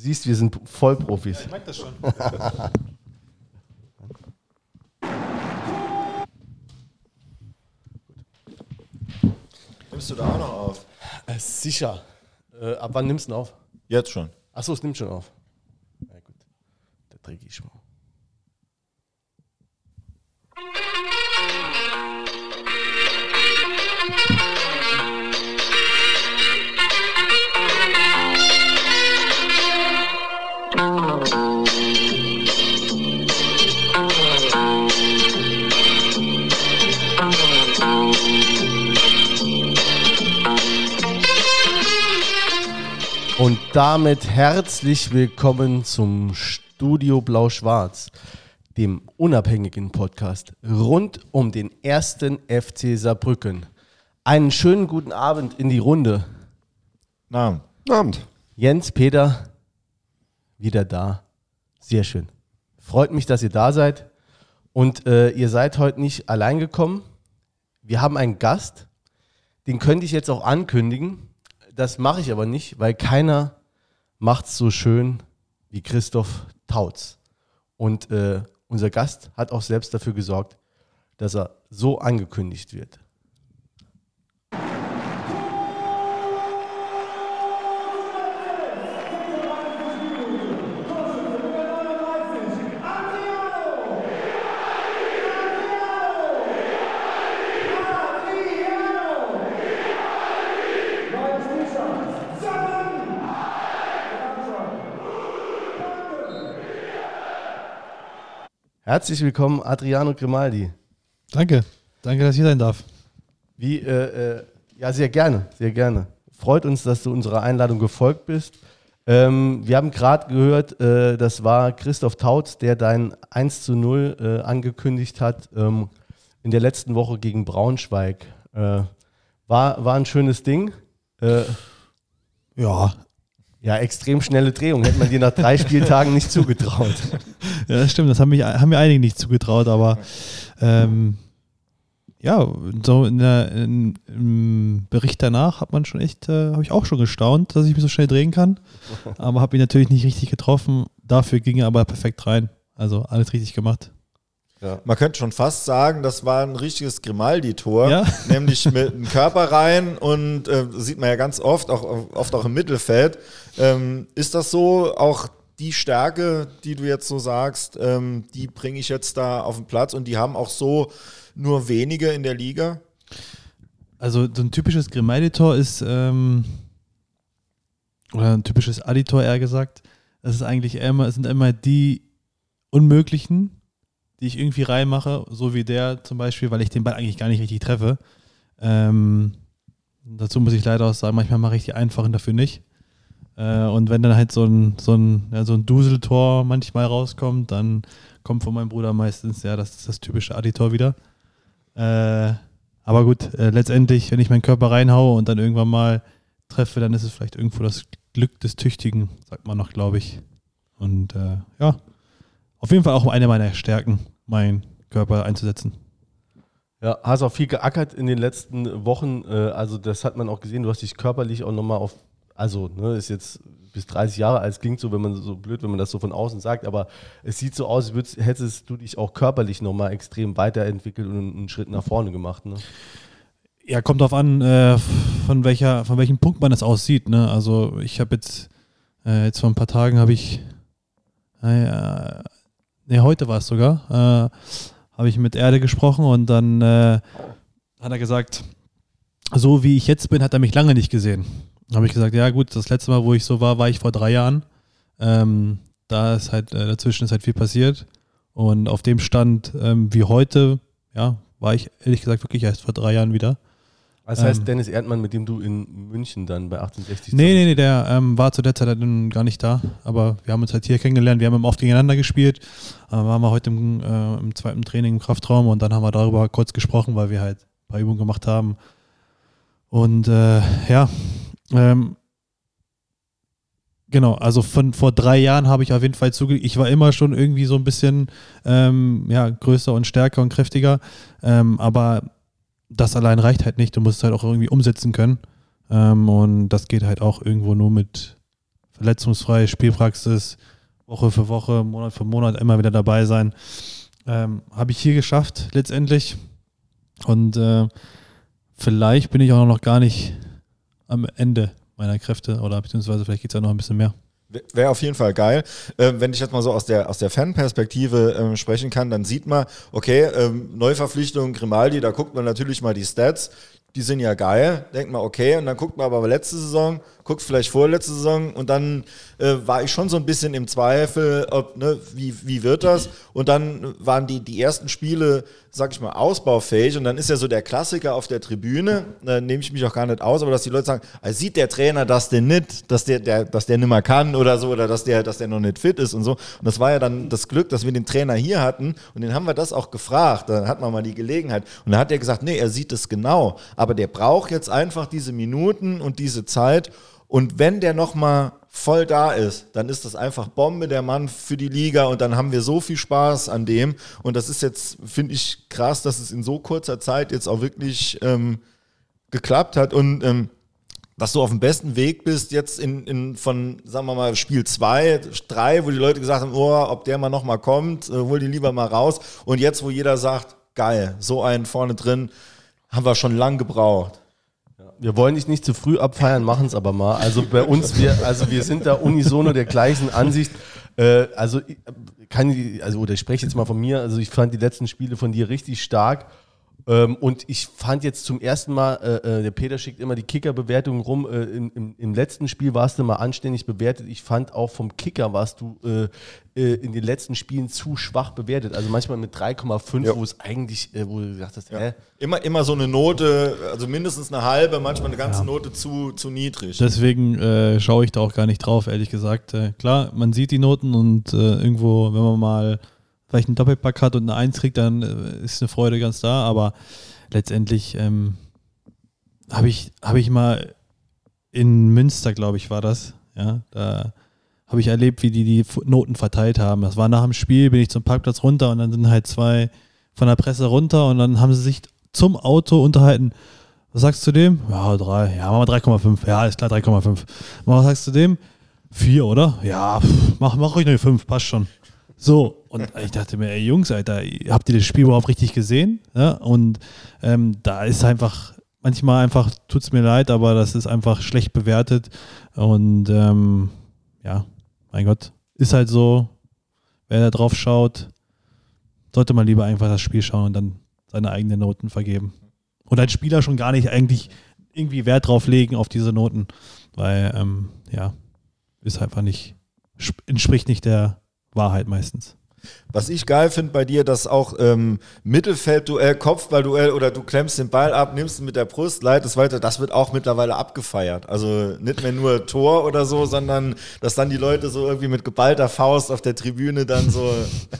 siehst, wir sind Vollprofis. Ich merke das schon. Nimmst du da auch noch auf? Äh, sicher. Äh, ab wann nimmst du ihn auf? Jetzt schon. Achso, es nimmt schon auf. Na gut. Da trinke ich mal. Damit herzlich willkommen zum Studio Blau-Schwarz, dem unabhängigen Podcast rund um den ersten FC Saarbrücken. Einen schönen guten Abend in die Runde. Na, Abend. Jens, Peter, wieder da. Sehr schön. Freut mich, dass ihr da seid. Und äh, ihr seid heute nicht allein gekommen. Wir haben einen Gast. Den könnte ich jetzt auch ankündigen. Das mache ich aber nicht, weil keiner macht es so schön wie Christoph Tautz. Und äh, unser Gast hat auch selbst dafür gesorgt, dass er so angekündigt wird. Herzlich willkommen, Adriano Grimaldi. Danke. Danke, dass ich hier sein darf. Wie, äh, äh, ja, sehr gerne, sehr gerne. Freut uns, dass du unserer Einladung gefolgt bist. Ähm, wir haben gerade gehört, äh, das war Christoph Tautz, der dein 1 zu 0 äh, angekündigt hat ähm, in der letzten Woche gegen Braunschweig. Äh, war, war ein schönes Ding. Äh, Ja, ja, extrem schnelle Drehung. Hätte man dir nach drei Spieltagen nicht zugetraut. ja das stimmt. Das haben, mich, haben mir einige nicht zugetraut, aber ähm, ja, so in der, in, im Bericht danach hat man schon echt, äh, habe ich auch schon gestaunt, dass ich mich so schnell drehen kann. Aber habe ihn natürlich nicht richtig getroffen. Dafür ging er aber perfekt rein. Also alles richtig gemacht. Man könnte schon fast sagen, das war ein richtiges Grimaldi-Tor. Ja. Nämlich mit dem Körper rein und äh, sieht man ja ganz oft, auch oft auch im Mittelfeld. Ähm, ist das so auch die Stärke, die du jetzt so sagst, ähm, die bringe ich jetzt da auf den Platz und die haben auch so nur wenige in der Liga? Also so ein typisches Grimaldi-Tor ist, ähm, oder ein typisches Adi-Tor eher gesagt, das ist eigentlich immer, es sind immer die Unmöglichen, die ich irgendwie reinmache, so wie der zum Beispiel, weil ich den Ball eigentlich gar nicht richtig treffe. Ähm, dazu muss ich leider auch sagen, manchmal mache ich die einfachen dafür nicht. Äh, und wenn dann halt so ein, so ein, ja, so ein Duseltor manchmal rauskommt, dann kommt von meinem Bruder meistens, ja, das ist das typische Adi-Tor wieder. Äh, aber gut, äh, letztendlich, wenn ich meinen Körper reinhaue und dann irgendwann mal treffe, dann ist es vielleicht irgendwo das Glück des Tüchtigen, sagt man noch, glaube ich. Und äh, ja, auf jeden Fall auch eine meiner Stärken, meinen Körper einzusetzen. Ja, hast auch viel geackert in den letzten Wochen. Äh, also das hat man auch gesehen. Du hast dich körperlich auch nochmal auf, also ne, ist jetzt bis 30 Jahre alt, klingt so, wenn man so blöd, wenn man das so von außen sagt, aber es sieht so aus, als hättest du dich auch körperlich nochmal extrem weiterentwickelt und einen Schritt nach vorne gemacht. Ne? Ja, kommt drauf an, äh, von welcher, von welchem Punkt man das aussieht. Ne? Also ich habe jetzt, äh, jetzt vor ein paar Tagen habe ich, äh, ne, heute war es sogar, äh, habe ich mit Erde gesprochen und dann äh, hat er gesagt, so wie ich jetzt bin, hat er mich lange nicht gesehen. Habe ich gesagt, ja gut, das letzte Mal, wo ich so war, war ich vor drei Jahren. Ähm, da ist halt, äh, dazwischen ist halt viel passiert. Und auf dem Stand ähm, wie heute, ja, war ich ehrlich gesagt wirklich erst vor drei Jahren wieder. Das heißt, Ähm. Dennis Erdmann, mit dem du in München dann bei 1860 Nee, nee, nee, der ähm, war zu der Zeit dann gar nicht da. Aber wir haben uns halt hier kennengelernt. Wir haben oft gegeneinander gespielt. Äh, waren wir heute im, äh, im zweiten Training im Kraftraum und dann haben wir darüber kurz gesprochen, weil wir halt ein paar Übungen gemacht haben. Und äh, ja, ähm, genau, also von vor drei Jahren habe ich auf jeden Fall zuge... Ich war immer schon irgendwie so ein bisschen ähm, ja, größer und stärker und kräftiger. Ähm, aber das allein reicht halt nicht. Du musst es halt auch irgendwie umsetzen können. Ähm, und das geht halt auch irgendwo nur mit verletzungsfrei, Spielpraxis, Woche für Woche, Monat für Monat immer wieder dabei sein. Ähm, Habe ich hier geschafft letztendlich. Und äh, vielleicht bin ich auch noch gar nicht am Ende meiner Kräfte oder beziehungsweise vielleicht geht es ja noch ein bisschen mehr. Wäre auf jeden Fall geil. Ähm, wenn ich jetzt mal so aus der, aus der Fanperspektive ähm, sprechen kann, dann sieht man, okay, ähm, Neuverpflichtung Grimaldi, da guckt man natürlich mal die Stats die sind ja geil, denkt man, okay, und dann guckt man aber letzte Saison, guckt vielleicht vorletzte Saison und dann äh, war ich schon so ein bisschen im Zweifel, ob, ne, wie, wie wird das? Und dann waren die, die ersten Spiele, sag ich mal, ausbaufähig und dann ist ja so der Klassiker auf der Tribüne, da nehme ich mich auch gar nicht aus, aber dass die Leute sagen, also sieht der Trainer das denn nicht, dass der, der, dass der nicht mehr kann oder so, oder dass der, dass der noch nicht fit ist und so. Und das war ja dann das Glück, dass wir den Trainer hier hatten und den haben wir das auch gefragt, da hat man mal die Gelegenheit und da hat er gesagt, nee, er sieht es genau, aber der braucht jetzt einfach diese Minuten und diese Zeit und wenn der nochmal voll da ist, dann ist das einfach Bombe, der Mann für die Liga und dann haben wir so viel Spaß an dem. Und das ist jetzt, finde ich, krass, dass es in so kurzer Zeit jetzt auch wirklich ähm, geklappt hat und ähm, dass du auf dem besten Weg bist, jetzt in, in von, sagen wir mal, Spiel 2, 3, wo die Leute gesagt haben, oh, ob der mal nochmal kommt, äh, hol die lieber mal raus. Und jetzt, wo jeder sagt, geil, so einen vorne drin, haben wir schon lang gebraucht. Wir wollen dich nicht zu früh abfeiern, machen es aber mal. Also bei uns, wir, also wir sind da unisono der gleichen Ansicht. Äh, also kann ich, also oder ich spreche jetzt mal von mir. Also ich fand die letzten Spiele von dir richtig stark. Ähm, und ich fand jetzt zum ersten Mal, äh, äh der Peter schickt immer die Kicker-Bewertung rum. Äh, im, im, im, letzten Spiel warst du mal anständig bewertet. Ich fand auch vom Kicker warst du äh, äh, in den letzten Spielen zu schwach bewertet. Also manchmal mit 3,5, ja. wo es eigentlich, äh, wo du gesagt hast, ja. Immer, immer so eine Note, also mindestens eine halbe, manchmal eine ganze ja. Note zu, zu niedrig. Deswegen schaue ich da auch gar nicht drauf, ehrlich gesagt. klar, man sieht die Noten und irgendwo, wenn man mal vielleicht einen Doppelpack hat und eine Eins kriegt, dann äh, ist eine Freude ganz da. Aber letztendlich ähm, habe ich, hab ich mal in Münster, glaube ich, war das. Ja, da habe ich erlebt, wie die die Noten verteilt haben. Das war nach dem Spiel, bin ich zum Parkplatz runter und dann sind halt zwei von der Presse runter und dann haben sie sich zum Auto unterhalten. Was sagst du dem? Ja, drei. Ja, machen wir 3,5. Ja, ist klar, 3,5. Was sagst du dem? Vier, oder? Ja, mach, mach ruhig eine fünf, passt schon. So, und ich dachte mir, ey Jungs, Alter, habt ihr das Spiel überhaupt richtig gesehen? Ja, und ähm, da ist einfach, manchmal einfach, tut es mir leid, aber das ist einfach schlecht bewertet. Und ähm, ja, mein Gott, ist halt so, wer da drauf schaut, sollte man lieber einfach das Spiel schauen und dann seine eigenen Noten vergeben. Und als Spieler schon gar nicht eigentlich irgendwie Wert drauf legen auf diese Noten, weil, ähm, ja, ist einfach nicht, entspricht nicht der Wahrheit meistens. Was ich geil finde bei dir, dass auch ähm, Mittelfeldduell, Kopfballduell oder du klemmst den Ball ab, nimmst ihn mit der Brust, leitest weiter, das wird auch mittlerweile abgefeiert. Also nicht mehr nur Tor oder so, sondern dass dann die Leute so irgendwie mit geballter Faust auf der Tribüne dann so.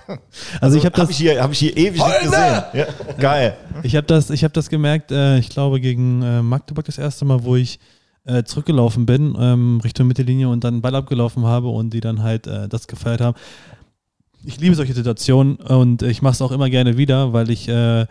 also, also ich habe das hab ich hier, hab ich hier ewig nicht gesehen. Ja, geil. Ich habe das, ich hab das gemerkt, äh, ich glaube gegen äh, Magdeburg das erste Mal, wo ich äh, zurückgelaufen bin, ähm, Richtung Mittellinie und dann Ball abgelaufen habe und die dann halt äh, das gefeiert haben. Ich liebe solche Situationen und ich mache es auch immer gerne wieder, weil ich äh,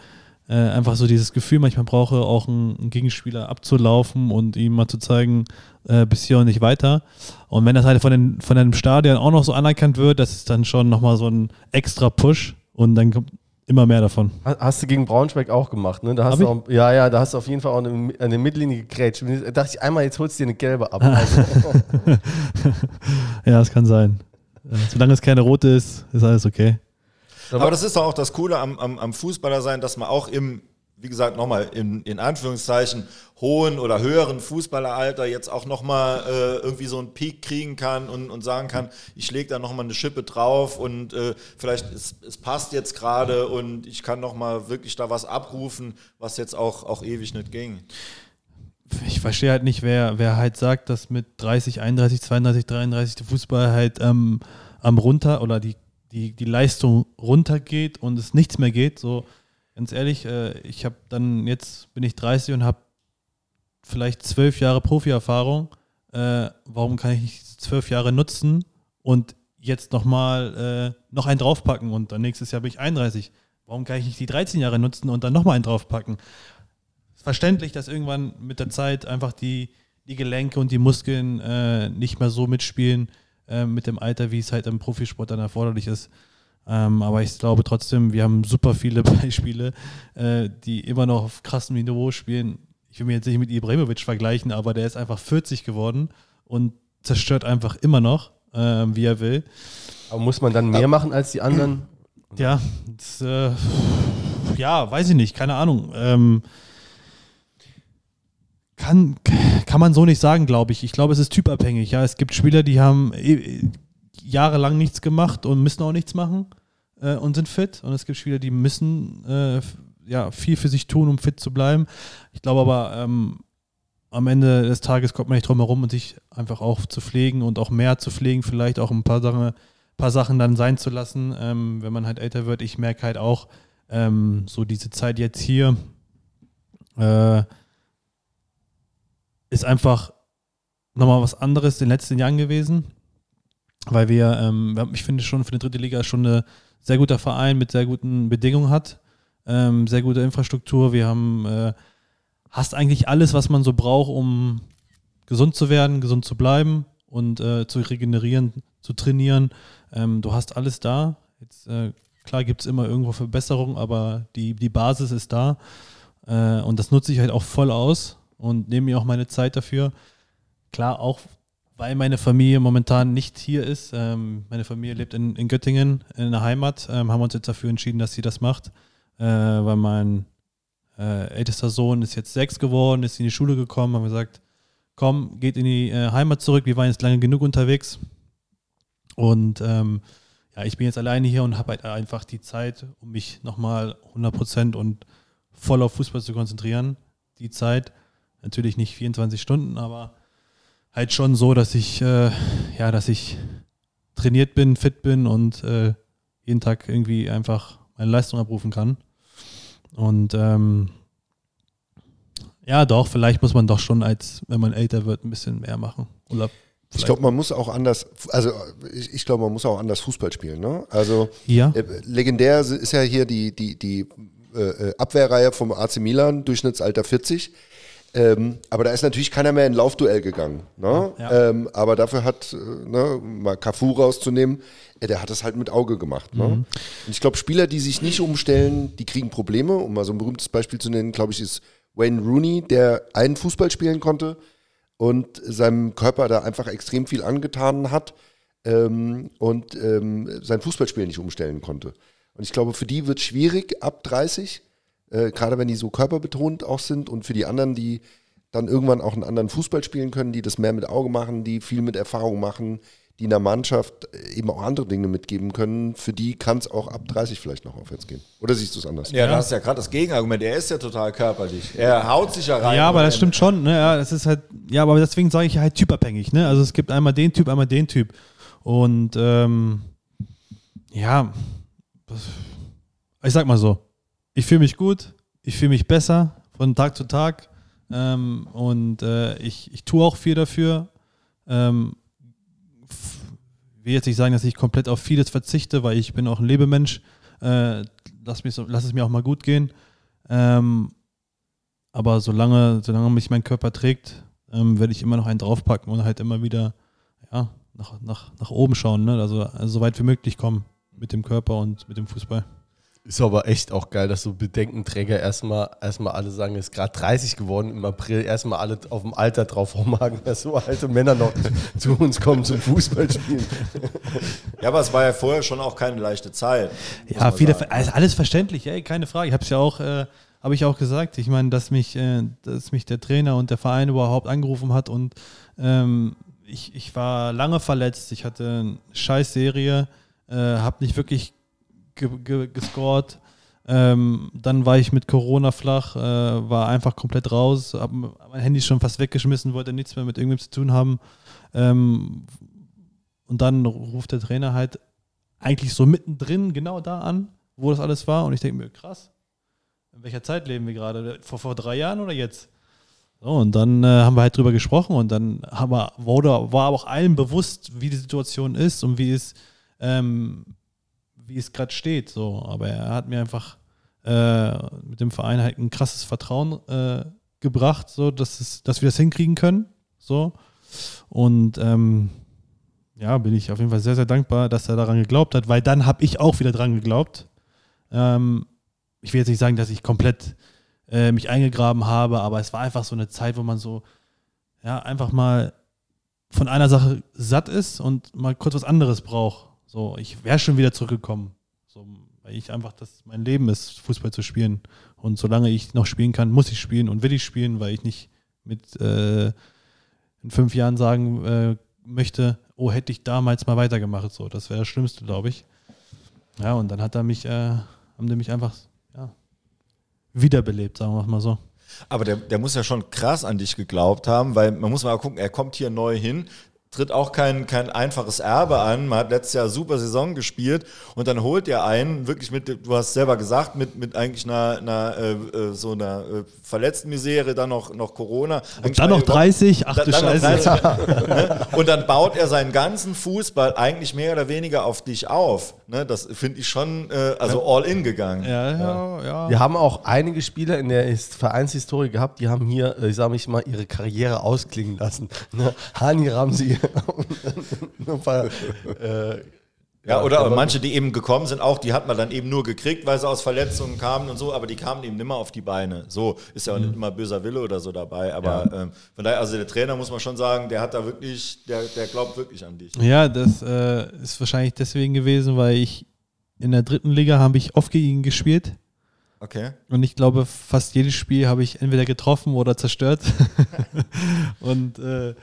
äh, einfach so dieses Gefühl manchmal brauche, auch einen, Gegenspieler abzulaufen und ihm mal zu zeigen, äh, bis hier und nicht weiter. Und wenn das halt von, den, von einem Stadion auch noch so anerkannt wird, das ist dann schon nochmal so ein extra Push und dann kommt immer mehr davon. Hast du gegen Braunschweig auch gemacht, ne? Da hast du auch, ja, ja, da hast du auf jeden Fall auch eine, eine Mittellinie gegrätscht. Da dachte ich einmal, jetzt holst du dir eine gelbe ab. ja, das kann sein. Solange es keine rote ist, ist alles okay. Aber das ist doch auch das Coole am, am, am Fußballer sein, dass man auch im wie gesagt, nochmal in, in Anführungszeichen hohen oder höheren Fußballeralter jetzt auch nochmal äh, irgendwie so einen Peak kriegen kann und, und sagen kann, ich lege da nochmal eine Schippe drauf und äh, vielleicht es, es passt jetzt gerade und ich kann nochmal wirklich da was abrufen, was jetzt auch, auch ewig nicht ging. Ich verstehe halt nicht, wer, wer halt sagt, dass mit 30, 31, 32, 33 der Fußball halt ähm, am runter oder die, die, die Leistung runtergeht und es nichts mehr geht. So, ganz ehrlich, äh, ich habe dann, jetzt bin ich 30 und habe vielleicht zwölf Jahre Profi-Erfahrung. Äh, warum kann ich nicht zwölf Jahre nutzen und jetzt nochmal äh, noch einen draufpacken und dann nächstes Jahr bin ich 31? Warum kann ich nicht die 13 Jahre nutzen und dann nochmal einen draufpacken? Verständlich, dass irgendwann mit der Zeit einfach die, die Gelenke und die Muskeln äh, nicht mehr so mitspielen äh, mit dem Alter, wie es halt im Profisport dann erforderlich ist. Ähm, aber ich glaube trotzdem, wir haben super viele Beispiele, äh, die immer noch auf krassem Niveau spielen. Ich will mich jetzt nicht mit Ibrahimovic vergleichen, aber der ist einfach 40 geworden und zerstört einfach immer noch, äh, wie er will. Aber muss man dann mehr machen als die anderen? Ja, das, äh, ja, weiß ich nicht, keine Ahnung. Ähm, kann, kann man so nicht sagen, glaube ich. Ich glaube, es ist typabhängig. Ja, es gibt Spieler, die haben äh, jahrelang nichts gemacht und müssen auch nichts machen äh, und sind fit. Und es gibt Spieler, die müssen äh, ja, viel für sich tun, um fit zu bleiben. Ich glaube aber, ähm, am Ende des Tages kommt man nicht drum herum, und sich einfach auch zu pflegen und auch mehr zu pflegen, vielleicht auch ein paar Sachen, paar Sachen dann sein zu lassen, ähm, wenn man halt älter wird. Ich merke halt auch, ähm, so diese Zeit jetzt hier äh, ist einfach nochmal was anderes in den letzten Jahren gewesen, weil wir, ähm, ich finde schon für die dritte Liga schon ein sehr guter Verein mit sehr guten Bedingungen hat, ähm, sehr gute Infrastruktur. Wir haben äh, hast eigentlich alles, was man so braucht, um gesund zu werden, gesund zu bleiben und äh, zu regenerieren, zu trainieren. Ähm, du hast alles da. Jetzt, äh, klar gibt es immer irgendwo Verbesserungen, aber die, die Basis ist da. Äh, und das nutze ich halt auch voll aus und nehme mir auch meine Zeit dafür. Klar, auch weil meine Familie momentan nicht hier ist. Ähm, meine Familie lebt in, in Göttingen, in der Heimat. Ähm, haben wir uns jetzt dafür entschieden, dass sie das macht, äh, weil mein äh, ältester Sohn ist jetzt sechs geworden, ist in die Schule gekommen, haben gesagt, komm, geht in die äh, Heimat zurück, wir waren jetzt lange genug unterwegs. Und ähm, ja, ich bin jetzt alleine hier und habe halt einfach die Zeit, um mich nochmal 100% und voll auf Fußball zu konzentrieren. Die Zeit, natürlich nicht 24 Stunden, aber halt schon so, dass ich, äh, ja, dass ich trainiert bin, fit bin und äh, jeden Tag irgendwie einfach meine Leistung abrufen kann. Und ähm, ja, doch, vielleicht muss man doch schon, als wenn man älter wird, ein bisschen mehr machen. Oder ich glaube, man muss auch anders, also ich, ich glaube, man muss auch anders Fußball spielen. Ne? Also ja. äh, legendär ist ja hier die, die, die äh, äh Abwehrreihe vom AC Milan, Durchschnittsalter 40. Ähm, aber da ist natürlich keiner mehr in Laufduell gegangen. Ne? Ja. Ähm, aber dafür hat, äh, ne, mal Cafu rauszunehmen, äh, der hat das halt mit Auge gemacht. Ne? Mhm. Und ich glaube, Spieler, die sich nicht umstellen, die kriegen Probleme. Um mal so ein berühmtes Beispiel zu nennen, glaube ich, ist Wayne Rooney, der einen Fußball spielen konnte und seinem Körper da einfach extrem viel angetan hat ähm, und ähm, sein Fußballspiel nicht umstellen konnte. Und ich glaube, für die wird es schwierig ab 30 äh, gerade wenn die so körperbetont auch sind und für die anderen, die dann irgendwann auch einen anderen Fußball spielen können, die das mehr mit Auge machen, die viel mit Erfahrung machen, die in der Mannschaft eben auch andere Dinge mitgeben können, für die kann es auch ab 30 vielleicht noch aufwärts gehen. Oder siehst du es anders? Ja, ja, das ist ja gerade das Gegenargument. Er ist ja total körperlich. Er haut sich ja rein. Ja, aber das stimmt schon. Ne? Ja, das ist halt, ja, aber deswegen sage ich halt typabhängig. Ne? Also es gibt einmal den Typ, einmal den Typ. Und ähm, ja, ich sag mal so, ich fühle mich gut, ich fühle mich besser von Tag zu Tag ähm, und äh, ich, ich tue auch viel dafür. Ähm, will jetzt nicht sagen, dass ich komplett auf vieles verzichte, weil ich bin auch ein Lebemensch. Äh, lass, mich so, lass es mir auch mal gut gehen. Ähm, aber solange, solange mich mein Körper trägt, ähm, werde ich immer noch einen draufpacken und halt immer wieder ja, nach, nach, nach oben schauen. Ne? Also, also so weit wie möglich kommen mit dem Körper und mit dem Fußball. Ist aber echt auch geil, dass so Bedenkenträger erstmal, erstmal alle sagen, es ist gerade 30 geworden im April, erstmal alle auf dem Alter drauf rumhaken, dass so alte Männer noch zu uns kommen zum Fußballspielen. Ja, aber es war ja vorher schon auch keine leichte Zeit. Ja, viele, also alles verständlich, ey, keine Frage. Ich habe es ja auch, äh, habe ich auch gesagt. Ich meine, dass mich, äh, dass mich der Trainer und der Verein überhaupt angerufen hat und ähm, ich, ich war lange verletzt. Ich hatte eine scheiß Serie, äh, habe nicht wirklich ge ge gescored. Ähm, dann war ich mit Corona flach, äh, war einfach komplett raus, habe mein Handy schon fast weggeschmissen, wollte nichts mehr mit irgendwem zu tun haben. Ähm, und dann ruft der Trainer halt eigentlich so mittendrin genau da an, wo das alles war. Und ich denke mir, krass, in welcher Zeit leben wir gerade? Vor, vor drei Jahren oder jetzt? So, und dann äh, haben wir halt drüber gesprochen und dann haben wir, wurde, war auch allen bewusst, wie die Situation ist und wie es ähm, wie es gerade steht. So. Aber er hat mir einfach äh, mit dem Verein halt ein krasses Vertrauen äh, gebracht, so dass, es, dass wir das hinkriegen können. So. Und ähm, ja, bin ich auf jeden Fall sehr, sehr dankbar, dass er daran geglaubt hat, weil dann habe ich auch wieder dran geglaubt. Ähm, ich will jetzt nicht sagen, dass ich komplett äh, mich eingegraben habe, aber es war einfach so eine Zeit, wo man so, ja, einfach mal von einer Sache satt ist und mal kurz was anderes braucht. So, ich wäre schon wieder zurückgekommen. So, weil ich einfach, das mein Leben ist, Fußball zu spielen. Und solange ich noch spielen kann, muss ich spielen und will ich spielen, weil ich nicht mit äh, in fünf Jahren sagen äh, möchte, oh, hätte ich damals mal weitergemacht. So, das wäre das Schlimmste, glaube ich. Ja, und dann hat er mich, äh, haben die mich einfach ja, wiederbelebt, sagen wir mal so. Aber der, der muss ja schon krass an dich geglaubt haben, weil man muss mal gucken, er kommt hier neu hin, tritt auch kein, kein einfaches Erbe an. Man hat letztes Jahr super Saison gespielt und dann holt er einen, wirklich mit, du hast selber gesagt, mit, mit eigentlich einer, einer äh, äh so einer äh, verletzten Misere, dann noch, noch Corona. Und dann noch 30, ach du Scheiße. 30, ne? Und dann baut er seinen ganzen Fußball eigentlich mehr oder weniger auf dich auf. Ne? Das finde ich schon, äh, also all in gegangen. Ja, ja, ja. Wir haben auch einige Spieler in der Vereinshistorie gehabt, die haben hier, äh, ich sage mich mal, ihre Karriere ausklingen lassen. Ne? Hani Ramsi, äh, ja, oder ja, manche, die eben gekommen sind, auch, die hat man dann eben nur gekriegt, weil sie aus Verletzungen kamen und so, aber die kamen eben nimmer auf die Beine. So ist ja auch nicht mhm. immer böser Wille oder so dabei. Aber ja. ähm, von daher, also der Trainer muss man schon sagen, der hat da wirklich, der, der glaubt wirklich an dich. Ja, das äh, ist wahrscheinlich deswegen gewesen, weil ich in der dritten Liga habe ich oft gegen ihn gespielt. Okay. Und ich glaube, fast jedes Spiel habe ich entweder getroffen oder zerstört. und äh,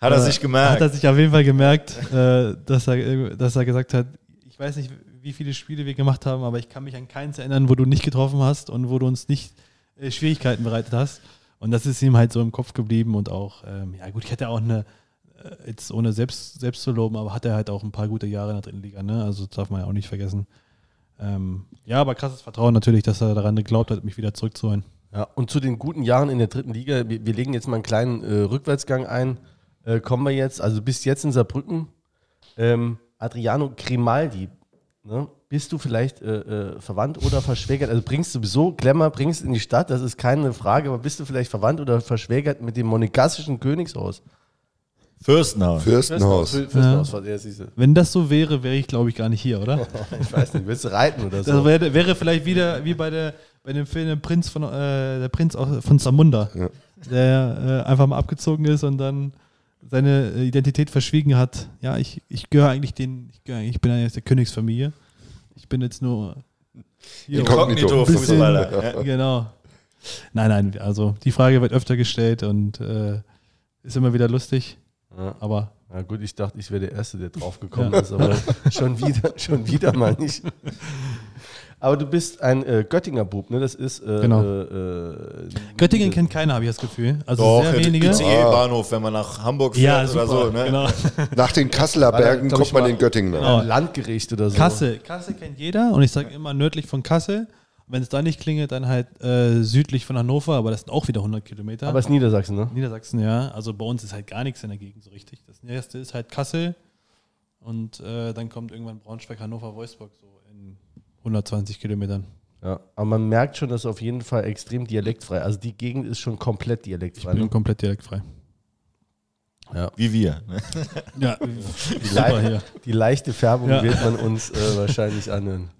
hat er äh, sich gemerkt? Hat er sich auf jeden Fall gemerkt, äh, dass, er, dass er gesagt hat, ich weiß nicht, wie viele Spiele wir gemacht haben, aber ich kann mich an keins erinnern, wo du nicht getroffen hast und wo du uns nicht äh, Schwierigkeiten bereitet hast. Und das ist ihm halt so im Kopf geblieben und auch, ähm, ja gut, ich hätte auch eine, äh, jetzt ohne selbst, selbst zu loben, aber hat er halt auch ein paar gute Jahre in der dritten Liga, ne? Also das darf man ja auch nicht vergessen. Ähm, ja, aber krasses Vertrauen natürlich, dass er daran geglaubt hat, mich wieder zurückzuholen. Ja, und zu den guten Jahren in der dritten Liga, wir, wir legen jetzt mal einen kleinen äh, Rückwärtsgang ein äh, kommen wir jetzt, also bis jetzt in Saarbrücken, ähm, Adriano Grimaldi, ne? bist du vielleicht äh, äh, verwandt oder verschwägert? Also bringst du sowieso Glamour, bringst in die Stadt, das ist keine Frage, aber bist du vielleicht verwandt oder verschwägert mit dem monegassischen Königshaus? Fürstenhaus. Fürstenhaus. Fürstenhaus, ja. Wenn das so wäre, wäre ich, glaube ich, gar nicht hier, oder? ich weiß nicht, willst du reiten oder so? Das wäre, wäre vielleicht wieder wie bei, der, bei dem Film Der Prinz von, äh, der Prinz von Zamunda, ja. der äh, einfach mal abgezogen ist und dann seine äh, Identität verschwiegen hat. Ja, ich, ich gehöre eigentlich den, ich, gehöre, ich bin eigentlich der Königsfamilie. Ich bin jetzt nur Inkognito Fußballer. Ja. Genau. Nein, nein, also die Frage wird öfter gestellt und äh, ist immer wieder lustig. Ja. Aber. Na gut, ich dachte, ich wäre der Erste, der drauf gekommen ja. ist, aber schon wieder, schon wieder mal nicht. Aber du bist ein äh, Göttinger Bub, ne? Das ist. Äh, genau. Äh, äh Göttingen kennt keiner, habe ich das Gefühl. Also Doch, sehr wenige. ICE-Bahnhof, wenn man nach Hamburg fährt ja, super, oder so. Ne? Genau. Nach den Kasseler Bergen kommt man in Göttingen. Genau. Landgericht oder so. Kassel. Kassel kennt jeder und ich sage immer nördlich von Kassel. Wenn es da nicht klingelt, dann halt äh, südlich von Hannover, aber das sind auch wieder 100 Kilometer. Aber es ist Niedersachsen, ne? Niedersachsen, ja. Also bei uns ist halt gar nichts in der Gegend so richtig. Das erste ist halt Kassel und äh, dann kommt irgendwann Braunschweig, Hannover, Wolfsburg so 120 Kilometern. Ja, aber man merkt schon, dass auf jeden Fall extrem dialektfrei. Also die Gegend ist schon komplett dialektfrei. Ich bin ne? komplett dialektfrei. Ja. Wie wir. Ne? Ja, die, le die, leichte Färbung ja. wird man uns äh, wahrscheinlich anhören.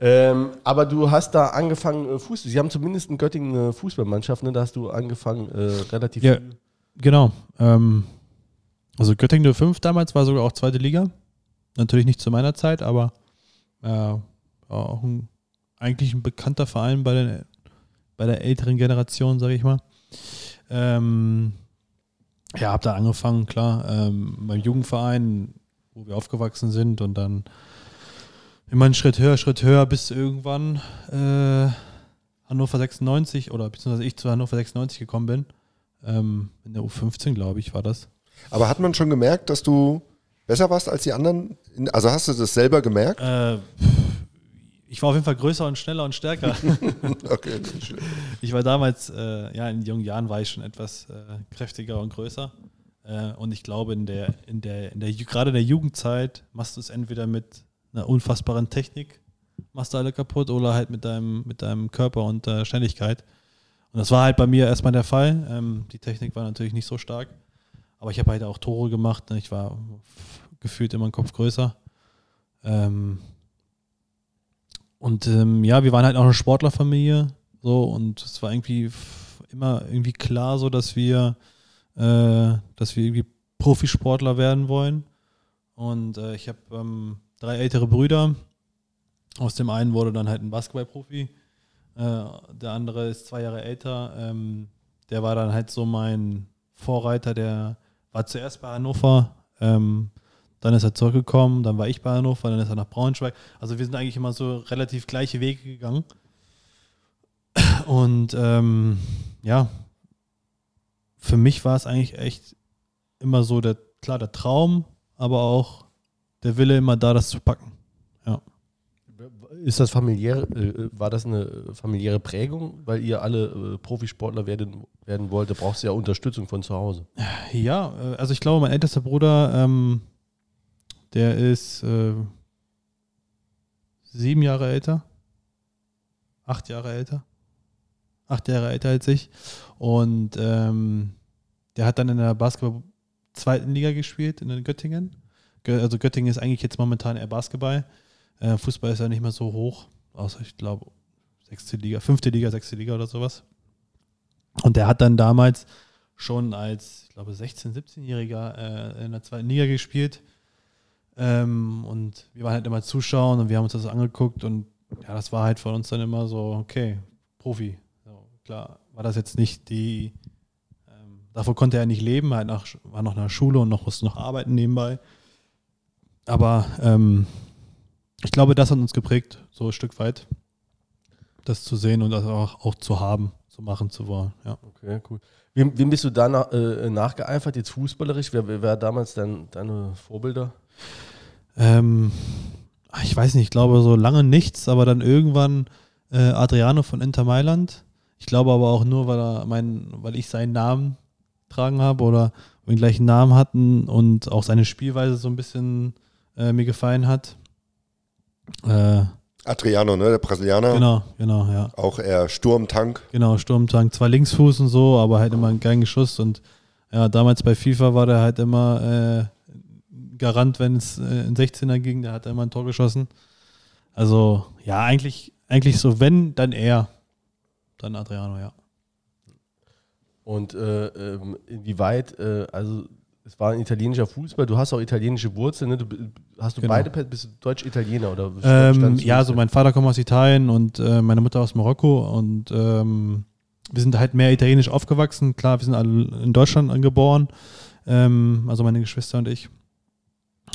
Ähm, aber du hast da angefangen, äh, Fußball. Sie haben zumindest in Göttingen eine Fußballmannschaft, ne? Da hast du angefangen, äh, relativ ja, viel. Genau. Ähm, also Göttingen 05 damals war sogar auch zweite Liga. Natürlich nicht zu meiner Zeit, aber äh, auch ein eigentlich ein bekannter Verein bei, den, bei der älteren Generation, sage ich mal. Ähm, ja, habe da angefangen, klar, ähm, beim Jugendverein, wo wir aufgewachsen sind und dann immer einen Schritt höher, Schritt höher, bis irgendwann äh, Hannover 96 oder beziehungsweise ich zu Hannover 96 gekommen bin. Ähm, in der U15, glaube ich, war das. Aber hat man schon gemerkt, dass du besser warst als die anderen? Also hast du das selber gemerkt? Äh, ich war auf jeden Fall größer und schneller und stärker. okay, ich war damals, äh, ja, in jungen Jahren war ich schon etwas äh, kräftiger und größer. Äh, und ich glaube, in der, in der, in der, gerade in der Jugendzeit machst du es entweder mit einer unfassbaren Technik, machst du alle kaputt, oder halt mit deinem, mit deinem Körper und der Schnelligkeit. Und das war halt bei mir erstmal der Fall. Ähm, die Technik war natürlich nicht so stark. Aber ich habe halt auch Tore gemacht. Ne? Ich war gefühlt immer einen Kopf größer. Ähm, und ähm, ja, wir waren halt auch eine Sportlerfamilie. So, und es war irgendwie immer irgendwie klar, so dass wir, äh, dass wir irgendwie Profisportler werden wollen. Und äh, ich habe ähm, drei ältere Brüder. Aus dem einen wurde dann halt ein Basketballprofi. Äh, der andere ist zwei Jahre älter. Ähm, der war dann halt so mein Vorreiter. Der war zuerst bei Hannover. Ähm, dann ist er zurückgekommen, dann war ich bei Hannover, dann ist er nach Braunschweig. Also wir sind eigentlich immer so relativ gleiche Wege gegangen. Und ähm, ja, für mich war es eigentlich echt immer so der, klar, der Traum, aber auch der Wille immer da, das zu packen. Ja. Ist das familiär, äh, war das eine familiäre Prägung, weil ihr alle äh, Profisportler werden, werden wollt? Da brauchst du ja Unterstützung von zu Hause. Ja, äh, also ich glaube, mein ältester Bruder ähm, der ist äh, sieben Jahre älter. Acht Jahre älter. Acht Jahre älter als ich. Und ähm, der hat dann in der Basketball zweiten Liga gespielt, in Göttingen. Also Göttingen ist eigentlich jetzt momentan eher Basketball. Äh, Fußball ist ja nicht mehr so hoch. Außer ich glaube, sechste Liga, fünfte Liga, sechste Liga oder sowas. Und der hat dann damals schon als, ich glaube, 16-, 17-Jähriger äh, in der zweiten Liga gespielt ähm, und wir waren halt immer Zuschauer und wir haben uns das angeguckt und ja, das war halt von uns dann immer so, okay, Profi. So, klar, war das jetzt nicht die, ähm, davor konnte er nicht leben, halt nach, war noch in der Schule und noch musste noch arbeiten nebenbei. Aber ähm, ich glaube, das hat uns geprägt, so ein Stück weit, das zu sehen und das auch, auch zu haben, zu machen zu wollen. Ja. Okay, cool. Wem, wem bist du da nach, äh, nachgeeifert, jetzt fußballerisch? Wer, wer war damals dein, deine Vorbilder? Ähm, ich weiß nicht, ich glaube so lange nichts, aber dann irgendwann äh, Adriano von Inter Mailand. Ich glaube aber auch nur, weil, er mein, weil ich seinen Namen tragen habe oder den gleichen Namen hatten und auch seine Spielweise so ein bisschen äh, mir gefallen hat. Äh, Adriano, ne, der Brasilianer. Genau, genau, ja. Auch eher Sturmtank. Genau, Sturmtank. Zwar Linksfuß und so, aber halt immer ein geilen Schuss. Und ja, damals bei FIFA war der halt immer äh, Garant, wenn es äh, in 16er ging, der hat immer ein Tor geschossen. Also, ja, eigentlich, eigentlich so, wenn, dann er. Dann Adriano, ja. Und äh, ähm, inwieweit, äh, also es war ein italienischer Fußball, du hast auch italienische Wurzeln, ne? Du, hast du genau. beide, bist du Deutsch-Italiener oder? Ähm, ja, also mein Vater kommt aus Italien und äh, meine Mutter aus Marokko und ähm, wir sind halt mehr italienisch aufgewachsen. Klar, wir sind alle in Deutschland angeboren, ähm, also meine Geschwister und ich.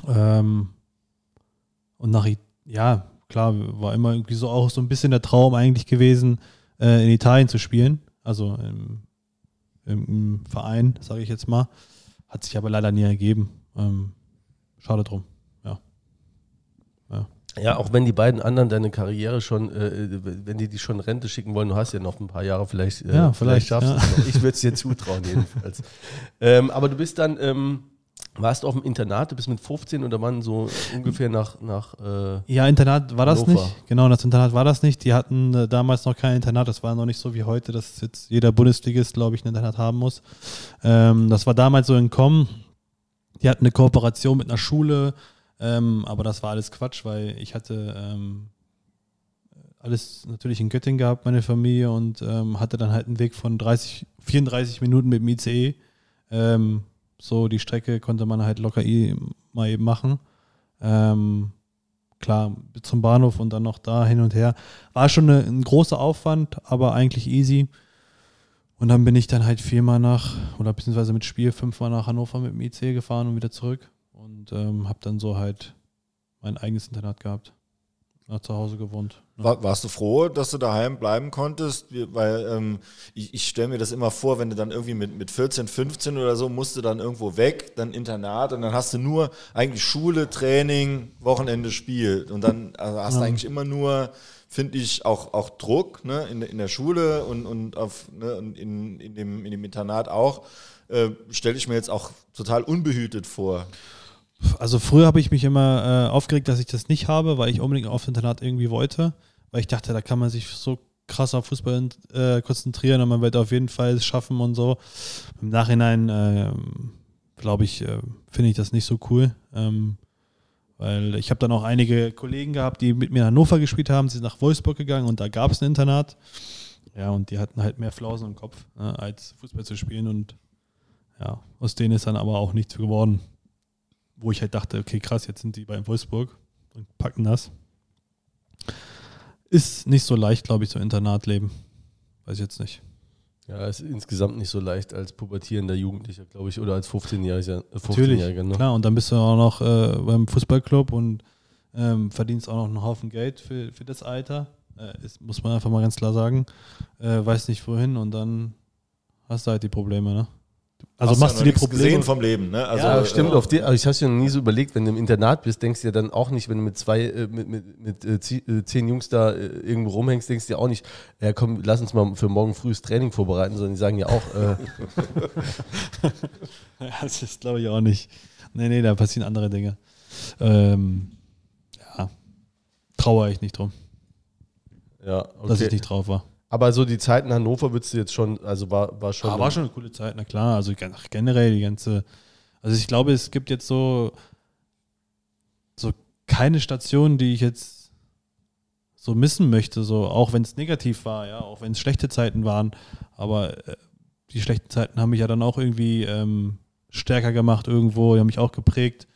Ähm, und nach, ja, klar, war immer irgendwie so auch so ein bisschen der Traum eigentlich gewesen, äh, in Italien zu spielen. Also im, im, Verein, sage ich jetzt mal. Hat sich aber leider nie ergeben. Ähm, schade drum, ja. ja. Ja, auch wenn die beiden anderen deine Karriere schon, äh, wenn die dich schon Rente schicken wollen, du hast ja noch ein paar Jahre, vielleicht, äh, ja, vielleicht, vielleicht schaffst ja. du es noch. Ich würde es dir zutrauen, jedenfalls. ähm, aber du bist dann, ähm, warst du auf dem Internat, du bist mit 15 oder wann so ungefähr nach. nach äh, ja, Internat war das Hannover. nicht. Genau, das Internat war das nicht. Die hatten äh, damals noch kein Internat. Das war noch nicht so wie heute, dass jetzt jeder Bundesligist, glaube ich, ein Internat haben muss. Ähm, das war damals so in Kommen. Die hatten eine Kooperation mit einer Schule, ähm, aber das war alles Quatsch, weil ich hatte ähm, alles natürlich in Göttingen gehabt, meine Familie, und ähm, hatte dann halt einen Weg von 30, 34 Minuten mit dem ICE. So, die Strecke konnte man halt locker eh mal eben machen. Ähm, klar, zum Bahnhof und dann noch da hin und her. War schon eine, ein großer Aufwand, aber eigentlich easy. Und dann bin ich dann halt viermal nach, oder beziehungsweise mit Spiel fünfmal nach Hannover mit dem IC gefahren und wieder zurück. Und ähm, habe dann so halt mein eigenes Internat gehabt zu Hause gewohnt. War, warst du froh, dass du daheim bleiben konntest? Weil ähm, ich, ich stelle mir das immer vor, wenn du dann irgendwie mit, mit 14, 15 oder so musst du dann irgendwo weg, dann Internat und dann hast du nur eigentlich Schule, Training, Wochenende, Spiel. Und dann also hast ja. du eigentlich immer nur, finde ich, auch, auch Druck ne? in, in der Schule und, und, auf, ne? und in, in, dem, in dem Internat auch. Äh, stelle ich mir jetzt auch total unbehütet vor. Also früher habe ich mich immer äh, aufgeregt, dass ich das nicht habe, weil ich unbedingt auf Internat irgendwie wollte, weil ich dachte, da kann man sich so krass auf Fußball äh, konzentrieren und man wird auf jeden Fall es schaffen und so. Im Nachhinein äh, glaube ich, äh, finde ich das nicht so cool. Ähm, weil ich habe dann auch einige Kollegen gehabt, die mit mir in Hannover gespielt haben, sie sind nach Wolfsburg gegangen und da gab es ein Internat. Ja, und die hatten halt mehr Flausen im Kopf, ne, als Fußball zu spielen. Und ja, aus denen ist dann aber auch nichts geworden. Wo ich halt dachte, okay, krass, jetzt sind die bei Wolfsburg und packen das. Ist nicht so leicht, glaube ich, so Internatleben. Weiß ich jetzt nicht. Ja, ist insgesamt nicht so leicht als pubertierender Jugendlicher, glaube ich, oder als 15-Jähriger. Äh, 15 Natürlich, ne? klar. Und dann bist du auch noch äh, beim Fußballclub und ähm, verdienst auch noch einen Haufen Geld für, für das Alter. Äh, ist, muss man einfach mal ganz klar sagen. Äh, weiß nicht wohin und dann hast du halt die Probleme, ne? Also Hast machst du die Probleme gesehen vom Leben, ne? Also, ja, stimmt. Ja. Auf die, also ich habe es ja noch nie so überlegt, wenn du im Internat bist, denkst du ja dann auch nicht, wenn du mit zwei, äh, mit, mit, mit äh, äh zehn Jungs da äh, irgendwo rumhängst, denkst du ja auch nicht, ja komm, lass uns mal für morgen frühes Training vorbereiten, sondern die sagen ja auch. Äh, das ist glaube ich auch nicht. Nee, nee, da passieren andere Dinge. Ähm, ja, trauere ich nicht drum. Ja, okay. Dass ich nicht drauf war. Aber so die Zeit in Hannover würdest du jetzt schon, also war, war schon. Ah, war schon eine coole Zeit, na klar. Also generell die ganze. Also ich glaube, es gibt jetzt so, so keine Station, die ich jetzt so missen möchte, so auch wenn es negativ war, ja, auch wenn es schlechte Zeiten waren. Aber äh, die schlechten Zeiten haben mich ja dann auch irgendwie ähm, stärker gemacht irgendwo, die haben mich auch geprägt.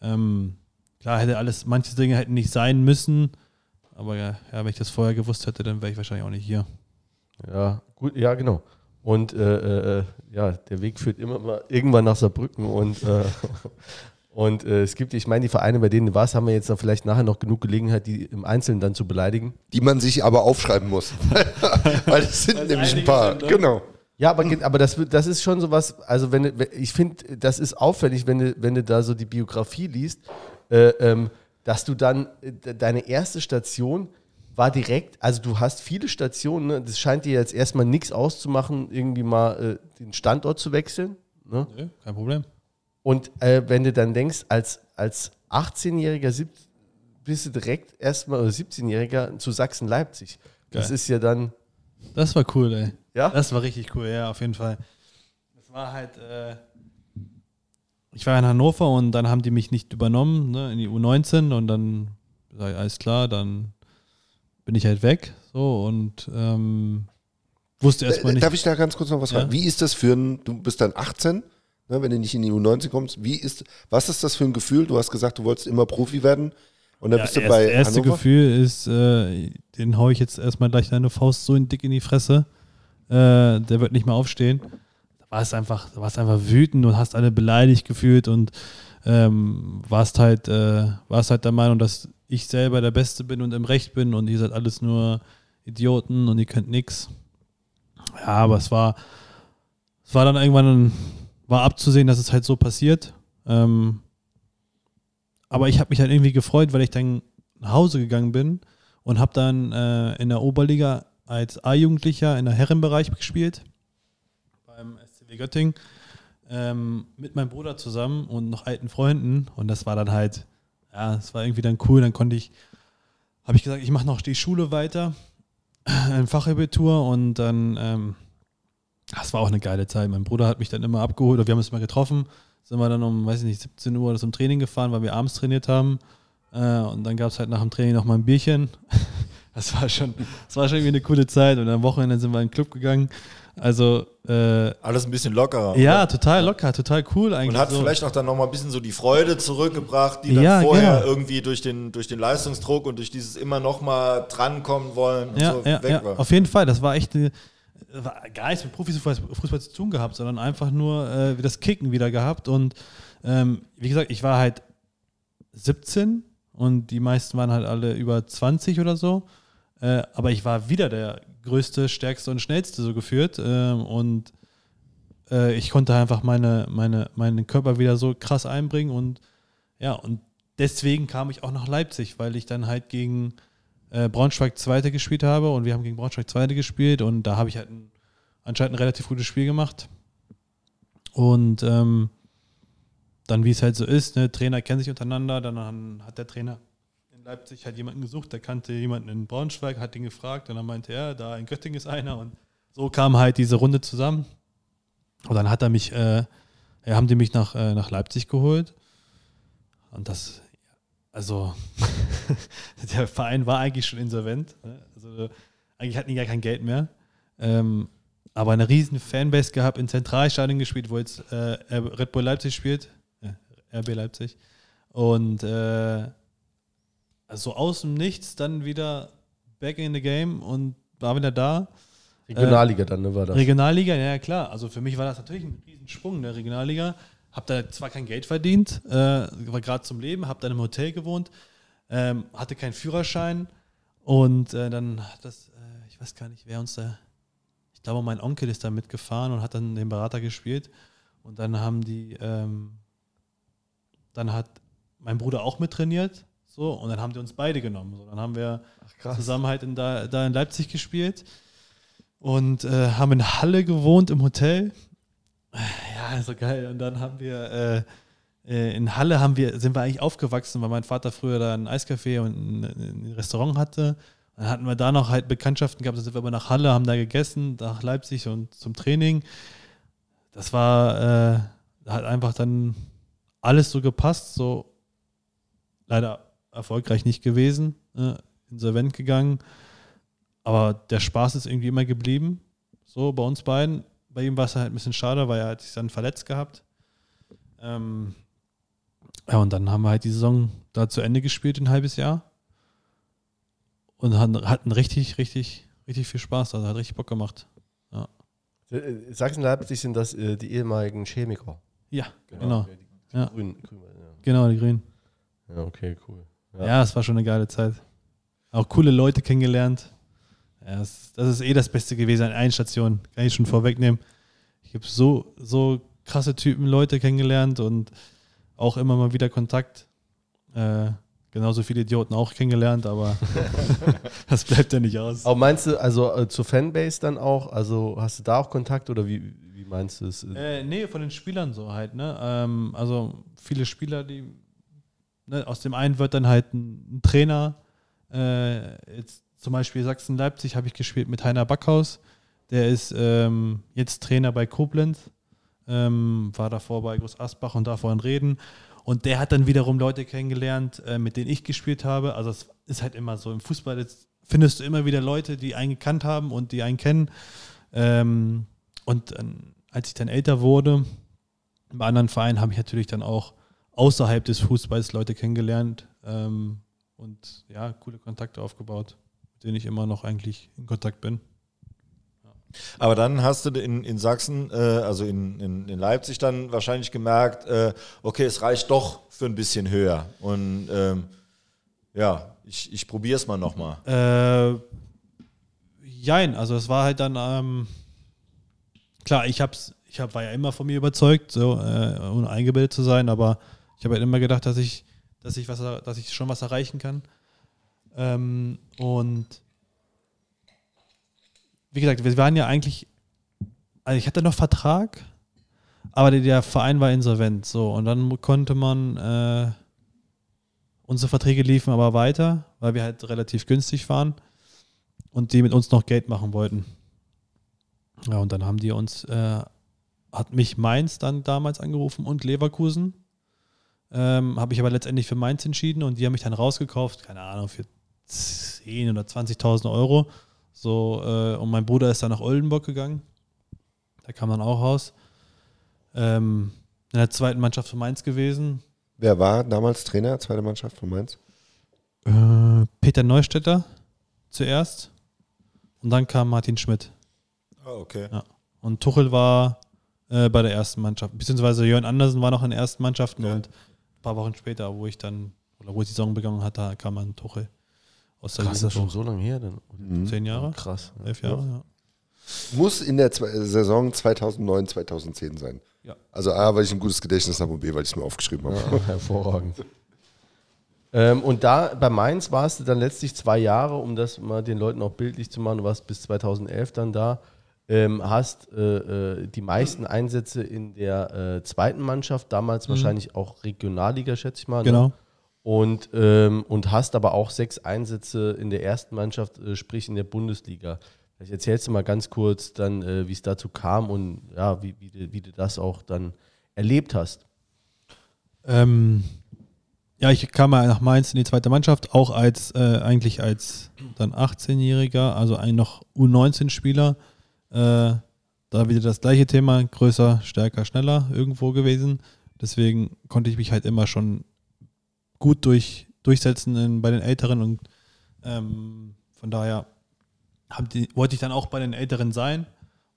Ähm, klar hätte alles, manche Dinge hätten nicht sein müssen. Aber ja, ja, wenn ich das vorher gewusst hätte, dann wäre ich wahrscheinlich auch nicht hier. Ja, gut, ja, genau. Und äh, äh, ja, der Weg führt immer mal irgendwann nach Saarbrücken und, äh, und äh, es gibt, ich meine, die Vereine, bei denen du warst, haben wir jetzt vielleicht nachher noch genug Gelegenheit, die im Einzelnen dann zu beleidigen. Die man sich aber aufschreiben muss. Weil es sind Weil nämlich ein paar. Sind, ne? genau. Ja, aber, aber das, das ist schon sowas, also wenn ich finde, das ist auffällig, wenn du, wenn du da so die Biografie liest, äh, ähm, dass du dann äh, deine erste Station war direkt, also du hast viele Stationen, ne? das scheint dir jetzt erstmal nichts auszumachen, irgendwie mal äh, den Standort zu wechseln. Ne? Nee, kein Problem. Und äh, wenn du dann denkst, als, als 18-Jähriger bist du direkt erstmal, oder 17-Jähriger zu Sachsen-Leipzig. Das ist ja dann. Das war cool, ey. Ja? Das war richtig cool, ja, auf jeden Fall. Das war halt, äh, ich war in Hannover und dann haben die mich nicht übernommen ne, in die U19 und dann sage ich, alles klar, dann bin ich halt weg. So und ähm, wusste erstmal nicht. Darf ich da ganz kurz noch was ja? fragen? Wie ist das für ein, du bist dann 18, ne, wenn du nicht in die U19 kommst, wie ist, was ist das für ein Gefühl? Du hast gesagt, du wolltest immer Profi werden. Und dann ja, bist du erst, bei. Das erste Hannover? Gefühl ist, äh, den haue ich jetzt erstmal gleich deine Faust so dick in die Fresse. Äh, der wird nicht mehr aufstehen warst einfach, warst einfach wütend und hast alle beleidigt gefühlt und ähm, warst halt, äh, warst halt der Meinung, dass ich selber der Beste bin und im Recht bin und ihr seid alles nur Idioten und ihr könnt nichts. Ja, aber es war, es war dann irgendwann, war abzusehen, dass es halt so passiert. Ähm, aber ich habe mich halt irgendwie gefreut, weil ich dann nach Hause gegangen bin und habe dann äh, in der Oberliga als A-Jugendlicher in der Herrenbereich gespielt FCW Göttingen ähm, mit meinem Bruder zusammen und noch alten Freunden. Und das war dann halt, ja, es war irgendwie dann cool. Dann konnte ich, habe ich gesagt, ich mache noch die Schule weiter, ein Fachabitur und dann, ähm, das war auch eine geile Zeit. Mein Bruder hat mich dann immer abgeholt, oder wir haben uns mal getroffen, sind wir dann um, weiß ich nicht, 17 Uhr zum Training gefahren, weil wir abends trainiert haben. Äh, und dann gab es halt nach dem Training noch mal ein Bierchen. Das war schon, das war schon irgendwie eine coole Zeit. Und am Wochenende sind wir in den Club gegangen. Also äh, alles ein bisschen lockerer. Ja, oder? total locker, total cool eigentlich. Und hat so. vielleicht auch dann nochmal ein bisschen so die Freude zurückgebracht, die dann ja, vorher genau. irgendwie durch den, durch den Leistungsdruck und durch dieses immer nochmal drankommen wollen ja, so ja, weg ja, war. Auf jeden Fall, das war echt war gar nichts mit Profifußball zu tun gehabt, sondern einfach nur äh, das Kicken wieder gehabt. Und ähm, wie gesagt, ich war halt 17 und die meisten waren halt alle über 20 oder so. Äh, aber ich war wieder der größte, stärkste und schnellste so geführt. Äh, und äh, ich konnte einfach meine, meine, meinen Körper wieder so krass einbringen. Und ja, und deswegen kam ich auch nach Leipzig, weil ich dann halt gegen äh, Braunschweig Zweite gespielt habe und wir haben gegen Braunschweig Zweite gespielt und da habe ich halt ein, anscheinend ein relativ gutes Spiel gemacht. Und ähm, dann, wie es halt so ist, ne, Trainer kennen sich untereinander, dann hat der Trainer Leipzig hat jemanden gesucht, der kannte jemanden in Braunschweig, hat ihn gefragt und dann meinte er, da in Göttingen ist einer und so kam halt diese Runde zusammen. Und dann hat er mich, äh, haben die mich nach, äh, nach Leipzig geholt. Und das, also, der Verein war eigentlich schon insolvent. Ne? Also, eigentlich hatten die gar kein Geld mehr. Ähm, aber eine riesen Fanbase gehabt, in Zentralstadion gespielt, wo jetzt äh, Red Bull Leipzig spielt. RB Leipzig. Und äh, also aus dem Nichts dann wieder back in the game und war wieder da. Regionalliga dann, ne, war das? Regionalliga, ja klar. Also für mich war das natürlich ein Riesensprung, der ne, Regionalliga. Hab da zwar kein Geld verdient, äh, war gerade zum Leben, hab dann im Hotel gewohnt, ähm, hatte keinen Führerschein und äh, dann hat das, äh, ich weiß gar nicht, wer uns da, ich glaube, mein Onkel ist da mitgefahren und hat dann den Berater gespielt und dann haben die, ähm, dann hat mein Bruder auch mittrainiert so, und dann haben die uns beide genommen. So, dann haben wir Ach, zusammen halt in, da, da in Leipzig gespielt und äh, haben in Halle gewohnt im Hotel. Ja, so geil. Und dann haben wir äh, äh, in Halle haben wir, sind wir eigentlich aufgewachsen, weil mein Vater früher da ein Eiscafé und ein, ein Restaurant hatte. Dann hatten wir da noch halt Bekanntschaften gehabt, dann sind wir aber nach Halle, haben da gegessen, nach Leipzig und zum Training. Das war, äh, hat einfach dann alles so gepasst, so leider erfolgreich nicht gewesen, äh, insolvent gegangen. Aber der Spaß ist irgendwie immer geblieben, so bei uns beiden. Bei ihm war es halt ein bisschen schade, weil er hat sich dann verletzt gehabt. Ähm, ja, und dann haben wir halt die Saison da zu Ende gespielt, ein halbes Jahr. Und hatten richtig, richtig, richtig viel Spaß. Also hat richtig Bock gemacht. Ja. Äh, Sachsen-Leipzig sind das äh, die ehemaligen Chemiker. Ja, genau. genau. Die, ja. Grün, grün, ja. Genau, die Grünen. Ja, okay, cool. Ja, es war schon eine geile Zeit. Auch coole Leute kennengelernt. Ja, das, das, ist eh das Beste gewesen an einer Station, kann ich schon vorwegnehmen. Ich habe so, so krasse Typen, Leute kennengelernt und auch immer mal wieder Kontakt. Äh, genauso viele Idioten auch kennengelernt, aber das bleibt ja nicht aus. Aber meinst du, also äh, zur Fanbase dann auch? Also hast du da auch Kontakt oder wie, wie meinst du es? Äh, nee, von den Spielern so halt, ne? Ähm, also viele Spieler, die ne, aus dem einen wird dann halt ein, ein Trainer. Äh, jetzt zum Beispiel Sachsen-Leipzig habe ich gespielt mit Heiner Backhaus. Der ist ähm, jetzt Trainer bei Koblenz, ähm, war davor bei Groß Asbach und davor in Reden. Und der hat dann wiederum Leute kennengelernt, äh, mit denen ich gespielt habe. Also es ist halt immer so, im Fußball findest du immer wieder Leute, die einen gekannt haben und die einen kennen. Ähm, und äh, als ich dann älter wurde, im anderen Verein habe ich natürlich dann auch außerhalb des Fußballs Leute kennengelernt ähm, und ja, coole Kontakte aufgebaut, mit denen ich immer noch eigentlich in Kontakt bin. Aber dann hast du in, in Sachsen, äh, also in, in, in, Leipzig dann wahrscheinlich gemerkt, äh, okay, es reicht doch für ein bisschen höher. Und ähm, ja, ich, ich probiere es mal nochmal. Äh, jein, also es war halt dann, ähm, klar, ich hab's, ich hab, war ja immer von mir überzeugt, so, äh, ohne eingebildet zu sein, aber ich habe halt immer gedacht, dass ich, dass ich was, dass ich schon was erreichen kann. Ähm, und wie gesagt, wir waren ja eigentlich, also ich hatte noch Vertrag, aber der Verein war insolvent, so und dann konnte man äh, unsere Verträge liefen aber weiter, weil wir halt relativ günstig waren und die mit uns noch Geld machen wollten. Ja, und dann haben die uns, äh, hat mich Mainz dann damals angerufen und Leverkusen ähm, habe ich aber letztendlich für Mainz entschieden und die haben mich dann rausgekauft, keine Ahnung, für 10 oder 20.000 Euro. So, äh, und mein Bruder ist dann nach Oldenburg gegangen. Da kam dann auch raus. Ähm, in der zweiten Mannschaft von Mainz gewesen. Wer war damals Trainer, zweite Mannschaft von Mainz? Äh, Peter Neustädter zuerst. Und dann kam Martin Schmidt. Ah, oh, okay. Ja. Und Tuchel war äh, bei der ersten Mannschaft. Beziehungsweise Jörn Andersen war noch in der ersten Mannschaft okay. und paar Wochen später, wo ich dann, oder wo die Saison begonnen hat, da kam ein Tuchel aus der Krass, das schon so lange her dann. Mhm. Zehn Jahre? Krass. Elf Jahre, ja. Muss in der Saison 2009, 2010 sein. Ja. Also A, weil ich ein gutes Gedächtnis habe und B, weil ich es mir aufgeschrieben habe. Ja, hervorragend. ähm, und da bei Mainz warst du dann letztlich zwei Jahre, um das mal den Leuten auch bildlich zu machen. Du warst bis 2011 dann da ähm, hast äh, äh, die meisten Einsätze in der äh, zweiten Mannschaft, damals mhm. wahrscheinlich auch Regionalliga, schätze ich mal. Ne? Genau. Und, ähm, und hast aber auch sechs Einsätze in der ersten Mannschaft, äh, sprich in der Bundesliga. Vielleicht erzählst du mal ganz kurz dann, äh, wie es dazu kam und ja, wie, wie, du, wie du das auch dann erlebt hast? Ähm, ja, ich kam mal nach Mainz in die zweite Mannschaft, auch als äh, eigentlich als dann 18-Jähriger, also ein noch U19-Spieler. Äh, da wieder das gleiche Thema, größer, stärker, schneller irgendwo gewesen. Deswegen konnte ich mich halt immer schon gut durch, durchsetzen in, bei den Älteren und ähm, von daher die, wollte ich dann auch bei den Älteren sein.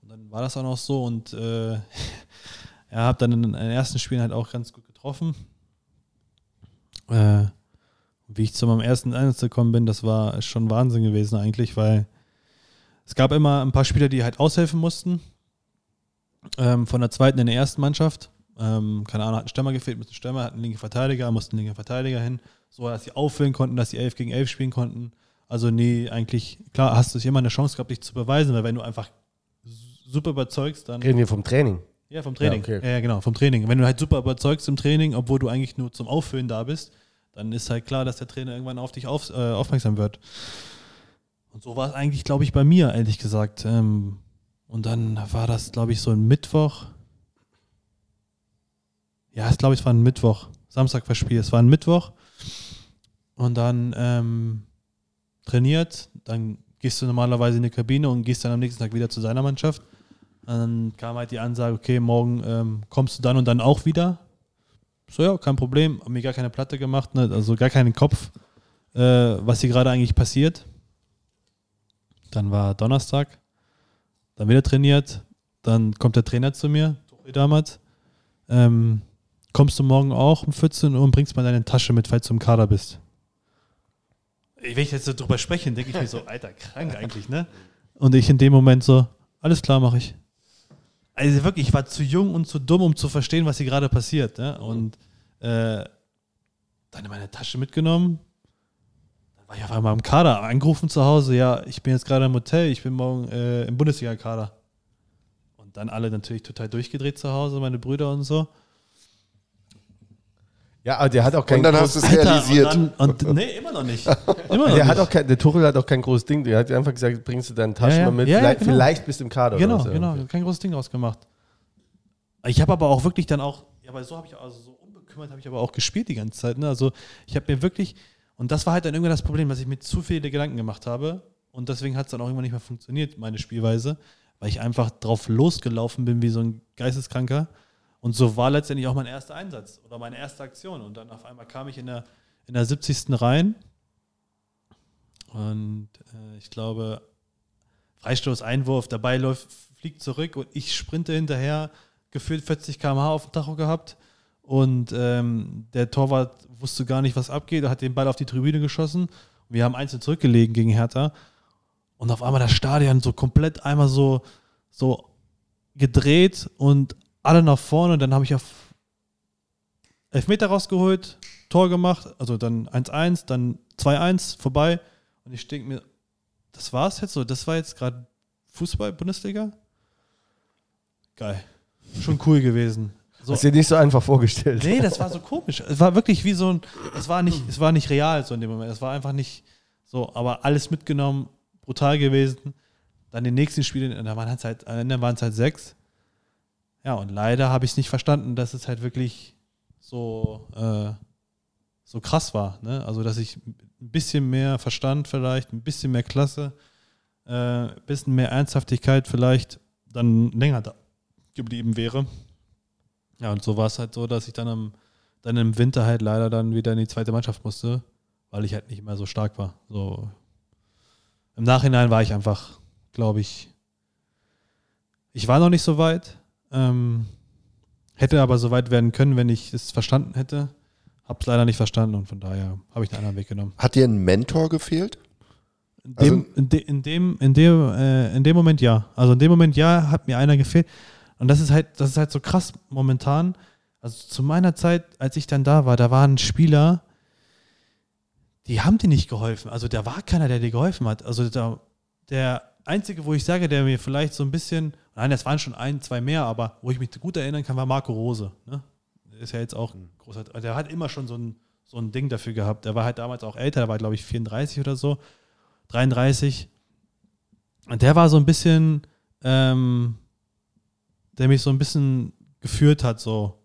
Und dann war das auch noch so und äh, ja, habe dann in den ersten Spielen halt auch ganz gut getroffen. Äh, wie ich zu meinem ersten Einsatz gekommen bin, das war schon Wahnsinn gewesen eigentlich, weil es gab immer ein paar Spieler, die halt aushelfen mussten. Ähm, von der zweiten in der ersten Mannschaft. Ähm, keine Ahnung, hat ein Stürmer gefehlt, mit einem Stürmer, hat einen linken Verteidiger, mussten einen linken Verteidiger hin, so dass sie auffüllen konnten, dass sie 11 gegen 11 spielen konnten. Also nee, eigentlich, klar, hast du immer eine Chance gehabt, dich zu beweisen, weil wenn du einfach super überzeugst, dann... Reden wir vom Training? Ja, vom Training. Ja, okay. ja, genau, vom Training. Wenn du halt super überzeugst im Training, obwohl du eigentlich nur zum Auffüllen da bist, dann ist halt klar, dass der Trainer irgendwann auf dich auf, äh, aufmerksam wird. Und so war es eigentlich, glaube ich, bei mir, ehrlich gesagt. Ähm, und dann war das, glaube ich, so ein Mittwoch. Ja, ich glaube, es war ein Mittwoch. Samstag war Spiel. Es war ein Mittwoch. Und dann ähm, trainiert. Dann gehst du normalerweise in die Kabine und gehst dann am nächsten Tag wieder zu seiner Mannschaft. Dann kam halt die Ansage, okay, morgen ähm, kommst du dann und dann auch wieder. So, ja, kein Problem. Hab mir gar keine Platte gemacht, ne? also gar keinen Kopf, äh, was hier gerade eigentlich passiert. Dann war Donnerstag, dann wieder trainiert. Dann kommt der Trainer zu mir, damals. Ähm, kommst du morgen auch um 14 Uhr und bringst mal deine Tasche mit, falls du im Kader bist. Wenn ich jetzt so drüber spreche, denke ich mir so, alter, krank eigentlich, ne? Und ich in dem Moment so, alles klar, mache ich. Also wirklich, ich war zu jung und zu dumm, um zu verstehen, was hier gerade passiert. Ne? Und äh, dann in meine Tasche mitgenommen. War ich auf einmal im Kader, angerufen zu Hause, ja, ich bin jetzt gerade im Hotel, ich bin morgen äh, im Bundesliga-Kader. Und dann alle natürlich total durchgedreht zu Hause, meine Brüder und so. Ja, aber der hat auch kein Und dann hast du es realisiert. Und, dann, und nee, immer noch nicht. Immer noch der, nicht. hat auch kein, der Tuchel hat auch kein großes Ding. Der hat einfach gesagt, bringst du deine Taschen Ja, ja. mal mit. Ja, vielleicht, genau. vielleicht bist du im Kader. Genau, oder so. genau. Kein großes Ding draus gemacht. Ich habe aber auch wirklich dann auch, ja, weil so habe ich, also so unbekümmert habe ich aber auch gespielt die ganze Zeit. Ne? Also ich habe mir wirklich, und das war halt dann irgendwann das Problem, dass ich mir zu viele Gedanken gemacht habe. Und deswegen hat es dann auch irgendwann nicht mehr funktioniert, meine Spielweise, weil ich einfach drauf losgelaufen bin wie so ein Geisteskranker. Und so war letztendlich auch mein erster Einsatz oder meine erste Aktion. Und dann auf einmal kam ich in der, in der 70. rein. Und äh, ich glaube, Freistoß, Einwurf, Ball läuft, fliegt zurück und ich sprinte hinterher, gefühlt 40 km/h auf dem Tacho gehabt. Und ähm, der Torwart wusste gar nicht, was abgeht, er hat den Ball auf die Tribüne geschossen. Wir haben einzeln zurückgelegen gegen Hertha. Und auf einmal das Stadion so komplett einmal so, so gedreht und alle nach vorne. Dann habe ich auf Elfmeter rausgeholt, Tor gemacht, also dann 1-1, dann 2-1, vorbei. Und ich denke mir, das war's jetzt so, das war jetzt gerade Fußball, Bundesliga? Geil. Schon cool gewesen. So, Hast dir nicht so einfach vorgestellt. nee, das war so komisch. Es war wirklich wie so ein, es war nicht, es war nicht real so in dem Moment. Es war einfach nicht so, aber alles mitgenommen, brutal gewesen. Dann die nächsten Spiele, da waren es halt, am Ende waren es halt sechs. Ja, und leider habe ich es nicht verstanden, dass es halt wirklich so, äh, so krass war. Ne? Also, dass ich ein bisschen mehr Verstand vielleicht, ein bisschen mehr Klasse, äh, ein bisschen mehr Ernsthaftigkeit vielleicht dann länger da geblieben wäre. Ja, und so war es halt so, dass ich dann, am, dann im Winter halt leider dann wieder in die zweite Mannschaft musste, weil ich halt nicht mehr so stark war. So im Nachhinein war ich einfach, glaube ich, ich war noch nicht so weit. Ähm, hätte aber so weit werden können, wenn ich es verstanden hätte. Hab's leider nicht verstanden und von daher habe ich einen anderen Weg genommen. Hat dir ein Mentor gefehlt? In Also- dem, in, de, in, dem, in, dem, äh, in dem Moment ja. Also in dem Moment ja, hat mir einer gefehlt. Und das ist halt, das ist halt so krass momentan. Also zu meiner Zeit, als ich dann da war, da waren Spieler, die haben dir nicht geholfen. Also da war keiner, der dir geholfen hat. Also da, der einzige, wo ich sage, der mir vielleicht so ein bisschen, nein, das waren schon ein, zwei mehr, aber wo ich mich gut erinnern kann, war Marco Rose. Ne? Ist ja jetzt auch großer, der hat immer schon so ein, so ein Ding dafür gehabt. Der war halt damals auch älter, der war glaube ich 34 oder so. 33. Und der war so ein bisschen, ähm, der mich so ein bisschen geführt hat, so.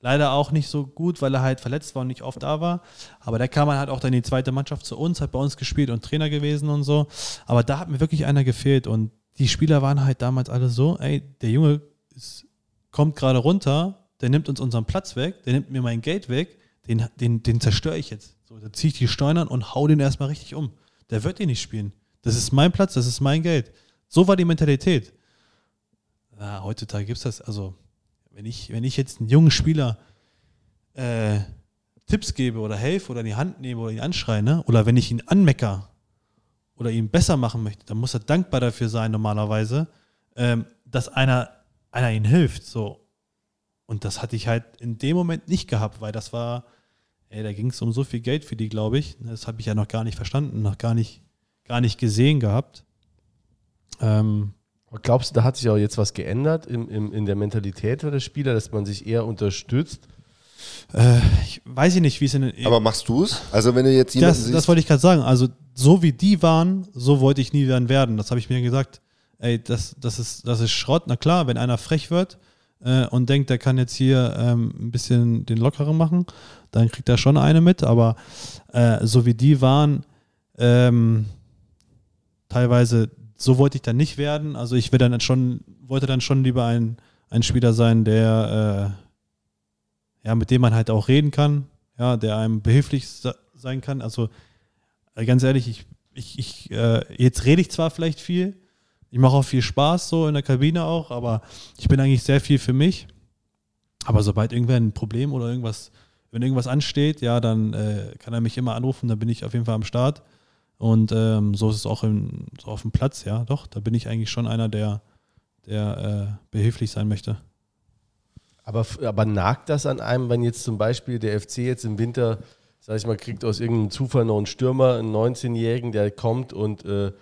Leider auch nicht so gut, weil er halt verletzt war und nicht oft da war. Aber der kam halt auch dann in die zweite Mannschaft zu uns, hat bei uns gespielt und Trainer gewesen und so. Aber da hat mir wirklich einer gefehlt. Und die Spieler waren halt damals alle so, ey, der Junge ist, kommt gerade runter, der nimmt uns unseren Platz weg, der nimmt mir mein Geld weg, den, den, den zerstöre ich jetzt. So, da ziehe ich die Steuern und hau den erstmal richtig um. Der wird den nicht spielen. Das ist mein Platz, das ist mein Geld. So war die Mentalität. Ja, heutzutage gibt es das, also wenn ich, wenn ich jetzt einen jungen Spieler äh, Tipps gebe oder helfe oder in die Hand nehme oder ihn anschreie, ne? oder wenn ich ihn anmecker oder ihn besser machen möchte, dann muss er dankbar dafür sein, normalerweise, ähm, dass einer, einer ihm hilft. So. Und das hatte ich halt in dem Moment nicht gehabt, weil das war, ey, da ging es um so viel Geld für die, glaube ich. Das habe ich ja noch gar nicht verstanden, noch gar nicht, gar nicht gesehen gehabt. Ähm, Glaubst du, da hat sich auch jetzt was geändert im, im, in der Mentalität der Spieler, dass man sich eher unterstützt? Äh, ich weiß nicht, wie es in den. Aber machst du es? Also, wenn du jetzt jemanden. Das, das wollte ich gerade sagen. Also, so wie die waren, so wollte ich nie dann werden. Das habe ich mir gesagt. Ey, das, das, ist, das ist Schrott. Na klar, wenn einer frech wird äh, und denkt, der kann jetzt hier ähm, ein bisschen den Lockeren machen, dann kriegt er schon eine mit. Aber äh, so wie die waren, ähm, teilweise so wollte ich dann nicht werden. Also ich dann schon, wollte dann schon lieber ein, ein Spieler sein, der äh, ja, mit dem man halt auch reden kann, ja, der einem behilflich sein kann. Also äh, ganz ehrlich, ich, ich, ich äh, jetzt rede ich zwar vielleicht viel, ich mache auch viel Spaß so in der Kabine auch, aber ich bin eigentlich sehr viel für mich. Aber sobald irgendwer ein Problem oder irgendwas, wenn irgendwas ansteht, ja, dann äh, kann er mich immer anrufen, dann bin ich auf jeden Fall am Start. Und ähm, so ist es auch im, so auf dem Platz, ja, doch. Da bin ich eigentlich schon einer, der, der äh, behilflich sein möchte. Aber, aber nagt das an einem, wenn jetzt zum Beispiel der FC jetzt im Winter, sag ich mal, kriegt aus irgendeinem Zufall noch einen Stürmer, einen 19-Jährigen, der kommt und, äh,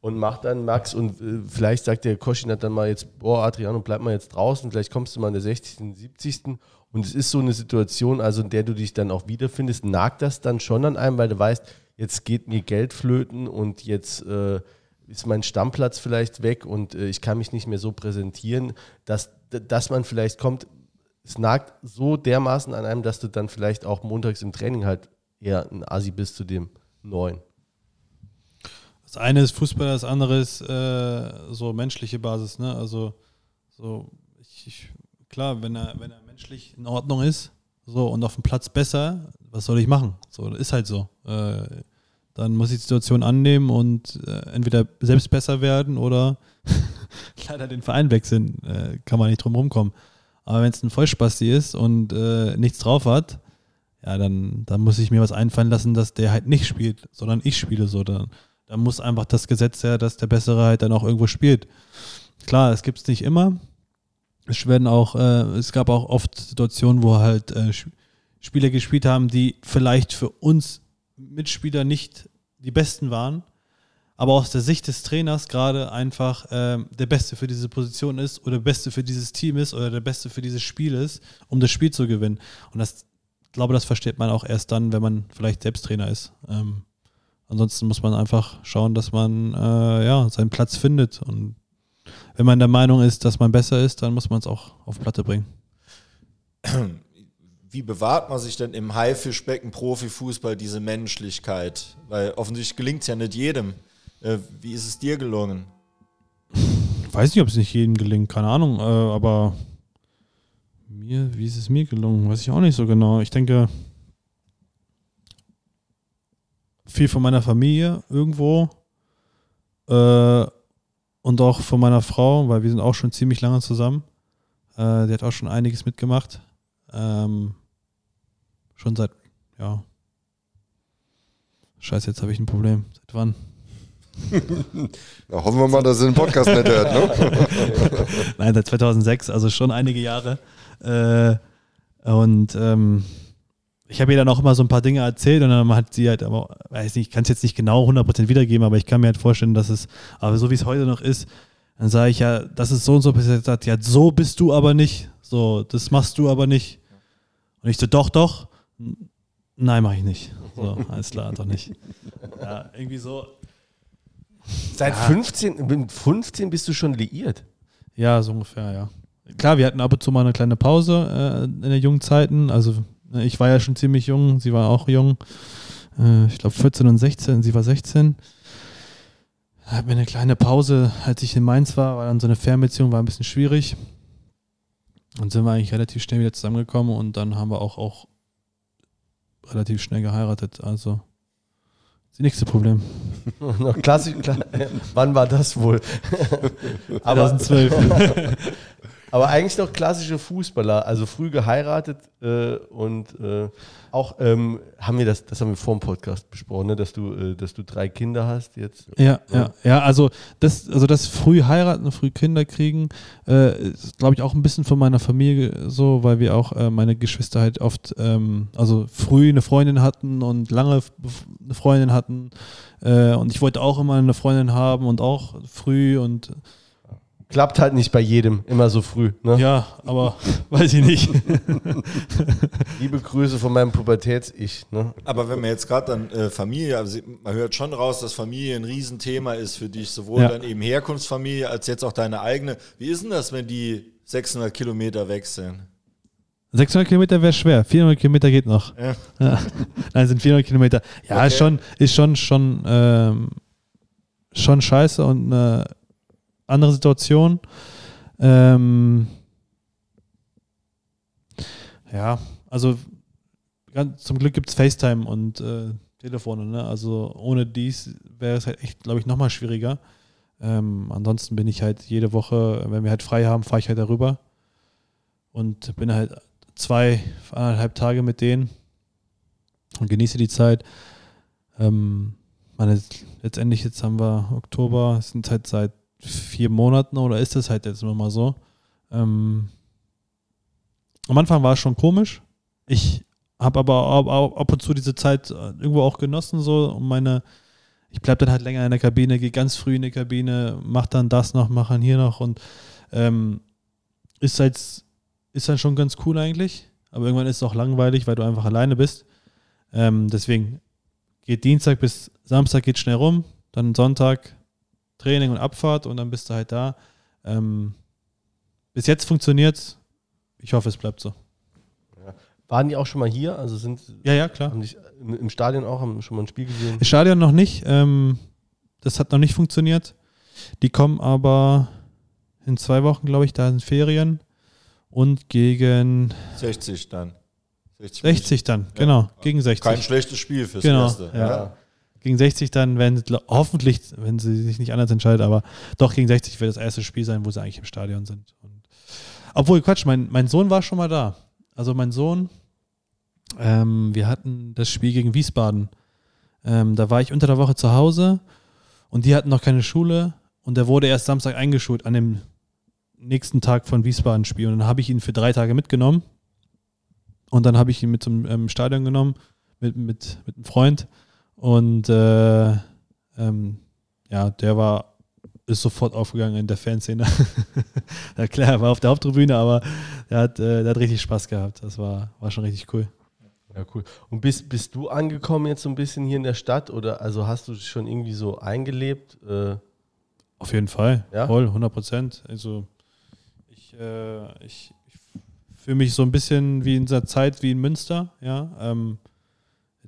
und macht dann Max und äh, vielleicht sagt der Koschinat dann mal jetzt, boah, Adriano, bleib mal jetzt draußen, vielleicht kommst du mal in der 60., 70. Und es ist so eine Situation, also in der du dich dann auch wiederfindest, nagt das dann schon an einem, weil du weißt, jetzt geht mir Geld flöten und jetzt äh, ist mein Stammplatz vielleicht weg und äh, ich kann mich nicht mehr so präsentieren, dass, dass man vielleicht kommt, es nagt so dermaßen an einem, dass du dann vielleicht auch montags im Training halt eher ein Asi bist zu dem Neuen. Das eine ist Fußball, das andere ist äh, so menschliche Basis. Ne? Also so, ich, ich, klar, wenn er, wenn er menschlich in Ordnung ist, so und auf dem Platz besser, was soll ich machen? So, ist halt so. Äh, dann muss ich die Situation annehmen und äh, entweder selbst besser werden oder leider den Verein wechseln. Äh, kann man nicht drum rumkommen. Aber wenn es ein Vollspasti ist und äh, nichts drauf hat, ja, dann, dann muss ich mir was einfallen lassen, dass der halt nicht spielt, sondern ich spiele so. Dann, dann muss einfach das Gesetz her, dass der Bessere halt dann auch irgendwo spielt. Klar, es gibt es nicht immer. Es werden auch, äh, es gab auch oft Situationen, wo halt äh, Spieler gespielt haben, die vielleicht für uns Mitspieler nicht die besten waren, aber aus der Sicht des Trainers gerade einfach ähm, der Beste für diese Position ist oder der Beste für dieses Team ist oder der Beste für dieses Spiel ist, um das Spiel zu gewinnen. Und das, ich glaube, das versteht man auch erst dann, wenn man vielleicht selbst Trainer ist. Ähm, ansonsten muss man einfach schauen, dass man äh, ja, seinen Platz findet. Und wenn man der Meinung ist, dass man besser ist, dann muss man es auch auf Platte bringen. wie bewahrt man sich denn im Haifischbecken Profifußball diese Menschlichkeit? Weil offensichtlich gelingt es ja nicht jedem. Äh, wie ist es dir gelungen? Ich weiß nicht, ob es nicht jedem gelingt, keine Ahnung, äh, aber mir, wie ist es mir gelungen? Weiß ich auch nicht so genau. Ich denke, viel von meiner Familie irgendwo äh, und auch von meiner Frau, weil wir sind auch schon ziemlich lange zusammen. Äh, die hat auch schon einiges mitgemacht. Ähm, Schon seit, ja. Scheiße, jetzt habe ich ein Problem. Seit wann? Na, hoffen wir mal, dass ihr den Podcast nicht hört, ne? Nein, seit 2006, also schon einige Jahre. Äh, und ähm, ich habe ihr dann auch immer so ein paar Dinge erzählt und dann hat sie halt, aber weiß nicht, ich kann es jetzt nicht genau 100% wiedergeben, aber ich kann mir halt vorstellen, dass es, aber so wie es heute noch ist, dann sage ich ja, das ist so und so, bis er sagt, ja, so bist du aber nicht, so, das machst du aber nicht. Und ich so, doch, doch. Nein, mache ich nicht. So, alles klar, doch nicht. Ja, irgendwie so. Seit ja. 15, 15 bist du schon liiert. Ja, so ungefähr, ja. klar, wir hatten ab und zu mal eine kleine Pause äh, in den jungen Zeiten. Also ich war ja schon ziemlich jung, sie war auch jung. Äh, ich glaube 14 und 16, sie war 16. Da hatten wir eine kleine Pause, als ich in Mainz war, war dann so eine Fernbeziehung, war ein bisschen schwierig. Und sind wir eigentlich relativ schnell wieder zusammengekommen und dann haben wir auch, auch relativ schnell geheiratet. Also das nächste Problem. Klassisch, wann war das wohl? aber, 2012. aber eigentlich noch klassische Fußballer, also früh geheiratet äh, und äh, auch ähm, haben wir das, das haben wir vor dem Podcast besprochen, ne, dass du, äh, dass du drei Kinder hast jetzt. Ja, ja, ja, also das, also das früh heiraten, früh Kinder kriegen, äh, ist glaube ich auch ein bisschen von meiner Familie so, weil wir auch äh, meine Geschwister halt oft, ähm, also früh eine Freundin hatten und lange eine Freundin hatten äh, und ich wollte auch immer eine Freundin haben und auch früh und Klappt halt nicht bei jedem, immer so früh. Ne? Ja, aber weiß ich nicht. Liebe Grüße von meinem Pubertäts-Ich. Ne? Aber wenn man jetzt gerade dann äh, Familie, also man hört schon raus, dass Familie ein Riesenthema ist für dich, sowohl ja. dann eben Herkunftsfamilie als jetzt auch deine eigene. Wie ist denn das, wenn die 600 Kilometer sind? 600 Kilometer wäre schwer, 400 Kilometer geht noch. Ja. Ja. Nein, sind 400 Kilometer. Ja, okay. ist schon, ist schon, schon, ähm, schon scheiße und äh, andere Situation. Ähm, ja, also zum Glück gibt es FaceTime und äh, Telefone. Ne? Also ohne dies wäre es halt echt, glaube ich, nochmal schwieriger. Ähm, ansonsten bin ich halt jede Woche, wenn wir halt frei haben, fahre ich halt darüber und bin halt zwei, anderthalb Tage mit denen und genieße die Zeit. Ähm, meine, letztendlich jetzt haben wir Oktober, sind halt seit vier Monaten oder ist es halt jetzt immer mal so. Ähm, am Anfang war es schon komisch. Ich habe aber ab und zu diese Zeit äh, irgendwo auch genossen, so und meine, ich bleibe dann halt länger in der Kabine, gehe ganz früh in die Kabine, mach dann das noch, mach dann hier noch und ähm, ist halt, ist dann schon ganz cool eigentlich, aber irgendwann ist es auch langweilig, weil du einfach alleine bist. Ähm, deswegen geht Dienstag bis Samstag geht schnell rum, dann Sonntag Training und Abfahrt und dann bist du halt da. Ähm, bis jetzt funktioniert Ich hoffe, es bleibt so. Ja. Waren die auch schon mal hier? Also sind ja ja klar. Haben dich im, Stadion auch haben schon mal ein Spiel gesehen? Im Stadion noch nicht. Ähm, das hat noch nicht funktioniert. Die kommen aber in zwei Wochen, glaube ich, da sind Ferien und gegen 60 dann. 60, 60 dann, ja. genau, gegen 60. Kein schlechtes Spiel fürs genau, Erste. Ja. ja gegen 60 dann, wenn hoffentlich, wenn sie sich nicht anders entscheidet, aber doch gegen 60 wird das erste Spiel sein, wo sie eigentlich im Stadion sind. Und, obwohl, Quatsch, mein, mein Sohn war schon mal da. Also mein Sohn, ähm, wir hatten das Spiel gegen Wiesbaden. Ähm, da war ich unter der Woche zu Hause und die hatten noch keine Schule und der wurde erst Samstag eingeschult an dem nächsten Tag von Wiesbaden Spiel. Und dann habe ich ihn für drei Tage mitgenommen und dann habe ich ihn mit zum ähm, Stadion genommen mit, mit, mit einem Freund und äh, ähm, ja, der war, ist sofort aufgegangen in der Fanszene. ja, klar, er war auf der Haupttribüne, aber der hat, äh, der hat richtig Spaß gehabt. Das war, war schon richtig cool. Ja, cool. Und bist, bist du angekommen jetzt so ein bisschen hier in der Stadt oder also hast du dich schon irgendwie so eingelebt? Äh, auf jeden Fall, ja? voll, 100 Prozent. Also ich, äh, ich, ich fühle mich so ein bisschen wie in dieser Zeit wie in Münster, ja. Ähm,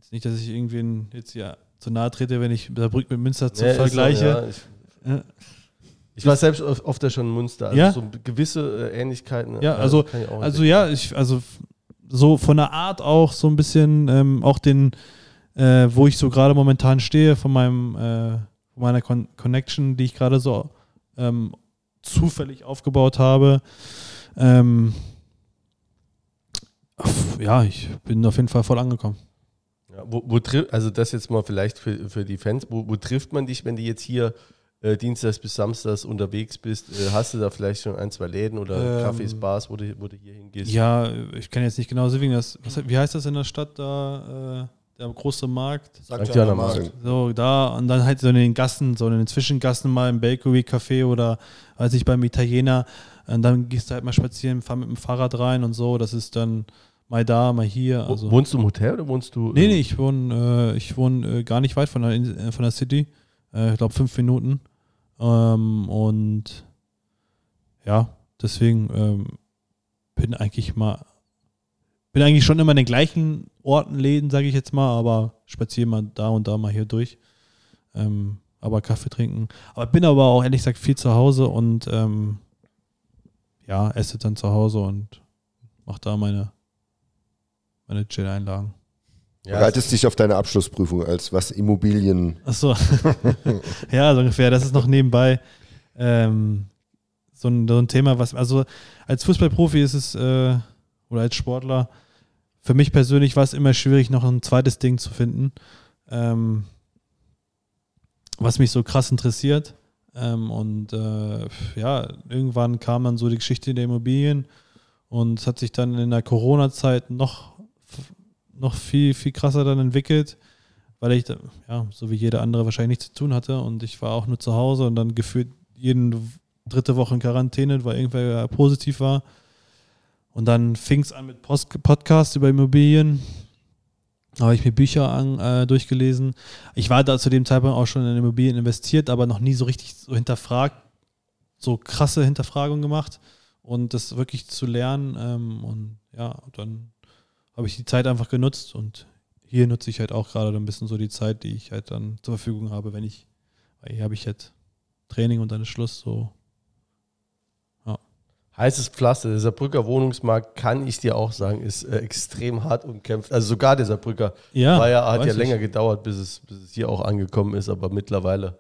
Jetzt nicht, dass ich irgendwie jetzt ja zu nahe trete, wenn ich Saarbrücken mit Münster zu ja, vergleiche. So, ja, ich, ich, war selbst oft ja schon in Münster, also ja? so gewisse äh, Ähnlichkeiten. Ja, also, also ja, ich, also so von der Art auch so ein bisschen, ähm, auch den, äh, wo ich so gerade momentan stehe, von meinem, äh, von meiner Con Connection, die ich gerade so ähm, zufällig aufgebaut habe. Ähm, ja, ich bin auf jeden Fall voll angekommen. Ja, wo, wo also das jetzt mal vielleicht für, für die Fans, wo, wo trifft man dich, wenn du jetzt hier äh, Dienstags bis Samstags unterwegs bist? Äh, hast du da vielleicht schon ein, zwei Läden oder ähm, Cafés, Bars, wo du, wo du hier hingehst? Ja, ich kann jetzt nicht genau sagen, das, was, wie heißt das in der Stadt da? Äh, der große Markt. Sagt ja Markt. So, da und dann halt so in den Gassen, so in den Zwischengassen mal im Bakery-Café oder weiß ich beim Italiener. Und dann gehst du halt mal spazieren, fahr mit dem Fahrrad rein und so. Das ist dann mal da, mal hier. Also. Wohnst du im Hotel oder wohnst du? Nee, nee, ich wohne, äh, ich wohne äh, gar nicht weit von der, äh, von der City. Äh, ich glaube fünf Minuten. Ähm, und ja, deswegen ähm, bin eigentlich mal, bin eigentlich schon immer in den gleichen Orten, Läden, sage ich jetzt mal, aber spaziere mal da und da mal hier durch. Ähm, aber Kaffee trinken. Aber bin aber auch ehrlich gesagt viel zu Hause und ähm, ja, esse dann zu Hause und mache da meine, meine Chill-Einlagen. Ja, Bereitest dich auf deine Abschlussprüfung als was Immobilien. Achso. ja, so ungefähr. Das ist noch nebenbei ähm, so, ein, so, ein, Thema, was, also als Fußballprofi ist es, äh, oder als Sportler, für mich persönlich war es immer schwierig, noch ein zweites Ding zu finden, ähm, was mich so krass interessiert. Ähm, und äh, ja, irgendwann kam dann so die Geschichte der Immobilien und es hat sich dann in der Corona-Zeit noch noch viel, viel krasser dann entwickelt, weil ich, ja, so wie jeder andere wahrscheinlich nichts zu tun hatte und ich war auch nur zu Hause und dann gefühlt jeden dritte Woche in Quarantäne, weil irgendwer positiv war. Und dann fing es an mit Post Podcasts über Immobilien. Habe ich mir Bücher an, äh, durchgelesen. Ich war da zu dem Zeitpunkt auch schon in Immobilien investiert, aber noch nie so richtig so hinterfragt, so krasse Hinterfragungen gemacht und das wirklich zu lernen. Ähm, und ja, dann habe ich die Zeit einfach genutzt und hier nutze ich halt auch gerade ein bisschen so die Zeit, die ich halt dann zur Verfügung habe, wenn ich, weil hier habe ich halt Training und dann ist Schluss, so. Ja. Heißes Pflaster, der Saarbrücker Wohnungsmarkt, kann ich dir auch sagen, ist äh, extrem hart umkämpft. Also sogar der Saarbrücker ja, war ja, hat ja länger gedauert, bis es, bis es hier auch angekommen ist, aber mittlerweile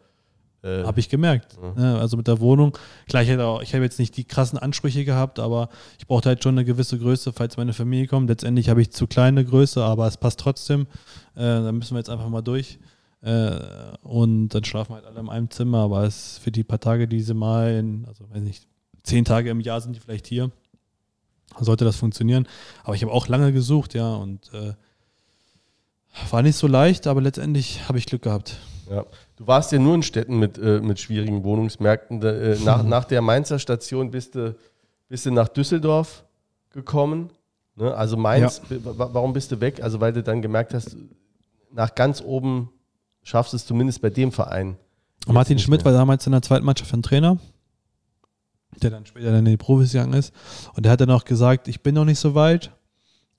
äh, habe ich gemerkt. Ja. Ja, also mit der Wohnung. Klar, ich, auch, ich habe jetzt nicht die krassen Ansprüche gehabt, aber ich brauchte halt schon eine gewisse Größe, falls meine Familie kommt. Letztendlich habe ich zu kleine Größe, aber es passt trotzdem. Äh, da müssen wir jetzt einfach mal durch. Äh, und dann schlafen wir halt alle in einem Zimmer, aber es für die paar Tage, die sie mal in, also weiß nicht, zehn Tage im Jahr sind die vielleicht hier, sollte das funktionieren. Aber ich habe auch lange gesucht, ja, und äh, war nicht so leicht, aber letztendlich habe ich Glück gehabt. Ja. Du warst ja nur in Städten mit, äh, mit schwierigen Wohnungsmärkten. Äh, nach, nach der Mainzer Station bist du, bist du nach Düsseldorf gekommen. Ne? Also Mainz, ja. warum bist du weg? Also weil du dann gemerkt hast, nach ganz oben schaffst du es zumindest bei dem Verein. Martin Schmidt mehr. war damals in der zweiten Mannschaft ein Trainer, der dann später in die Profis gegangen ist. Und der hat dann auch gesagt, ich bin noch nicht so weit,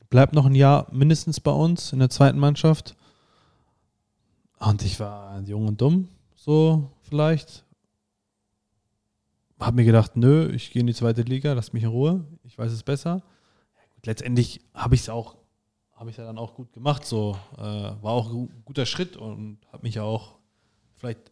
bleib noch ein Jahr mindestens bei uns in der zweiten Mannschaft. Und ich war jung und dumm, so vielleicht. Hab mir gedacht, nö, ich gehe in die zweite Liga, lass mich in Ruhe, ich weiß es besser. Letztendlich habe ich es auch, habe ich ja dann auch gut gemacht, so äh, war auch ein guter Schritt und habe mich auch vielleicht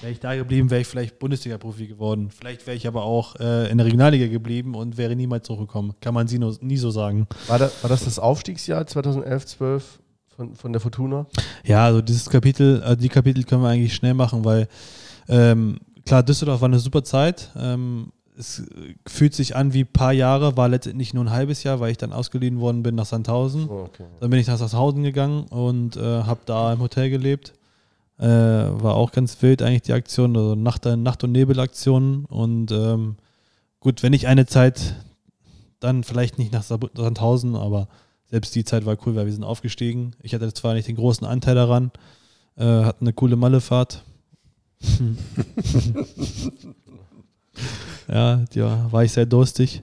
Wäre ich da geblieben, wäre ich vielleicht Bundesliga-Profi geworden. Vielleicht wäre ich aber auch äh, in der Regionalliga geblieben und wäre niemals zurückgekommen. Kann man sie nur, nie so sagen. War, da, war das das Aufstiegsjahr 2011, 12? Von, von der Fortuna? Ja, also dieses Kapitel, also die Kapitel können wir eigentlich schnell machen, weil ähm, klar, Düsseldorf war eine super Zeit. Ähm, es fühlt sich an wie ein paar Jahre, war letztendlich nur ein halbes Jahr, weil ich dann ausgeliehen worden bin nach Sandhausen. Oh, okay. Dann bin ich nach Sandhausen gegangen und äh, habe da im Hotel gelebt. Äh, war auch ganz wild eigentlich die Aktion, also Nacht, Nacht- und Nebelaktion. Und ähm, gut, wenn ich eine Zeit, dann vielleicht nicht nach Sandhausen, aber selbst die Zeit war cool, weil wir sind aufgestiegen. Ich hatte zwar nicht den großen Anteil daran, äh, hatten eine coole Mallefahrt. ja, ja, war ich sehr durstig.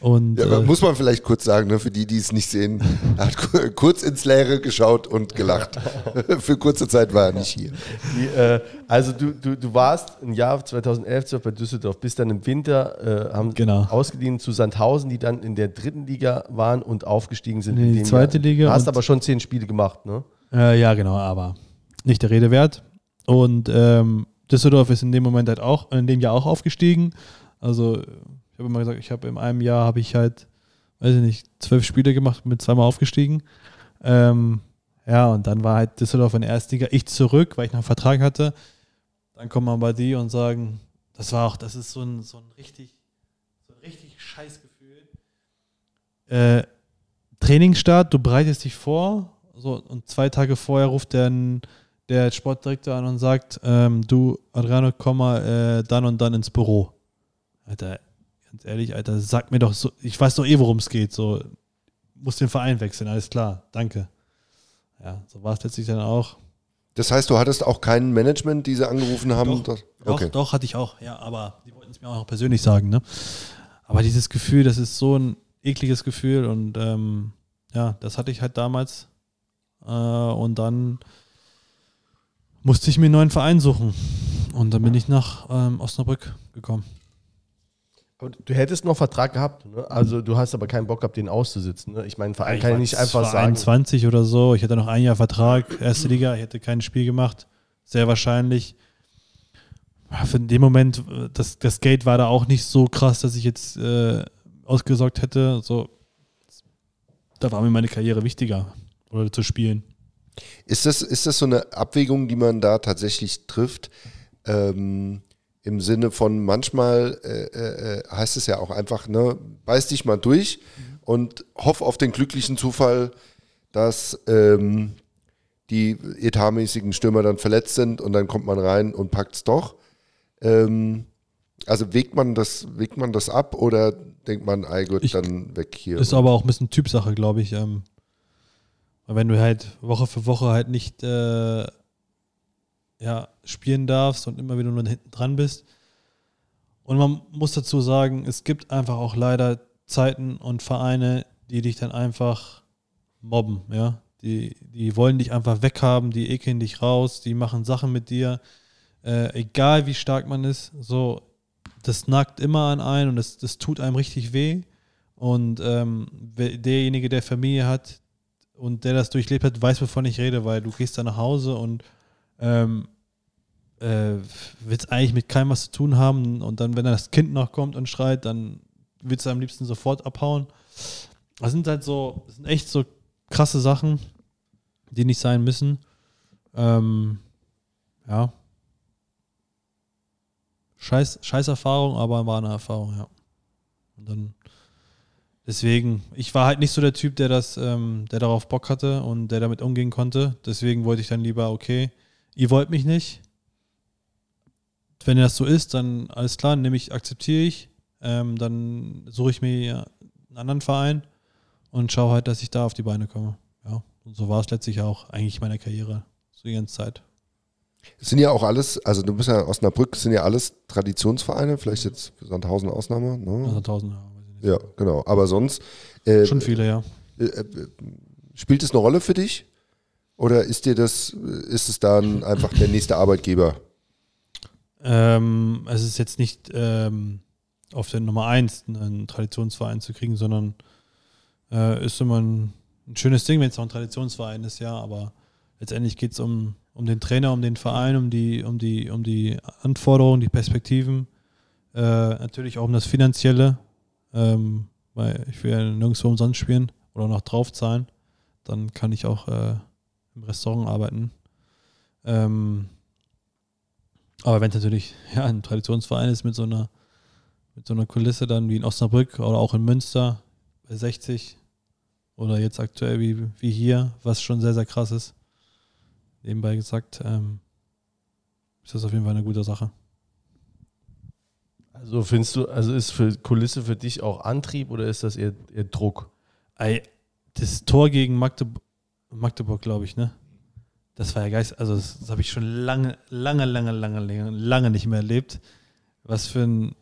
Und, ja, äh, muss man vielleicht kurz sagen, ne, für die, die es nicht sehen, er hat kurz ins Leere geschaut und gelacht. für kurze Zeit war er nicht hier. Die, äh, also du, du, du warst im Jahr 2011 bei Düsseldorf, bist dann im Winter, äh, haben genau. ausgeliehen zu Sandhausen, die dann in der dritten Liga waren und aufgestiegen sind. In die zweite Jahr. Liga. Du hast aber schon zehn Spiele gemacht, ne? Äh, ja, genau, aber nicht der Rede wert. Und ähm, Düsseldorf ist in dem Moment halt auch, in dem Jahr auch aufgestiegen. Also habe immer gesagt, ich habe in einem Jahr habe ich halt, weiß ich nicht, zwölf Spiele gemacht, bin zweimal aufgestiegen. Ähm, ja, und dann war halt Düsseldorf in der ersten Liga, ich zurück, weil ich noch einen Vertrag hatte. Dann kommt man bei die und sagen, das war auch, das ist so ein, so ein richtig, so ein richtig scheiß Gefühl. Äh, Trainingsstart, du bereitest dich vor, so, und zwei Tage vorher ruft dann der Sportdirektor an und sagt, ähm, du, Adriano, komm mal äh, dann und dann ins Büro. Alter, Ganz ehrlich, Alter, sag mir doch so, ich weiß doch eh, worum es geht. So, muss den Verein wechseln, alles klar, danke. Ja, so war es letztlich dann auch. Das heißt, du hattest auch kein Management, die sie angerufen haben? Doch, Das- doch, doch, hatte ich auch, ja, aber die wollten es mir auch noch persönlich sagen, ne? Aber dieses Gefühl, das ist so ein ekliges Gefühl und ähm, ja, das hatte ich halt damals. Äh, und dann musste ich mir einen neuen Verein suchen. Und dann bin ich nach ähm, Osnabrück gekommen. Aber du hättest noch Vertrag gehabt, ne? Also du hast aber keinen Bock gehabt, den auszusitzen. Ne? Ich meine, ein Verein Ich kann ja nicht einfach sagen. 22 oder so. Ich hatte noch ein Jahr Vertrag, erste Liga. Ich hätte kein Spiel gemacht. Sehr wahrscheinlich. Für den Moment, äh, das, das Gate war da auch nicht so krass, dass ich jetzt äh, ausgesorgt hätte. So, da war mir meine Karriere wichtiger, oder zu spielen. Ist das, ist das so eine Abwägung, die man da tatsächlich trifft? Ähm, Im Sinne von manchmal äh, äh, heißt es ja auch einfach, ne, beiß dich mal durch und hoff auf den glücklichen Zufall, dass ähm, die etatmäßigen Stürmer dann verletzt sind und dann kommt man rein und packt es doch. Ähm, also wägt man das, wägt man das ab oder denkt man, ey gut, Ich- dann weg hier? Ist aber auch ein bisschen Typsache, glaube ich. Ähm, wenn du halt Woche für Woche halt nicht äh, ja, spielen darfst und immer wieder nur hinten dran bist. Und man muss dazu sagen, es gibt einfach auch leider Zeiten und Vereine, die dich dann einfach mobben, ja. Die, die wollen dich einfach weghaben, die ekeln dich raus, die machen Sachen mit dir, äh, egal wie stark man ist, so, das nagt immer an einen und das, das tut einem richtig weh. Und ähm, derjenige, der Familie hat und der das durchlebt hat, weiß, wovon ich rede, weil du gehst da nach Hause und ähm, äh, willst eigentlich mit keinem was zu tun haben und dann, wenn dann das Kind noch kommt und schreit, dann willst du am liebsten sofort abhauen. Das sind halt so, das sind echt so krasse Sachen, die nicht sein müssen. Ähm, ja. Scheiß, scheiß Erfahrung, aber war eine Erfahrung, ja. Und dann Deswegen, ich war halt nicht so der Typ, der das, ähm, der darauf Bock hatte und der damit umgehen konnte. Deswegen wollte ich dann lieber, okay, ihr wollt mich nicht. Wenn das so ist, dann alles klar, nehme ich, akzeptiere ich. Ähm, dann suche ich mir einen anderen Verein und schaue halt, dass ich da auf die Beine komme. Ja, und so war es letztlich auch eigentlich meine Karriere, so die ganze Zeit. Es sind ja auch alles, also du bist ja Osnabrück, sind ja alles Traditionsvereine, vielleicht jetzt Sandhausen Ausnahme. Ne? Tausend, ja, weiß ich nicht. Ja, genau. Aber sonst äh, Schon viele, ja. äh, äh, spielt es eine Rolle für dich? Oder ist dir das, ist es dann einfach der nächste Arbeitgeber? Ähm, es ist jetzt nicht ähm, auf der Nummer 1 einen Traditionsverein zu kriegen, sondern äh, ist immer ein, ein schönes Ding, wenn es auch ein Traditionsverein ist, ja, aber letztendlich geht es um, um den Trainer, um den Verein, um die, um die, um die Anforderungen, die Perspektiven, äh, natürlich auch um das Finanzielle, ähm, weil ich will ja nirgendwo umsonst spielen oder noch draufzahlen, dann kann ich auch äh, im Restaurant arbeiten. Ähm, aber wenn es natürlich ja, ein Traditionsverein ist mit so einer mit so einer Kulisse dann wie in Osnabrück oder auch in Münster bei 60 oder jetzt aktuell wie, wie hier, was schon sehr, sehr krass ist, nebenbei gesagt, ähm, ist das auf jeden Fall eine gute Sache. Also findest du, also ist für Kulisse für dich auch Antrieb oder ist das eher, eher Druck? Das Tor gegen Magdeburg, Magdeburg glaube ich, ne? Das war ja geist, also das, das habe ich schon lange, lange, lange, lange, lange, lange nicht mehr erlebt. Was für ein,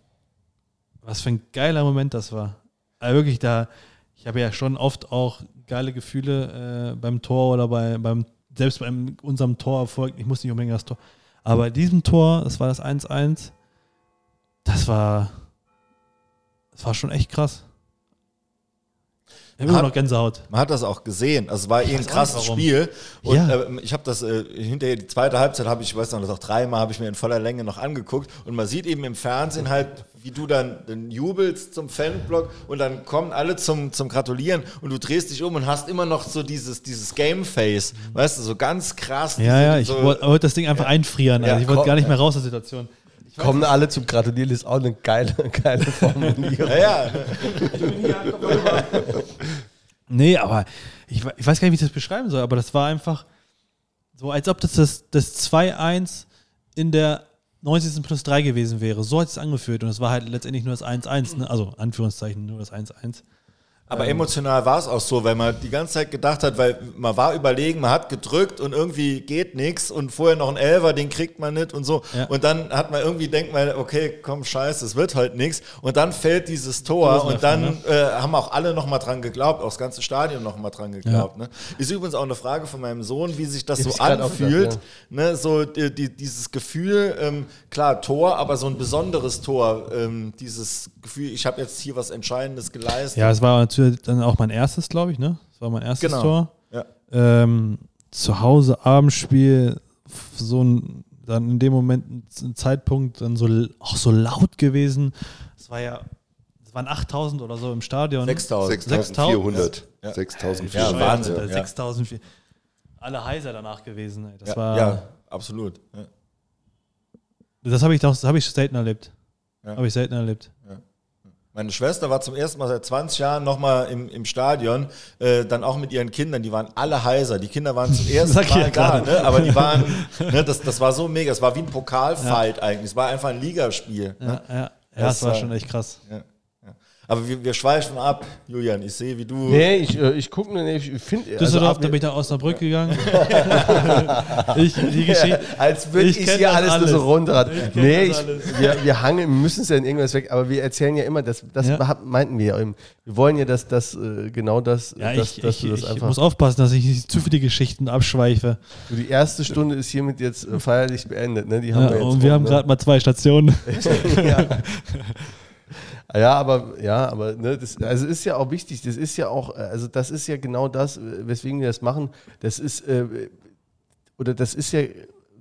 was für ein geiler Moment das war. Also wirklich da, ich habe ja schon oft auch geile Gefühle äh, beim Tor oder bei, beim, selbst beim unserem Torerfolg. Ich muss nicht unbedingt das Tor. Aber bei diesem Tor, das war das 1-1, das war, das war schon echt krass. Ich habe immer noch Gänsehaut. Man hat das auch gesehen. Also es war eh ein krasses. Spiel. Und Ja. ähm, ich habe das äh, hinterher, die zweite Halbzeit habe ich, ich weiß noch, das auch dreimal habe ich mir in voller Länge noch angeguckt. Und man sieht eben im Fernsehen halt, wie du dann, dann jubelst zum Fanblock und dann kommen alle zum, zum Gratulieren und du drehst dich um und hast immer noch so dieses, dieses Game-Face. Weißt du, so ganz krass. Ja, ja, ich so, wollte wollt das Ding einfach einfrieren. Also Ja, ich wollte gar nicht ja. mehr raus aus der Situation. Kommen alle zum Gratulieren, ist auch eine geile, geile Formulierung. Ja, ja. Nee, aber ich, ich weiß gar nicht, wie ich das beschreiben soll, aber das war einfach so, als ob das das, das 2-1 in der 90. plus 3 gewesen wäre. So hat es angefühlt und es war halt letztendlich nur das 1-1, ne? also Anführungszeichen nur das 1-1. Aber emotional war es auch so, weil man die ganze Zeit gedacht hat, weil man war überlegen, man hat gedrückt und irgendwie geht nichts und vorher noch ein Elfer, den kriegt man nicht und so. Ja. Und dann hat man irgendwie denkt man, okay, komm, scheiße, es wird halt nichts. Und dann fällt dieses Tor und dann äh, haben auch alle noch mal dran geglaubt, auch das ganze Stadion noch mal dran geglaubt. Ne? Ist übrigens auch eine Frage von meinem Sohn, wie sich das Hab so anfühlt. gedacht, Ne? So die, die, dieses Gefühl, ähm, klar, Tor, aber so ein besonderes Tor. Ähm, dieses Gefühl, ich habe jetzt hier was Entscheidendes geleistet. Ja, es war natürlich dann auch mein erstes, glaube ich, ne? Das war mein erstes Genau. Tor. Ja. Ähm, zu Hause, Abendspiel, so ein, dann in dem Moment ein, Zeitpunkt dann so auch so laut gewesen. Es war ja, es waren 8000 oder so im Stadion. 6000. 6400. Ja. 6400. Ja, Wahnsinn. Ja. 6000. Alle heiser danach gewesen. Ey. Das Ja, war, ja, absolut. Ja. das habe ich doch, das habe ich selten erlebt. Ja. Habe ich selten erlebt. Meine Schwester war zum ersten Mal seit 20 Jahren nochmal im, im Stadion, äh, dann auch mit ihren Kindern, die waren alle heiser. Die Kinder waren zum ersten Mal ja da, ne? aber die waren, ne, das, das war so mega, es war wie ein Pokalfight eigentlich, es war einfach ein Ligaspiel. Ja, Ne? ja, ja, Das das war schon echt krass. Ja, ja. Aber wir, wir schweifen ab, Julian, ich sehe, wie du... Nee, ich, äh, ich gucke nur, ich finde. Düsseldorf, da bin ich nach Osnabrück gegangen. ich, die Geschichte. als würde ich, Ich hier das alles, nur so alles. runter. Ich Nee, das ich, alles. wir, wir hangen, wir müssen es ja in irgendwas weg, aber wir erzählen ja immer, das, das Ja. meinten wir ja eben. Wir wollen ja, dass das äh, genau das, Ja, dass, ich, dass ich, du das ich einfach. muss aufpassen, dass ich nicht zu viele Geschichten abschweife. Die erste Stunde ist hiermit jetzt äh, feierlich beendet. Ne? Die haben Ja, wir jetzt und wir rum, haben ne? gerade mal zwei Stationen. ja. Ja, aber ja, aber ne, das, also ist ja auch wichtig. Das ist ja auch, also das ist ja genau das, weswegen wir das machen. Das ist äh, oder das ist ja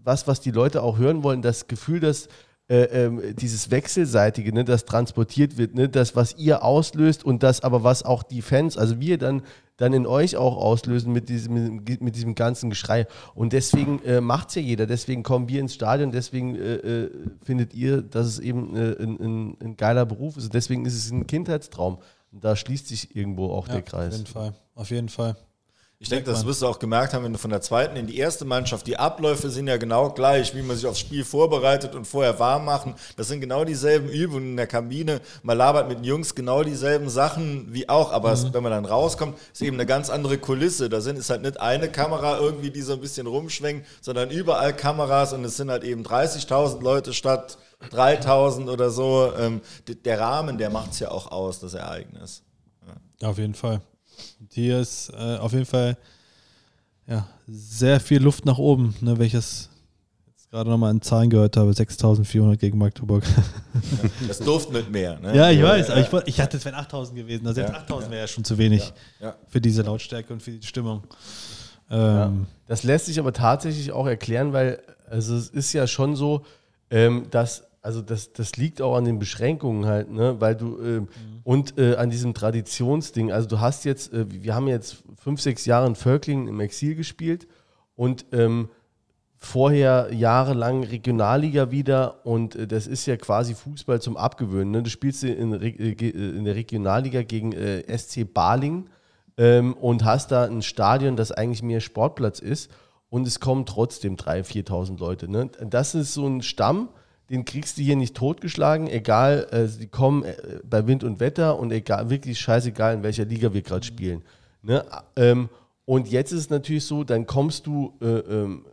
was, was die Leute auch hören wollen. Das Gefühl, dass äh, ähm, dieses wechselseitige, ne, das transportiert wird, ne, das was ihr auslöst und das aber was auch die Fans, also wir dann dann in euch auch auslösen mit diesem, mit diesem ganzen Geschrei. Und deswegen äh, macht es ja jeder. Deswegen kommen wir ins Stadion. Deswegen äh, äh, findet ihr, dass es eben äh, ein, ein, ein geiler Beruf ist. Und deswegen ist es ein Kindheitstraum. Und da schließt sich irgendwo auch der Auf Kreis. jeden Fall. Auf jeden Fall. Ich denke, das wirst du auch gemerkt haben, wenn du von der zweiten in die erste Mannschaft, die Abläufe sind ja genau gleich, wie man sich aufs Spiel vorbereitet und vorher warm machen. Das sind genau dieselben Übungen in der Kabine. Man labert mit den Jungs genau dieselben Sachen wie auch, aber es, wenn man dann rauskommt, ist eben eine ganz andere Kulisse. Da sind ist halt nicht eine Kamera irgendwie, die so ein bisschen rumschwenkt, sondern überall Kameras und es sind halt eben 30.000 Leute statt 3.000 oder so. Ähm, der Rahmen, der macht es ja auch aus, das Ereignis. Auf jeden Fall. Und hier ist äh, auf jeden Fall ja, sehr viel Luft nach oben, ne, welches jetzt gerade nochmal in Zahlen gehört habe, 6400 gegen Magdeburg. Das durfte nicht mehr. Ne? ja, ich weiß, aber ich, wollt- ich dachte, es wären 8000 gewesen. Also jetzt Ja, 8000 wäre ja schon zu wenig Ja. für diese Lautstärke und für die Stimmung. Ja. Ähm, Das lässt sich aber tatsächlich auch erklären, weil also es ist ja schon so, ähm, dass also das, das liegt auch an den Beschränkungen halt, ne? Weil du ähm, und äh, an diesem Traditionsding. Also du hast jetzt, äh, wir haben jetzt fünf, sechs Jahre in Völklingen im Exil gespielt und ähm, vorher jahrelang Regionalliga wieder und äh, das ist ja quasi Fußball zum Abgewöhnen. Ne? Du spielst in, äh, äh, in der Regionalliga gegen äh, SC Baling ähm, und hast da ein Stadion, das eigentlich mehr Sportplatz ist und es kommen trotzdem 3.000, 4.000 Leute. Ne? Das ist so ein Stamm, den kriegst du hier nicht totgeschlagen, egal, äh, kommen äh, bei Wind und Wetter und egal, wirklich scheißegal, in welcher Liga wir gerade spielen. Ne? Ähm, und jetzt ist es natürlich so, dann kommst du äh, ähm,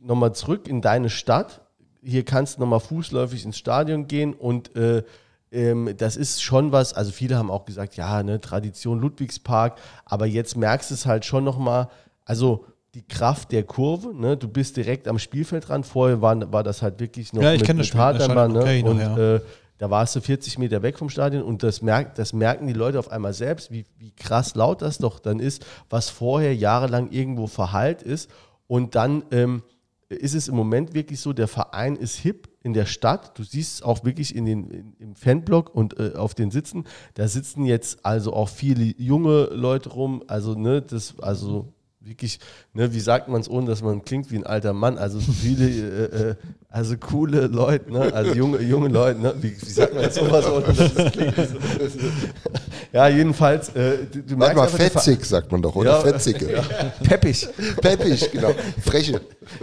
nochmal zurück in deine Stadt. Hier kannst du nochmal fußläufig ins Stadion gehen und äh, ähm, das ist schon was, also viele haben auch gesagt, ja, ne, Tradition Ludwigspark, aber jetzt merkst du es halt schon nochmal, also die Kraft der Kurve, ne, du bist direkt am Spielfeld dran, vorher war, war das halt wirklich noch Ja, ich kenn das Spiel, das Tatanbahn, Stadion kenn ich noch, und ja. äh, da warst du 40 Meter weg vom Stadion und das, merkt, das merken die Leute auf einmal selbst, wie, wie krass laut das doch dann ist, was vorher jahrelang irgendwo verhallt ist. Und dann ähm, ist es im Moment wirklich so, der Verein ist hip in der Stadt. Du siehst es auch wirklich in den, in, im Fanblock und äh, auf den Sitzen. Da sitzen jetzt also auch viele junge Leute rum. Also, ne, das, also wirklich, ne, wie sagt man es, ohne dass man klingt wie ein alter Mann. Also viele, äh, äh, also coole Leute, ne? also junge, junge Leute, ne? wie, wie sagt man jetzt sowas, ohne dass es klingt? ja, jedenfalls, äh, du, du merkst Ver- fetzig, sagt man doch, oder? Ja. Fetzige. Peppig. Peppig, genau. Freche.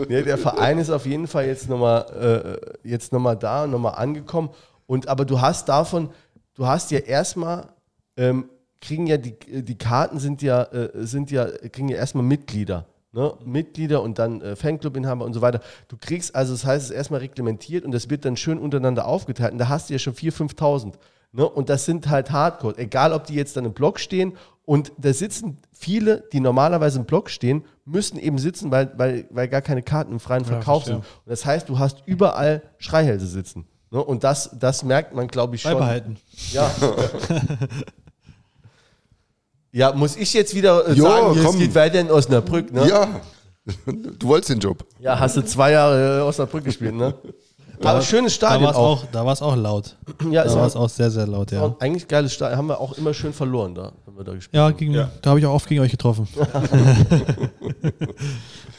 Nee, der Verein ist auf jeden Fall jetzt nochmal äh, jetzt noch mal da, nochmal angekommen. Und aber du hast davon, du hast ja erstmal, ähm, kriegen ja die, die Karten sind ja, äh, sind ja, kriegen ja erstmal Mitglieder. Ne? Mitglieder und dann äh, Fanclub-Inhaber und so weiter. Du kriegst, also das heißt, es ist erstmal reglementiert und das wird dann schön untereinander aufgeteilt. Und da hast du ja schon 4.000, 5.000. Ne? Und das sind halt Hardcore. Egal, ob die jetzt dann im Block stehen und da sitzen viele, die normalerweise im Block stehen, müssen eben sitzen, weil, weil, weil gar keine Karten im freien Verkauf verstehe. sind. Und das heißt, du hast überall Schreihälse sitzen. Ne? Und das, das merkt man, glaube ich, schon. Beibehalten. Ja. ja, muss ich jetzt wieder äh, Jo, sagen, es geht weiter in Osnabrück, ne? Ja, du wolltest den Job. Ja, hast du zwei Jahre äh, Osnabrück gespielt, ne? Aber schönes Da Stadion war es auch. auch, da war's auch laut. Ja, Da war es auch, sehr, sehr laut, ja. eigentlich geiles Stadion. Haben wir auch immer schön verloren da, wenn wir da gespielt Ja, haben. gegen, Ja. da habe ich auch oft gegen euch getroffen.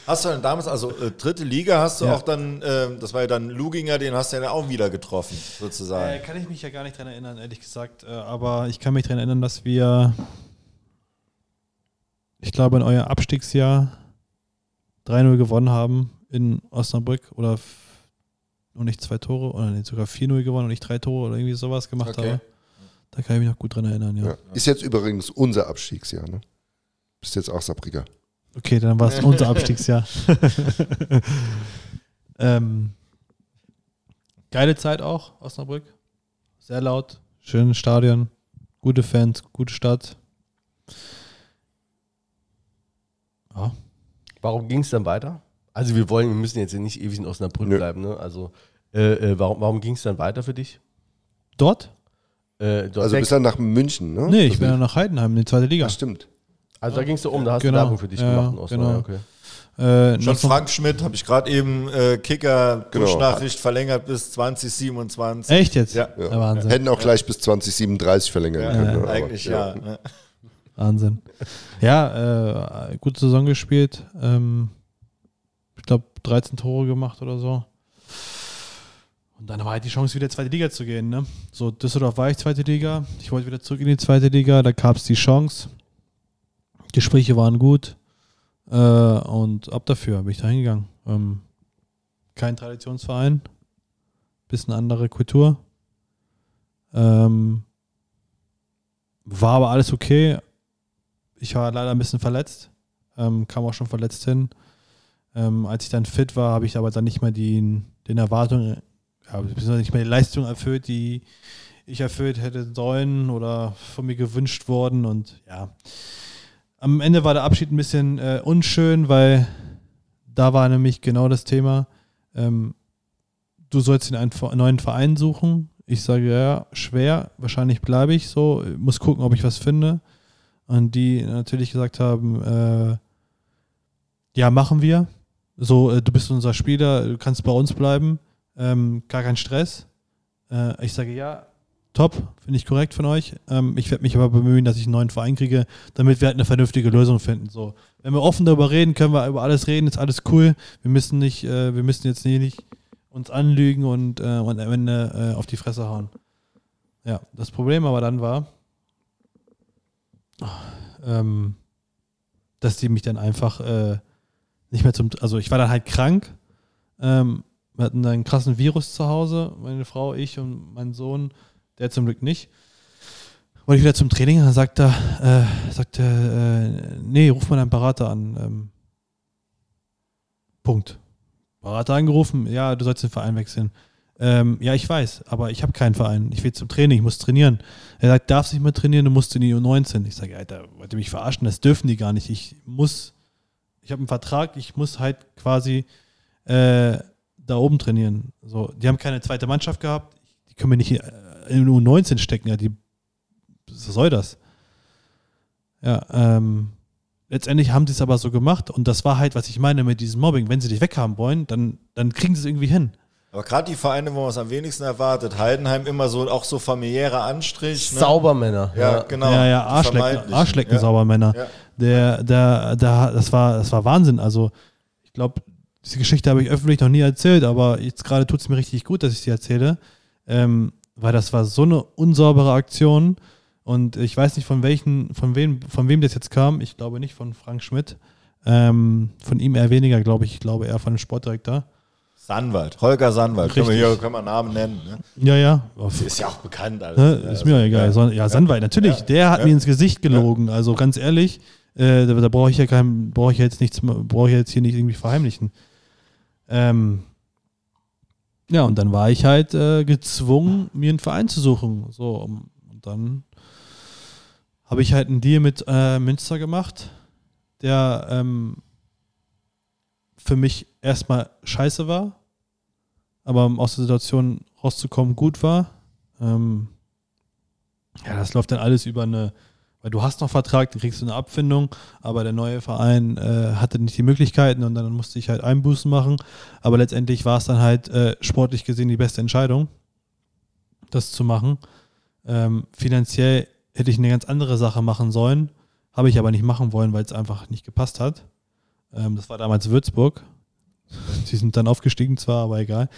Hast du dann damals, also äh, dritte Liga, hast du Ja. auch dann, ähm, das war ja dann Luginger, den hast du ja dann auch wieder getroffen, sozusagen. Äh, kann ich mich ja gar nicht dran erinnern, ehrlich gesagt. Äh, aber ich kann mich daran erinnern, dass wir, ich glaube, in euer Abstiegsjahr 3-0 gewonnen haben in Osnabrück oder und nicht zwei Tore oder nee, sogar 4-0 gewonnen und nicht drei Tore oder irgendwie sowas gemacht Okay. habe. Da kann ich mich noch gut dran erinnern, ja. Ja. Ist jetzt übrigens unser Abstiegsjahr, ne? Bist jetzt auch Saarbrücker. Okay, dann war es unser Abstiegsjahr. ähm, geile Zeit auch, Osnabrück. Sehr laut, schönes Stadion, gute Fans, gute Stadt. Ja, Warum ging es dann weiter? Also wir wollen, wir müssen jetzt nicht ewig in Osnabrück Nö. bleiben, ne? Also äh, äh, warum, warum ging es dann weiter für dich? dort? Äh, dort Also weg. bist dann nach München, ne? Nee, ich Das bin dann nach Heidenheim in die zweite Liga. Ach, stimmt. also da ging es so um, da hast Genau. du Werbung für dich Ja, gemacht in Osnabrück. genau. Ja, okay. Äh, Schon Frank Schmidt, habe ich gerade eben äh, Kicker Genau. Push-Nachricht verlängert bis 2027. Echt jetzt? Ja. Ja, Wahnsinn. Hätten auch gleich bis 2037 verlängern Ja, können. ne? Aber, eigentlich ja. Wahnsinn. Ja, äh, gute Saison gespielt. Ähm, ich glaube, 13 Tore gemacht oder so. Und dann war halt die Chance, wieder zweite Liga zu gehen. Ne? So, Düsseldorf war ich zweite Liga. Ich wollte wieder zurück in die zweite Liga. Da gab es die Chance. Gespräche waren gut. Äh, und ab dafür bin ich da hingegangen. Ähm, kein Traditionsverein. Bisschen andere Kultur. Ähm, war aber alles okay. Ich war leider ein bisschen verletzt. Ähm, kam auch schon verletzt hin. Ähm, als ich dann fit war, habe ich aber dann nicht mehr die, den Erwartungen, ja, beziehungsweise nicht mehr die Leistung erfüllt, die ich erfüllt hätte sollen oder von mir gewünscht worden. Und ja, am Ende war der Abschied ein bisschen äh, unschön, weil da war nämlich genau das Thema. Ähm, du sollst einen neuen Verein suchen. Ich sage ja, schwer, wahrscheinlich bleibe ich so, muss gucken, ob ich was finde. Und die natürlich gesagt haben, äh, ja, machen wir. So, äh, du bist unser Spieler, du kannst bei uns bleiben, ähm, gar kein Stress. Äh, ich sage ja, top, finde ich korrekt von euch. Ähm, ich werde mich aber bemühen, dass ich einen neuen Verein kriege, damit wir halt eine vernünftige Lösung finden. So, wenn wir offen darüber reden, können wir über alles reden, ist alles cool. Wir müssen nicht, äh, wir müssen jetzt nie nicht uns anlügen und, äh, und am Ende äh, auf die Fresse hauen. Ja, das Problem aber dann war, ähm, dass die mich dann einfach äh, nicht mehr zum, also ich war dann halt krank. Ähm, wir hatten dann einen krassen Virus zu Hause, meine Frau, ich und mein Sohn, der zum Glück nicht. Wollte ich wieder zum Training, dann sagt er, äh, sagt er, äh, nee, ruf mal deinen Berater an. Ähm, Punkt. Berater angerufen, ja, du sollst den Verein wechseln. Ähm, ja, ich weiß, aber ich habe keinen Verein. Ich will zum Training, ich muss trainieren. Er sagt, darfst nicht mehr trainieren, du musst in die U19. Ich sage, Alter, wollt ihr mich verarschen? Das dürfen die gar nicht. Ich muss, ich habe einen Vertrag, ich muss halt quasi äh, da oben trainieren. So, die haben keine zweite Mannschaft gehabt, die können mir nicht äh, in die U19 stecken. Ja, die, was soll das? Ja, ähm, letztendlich haben sie es aber so gemacht und das war halt, was ich meine mit diesem Mobbing. Wenn sie dich weghaben wollen, dann, dann kriegen sie es irgendwie hin. Aber gerade die Vereine, wo man es am wenigsten erwartet, Heidenheim immer so auch so familiärer Anstrich. Ne? Saubermänner. Ja, genau. Ja, ja, Arschlecken, Ja. Saubermänner. Ja. Der, der, der, das war, das war Wahnsinn. Also, ich glaube, diese Geschichte habe ich öffentlich noch nie erzählt, aber jetzt gerade tut es mir richtig gut, dass ich sie erzähle. Ähm, weil das war so eine unsaubere Aktion. Und ich weiß nicht, von welchen, von wem, von wem das jetzt kam. Ich glaube nicht von Frank Schmidt. Ähm, von ihm eher weniger, glaube ich. Ich glaube eher von dem Sportdirektor. Sandwald, Holger Sandwald. Können wir hier können wir Namen nennen. Ne? Ja, ja. Ist ja auch bekannt. Alles, Ne? ne? Ist mir egal. Ja, ja Sandweit, natürlich. Der hat mir ins Gesicht gelogen. Also ganz ehrlich, äh, da, da brauche ich ja kein, brauche ich ja jetzt nichts, brauche ich ja jetzt hier nicht irgendwie verheimlichen. Ähm, ja, und dann war ich halt äh, gezwungen, mir einen Verein zu suchen. So, und dann habe ich halt einen Deal mit äh, Münster gemacht, der ähm, für mich erstmal scheiße war, aber aus der Situation rauszukommen gut war. Ähm, ja, das läuft dann alles über eine, weil du hast noch Vertrag, dann kriegst du eine Abfindung, aber der neue Verein äh, hatte nicht die Möglichkeiten und dann musste ich halt Einbußen machen. Aber letztendlich war es dann halt äh, sportlich gesehen die beste Entscheidung, das zu machen. Ähm, finanziell hätte ich eine ganz andere Sache machen sollen, habe ich aber nicht machen wollen, weil es einfach nicht gepasst hat. Ähm, das war damals Würzburg. Die sind dann aufgestiegen zwar, aber egal.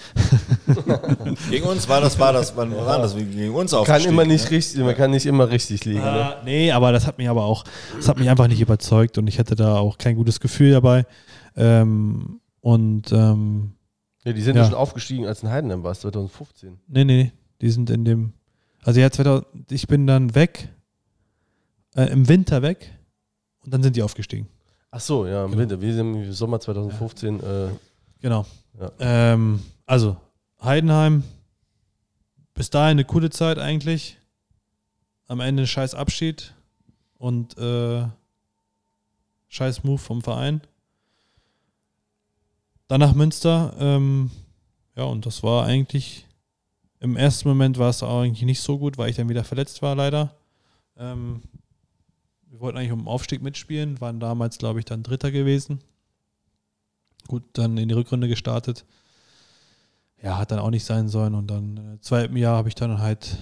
Gegen uns war das, war das, wann war das? Wie Gegen uns Kann aufgestiegen, immer nicht ne? richtig, man kann nicht immer richtig liegen. Ne? Ah, nee, aber das hat mich aber auch, das hat mich einfach nicht überzeugt und ich hatte da auch kein gutes Gefühl dabei. Ähm, und ähm, Ja, die sind Ja. ja schon aufgestiegen, als ein Heidenheim war 2015. nee, nee, die sind in dem, also ja, 2000, ich bin dann weg, äh, im Winter weg und dann sind die aufgestiegen. Ach so, ja, im Genau. Winter. Wir sind im Sommer 2015. Äh, Genau. Ja. Ähm, also, Heidenheim, bis dahin eine coole Zeit eigentlich. Am Ende ein scheiß Abschied und äh, scheiß Move vom Verein. Dann nach Münster. Ähm, ja, und das war eigentlich, im ersten Moment war es eigentlich nicht so gut, weil ich dann wieder verletzt war, leider. Ähm, wir wollten eigentlich um den Aufstieg mitspielen, waren damals, glaube ich, dann Dritter gewesen gut dann in die Rückrunde gestartet. Ja, hat dann auch nicht sein sollen und dann äh, im zweiten Jahr habe ich dann halt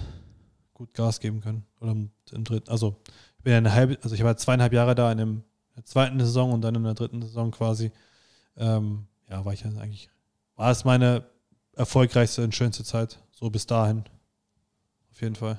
gut Gas geben können. Oder im, im dritten, also ich bin eine halbe, also ich war zweieinhalb Jahre da in, dem, der zweiten Saison und dann in der dritten Saison quasi. Ähm, ja, war ich dann eigentlich, war es meine erfolgreichste und schönste Zeit, so bis dahin. Auf jeden Fall.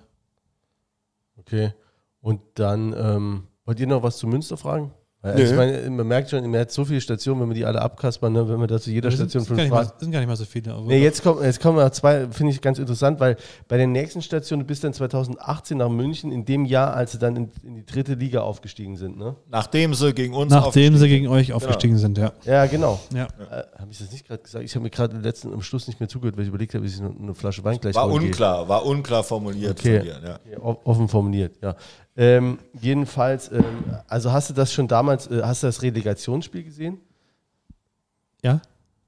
okay. Und dann, ähm, wollt ihr noch was zu Münster fragen? Weil, Nee. Ich meine, man merkt schon, man hat so viele Stationen, wenn wir die alle abkaspern, ne, wenn wir da zu jeder sind, Station fünf Fragen. sind gar nicht mal so viele. Aber Nee, jetzt kommen, jetzt kommen noch zwei, finde ich ganz interessant, weil bei der nächsten Station, du bist dann 2018 nach München, in dem Jahr, als sie dann in, in die dritte Liga aufgestiegen sind, ne? Nachdem sie gegen uns Nachdem sie aufgestiegen gegen euch aufgestiegen sind, ja. Ja, genau. Ja. Äh, habe ich das nicht gerade gesagt? Ich habe mir gerade letzten am Schluss nicht mehr zugehört, weil ich überlegt habe, dass ich noch eine Flasche Wein gleich War unklar, war unklar formuliert Okay. von dir. Ja. Ja, Offen formuliert, ja. Ähm, jedenfalls, ähm, also hast du das schon damals, äh, hast du das Relegationsspiel gesehen? Ja,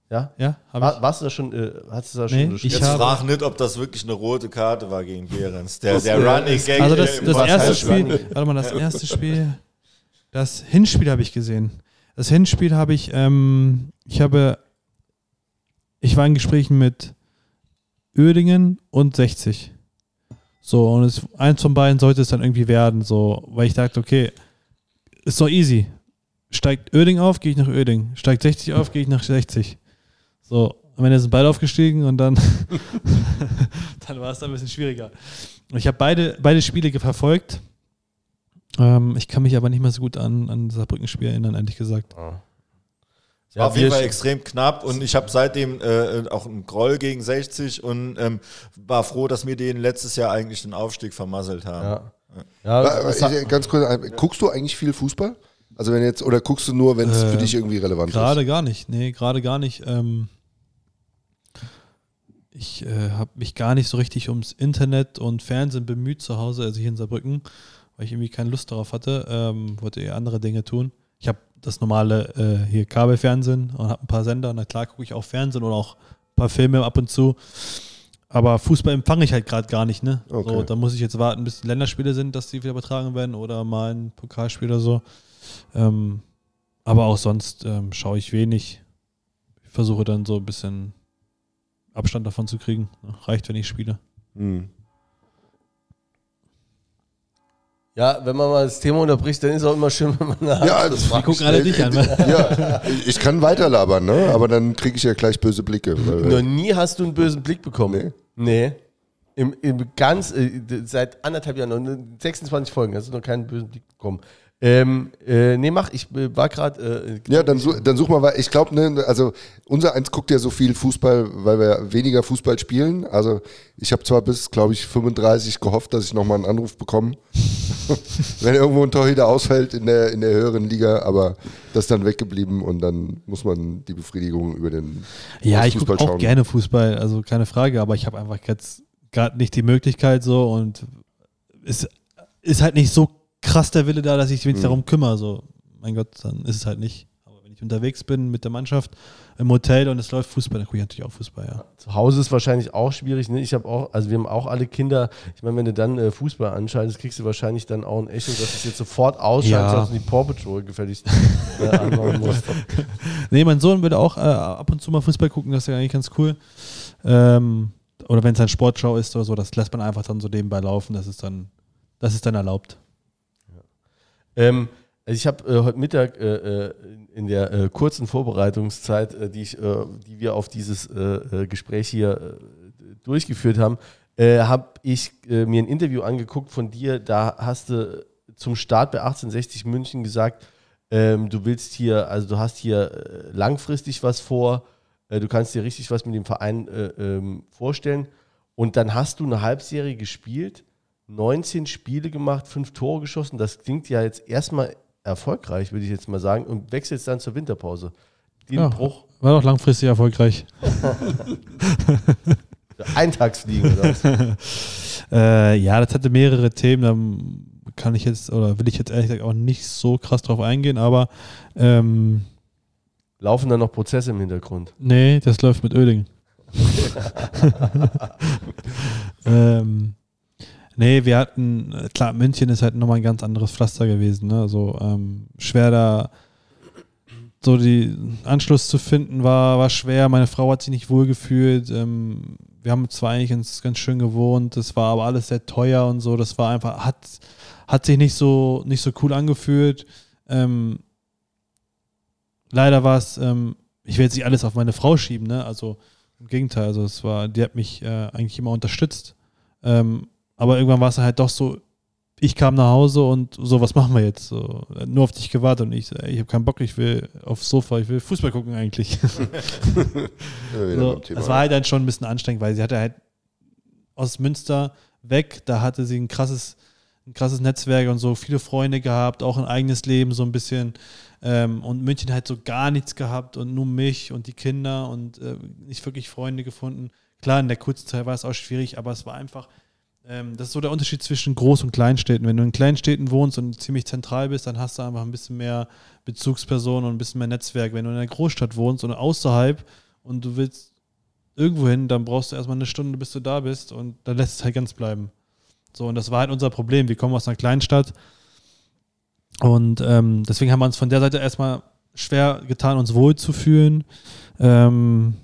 Ja? ja, habe War, ich. warst du da schon, äh, hast du da Nee, schon ich Jetzt habe- frag nicht, ob das wirklich eine rote Karte war gegen Behrens. Der, der Running ist- Gag Also das, im das erste heißt Spiel, Running? warte mal, das erste Spiel, das Hinspiel habe ich gesehen. Das Hinspiel habe ich, ähm, ich habe, ich war in Gesprächen mit Oerdingen und 60. So, und es, eins von beiden sollte es dann irgendwie werden, so, weil ich dachte, okay, ist doch easy. Steigt Oerding auf, gehe ich nach Oerding. Steigt 60 auf, gehe ich nach 60. So, am Ende sind beide aufgestiegen und dann, dann war es dann ein bisschen schwieriger. Ich habe beide, beide Spiele verfolgt. Ähm, ich kann mich aber nicht mehr so gut an, an das Saarbrücken-Spiel erinnern, ehrlich gesagt. Ah. War auf jeden Fall extrem knapp und ich habe seitdem äh, auch einen Groll gegen 60 und ähm, war froh, dass wir den letztes Jahr eigentlich den Aufstieg vermasselt haben. Ja. Ja, Ganz kurz, ein- guckst du eigentlich viel Fußball? Also wenn jetzt, oder guckst du nur, wenn es für Äh, dich irgendwie relevant Gerade ist? gar nicht. Nee, gerade gar nicht. Ähm, ich äh, habe mich gar nicht so richtig ums Internet und Fernsehen bemüht zu Hause, also hier in Saarbrücken, weil ich irgendwie keine Lust darauf hatte. Ähm, wollte eher andere Dinge tun. Ich habe das normale äh, hier Kabelfernsehen und habe ein paar Sender. Na klar gucke ich auch Fernsehen oder auch ein paar Filme ab und zu. Aber Fußball empfange ich halt gerade gar nicht, ne? So, Okay. da muss ich jetzt warten, bis die Länderspiele sind, dass die wieder übertragen werden oder mal ein Pokalspiel oder so. Ähm, aber auch sonst ähm, schaue ich wenig. Ich versuche dann so ein bisschen Abstand davon zu kriegen. Reicht, wenn ich spiele. Hm. Ja, wenn man mal das Thema unterbricht, dann ist es auch immer schön, wenn man eine Ja, das Die gucken alle dich an. ne? Ja, ich kann weiterlabern, ne? aber dann kriege ich ja gleich böse Blicke. Weil, Noch nie hast du einen bösen Blick bekommen. Nee. Nee. Im, im ganz, äh, seit anderthalb Jahren, noch 26 Folgen, hast du noch keinen bösen Blick bekommen. Ähm, äh, nee, mach, ich äh, war gerade. Äh, ja, dann, such, dann such mal, weil ich glaube, ne, also unser Eins guckt ja so viel Fußball, weil wir weniger Fußball spielen. Also ich habe zwar bis, glaube ich, 35 gehofft, dass ich nochmal einen Anruf bekomme, wenn irgendwo ein Torhüter ausfällt in der, in der höheren Liga, aber das ist dann weggeblieben und dann muss man die Befriedigung über den Ja, ich gucke auch schauen. gerne Fußball, also keine Frage, aber ich habe einfach jetzt gerade nicht die Möglichkeit so und es ist halt nicht so krass der Wille da, dass ich mich mhm. darum kümmere. So, mein Gott, dann ist es halt nicht. Aber wenn ich unterwegs bin mit der Mannschaft im Hotel und es läuft Fußball, dann gucke ich natürlich auch Fußball, ja. Zu Hause ist wahrscheinlich auch schwierig. Ne? Ich habe auch, also wir haben auch alle Kinder. Ich meine, wenn du dann äh, Fußball anschaltest, kriegst du wahrscheinlich dann auch ein Echo, dass du es jetzt sofort ausschaltest, ja. dass du die Paw Patrol gefälligst äh, anmachen musst. nee, mein Sohn würde auch äh, ab und zu mal Fußball gucken, das ist ja eigentlich ganz cool. Ähm, oder wenn es ein Sportschau ist oder so, das lässt man einfach dann so nebenbei laufen, das ist dann, das ist dann erlaubt. Ähm, also ich habe äh, heute Mittag äh, äh, in der äh, kurzen Vorbereitungszeit, äh, die, ich, äh, die wir auf dieses Gespräch hier durchgeführt haben, habe ich mir ein Interview angeguckt von dir. Da hast du zum Start bei 1860 München gesagt, ähm, du willst hier, also du hast hier langfristig was vor, du kannst dir richtig was mit dem Verein ähm, vorstellen. Und dann hast du eine Halbserie gespielt 19 Spiele gemacht, fünf Tore geschossen. Das klingt ja jetzt erstmal erfolgreich, würde ich jetzt mal sagen, und wechselt dann zur Winterpause. Den ja, Bruch. War doch langfristig erfolgreich. Eintagsfliegen oder was? äh, ja, das hatte mehrere Themen. Da kann ich jetzt, oder will ich jetzt ehrlich gesagt auch nicht so krass drauf eingehen, aber ähm, Laufen da noch Prozesse im Hintergrund? Nee, das läuft mit Öding. ähm, Nee, wir hatten, klar, München ist halt nochmal ein ganz anderes Pflaster gewesen. Ne? Also ähm, schwer da so die Anschluss zu finden war, war schwer. Meine Frau hat sich nicht wohl gefühlt. Ähm, wir haben zwar eigentlich ganz, ganz schön gewohnt, das war aber alles sehr teuer und so. Das war einfach, hat, hat sich nicht so, nicht so cool angefühlt. Ähm, leider war es, ähm, ich will jetzt nicht alles auf meine Frau schieben, ne? Also im Gegenteil, also es war, die hat mich äh, eigentlich immer unterstützt. Ähm, aber irgendwann war es halt doch so, ich kam nach Hause und so, was machen wir jetzt? So, nur auf dich gewartet und ich, ich habe keinen Bock, ich will aufs Sofa, ich will Fußball gucken eigentlich. so, das war halt dann schon ein bisschen anstrengend, weil sie hatte halt aus Münster weg, da hatte sie ein krasses, ein krasses Netzwerk und so viele Freunde gehabt, auch ein eigenes Leben so ein bisschen. Ähm, und München halt so gar nichts gehabt und nur mich und die Kinder und äh, nicht wirklich Freunde gefunden. Klar, in der kurzen Zeit war es auch schwierig, aber es war einfach, ähm, das ist so der Unterschied zwischen Groß- und Kleinstädten. Wenn du in Kleinstädten wohnst und ziemlich zentral bist, dann hast du einfach ein bisschen mehr Bezugspersonen und ein bisschen mehr Netzwerk. Wenn du in einer Großstadt wohnst und außerhalb und du willst irgendwo hin, dann brauchst du erstmal eine Stunde, bis du da bist und dann lässt es halt ganz bleiben. So, und das war halt unser Problem. Wir kommen aus einer Kleinstadt und ähm, deswegen haben wir uns von der Seite erstmal schwer getan, uns wohlzufühlen. Ähm,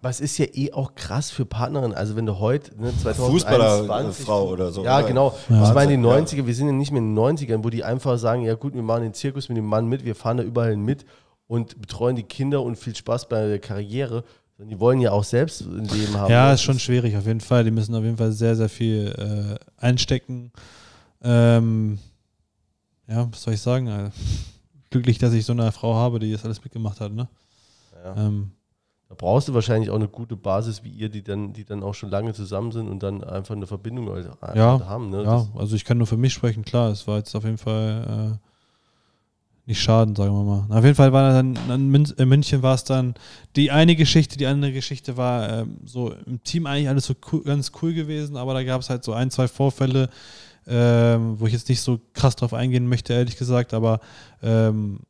aber es ist ja eh auch krass für Partnerinnen. Also wenn du heute, ne, 2021... Frau oder so. Ja, oder? genau. Ja. Ich meine die 90er, wir sind ja nicht mehr in den 90ern, wo die einfach sagen, ja gut, wir machen den Zirkus mit dem Mann mit, wir fahren da überall mit und betreuen die Kinder und viel Spaß bei der Karriere. Die wollen ja auch selbst ein Leben haben. Ja, ne? ist schon schwierig auf jeden Fall. Die müssen auf jeden Fall sehr, sehr viel äh, einstecken. Ähm, ja, was soll ich sagen? Also, glücklich, dass ich so eine Frau habe, die das alles mitgemacht hat. Ne? Ja. Ähm, da brauchst du wahrscheinlich auch eine gute Basis wie ihr, die dann, die dann auch schon lange zusammen sind und dann einfach eine Verbindung ja, haben. Ne? Ja, also ich kann nur für mich sprechen, klar, es war jetzt auf jeden Fall äh, nicht schaden, sagen wir mal. Auf jeden Fall war dann, in München war es dann die eine Geschichte, die andere Geschichte war äh, so im Team eigentlich alles so cool, ganz cool gewesen, aber da gab es halt so ein, zwei Vorfälle, äh, wo ich jetzt nicht so krass drauf eingehen möchte, ehrlich gesagt, aber ähm,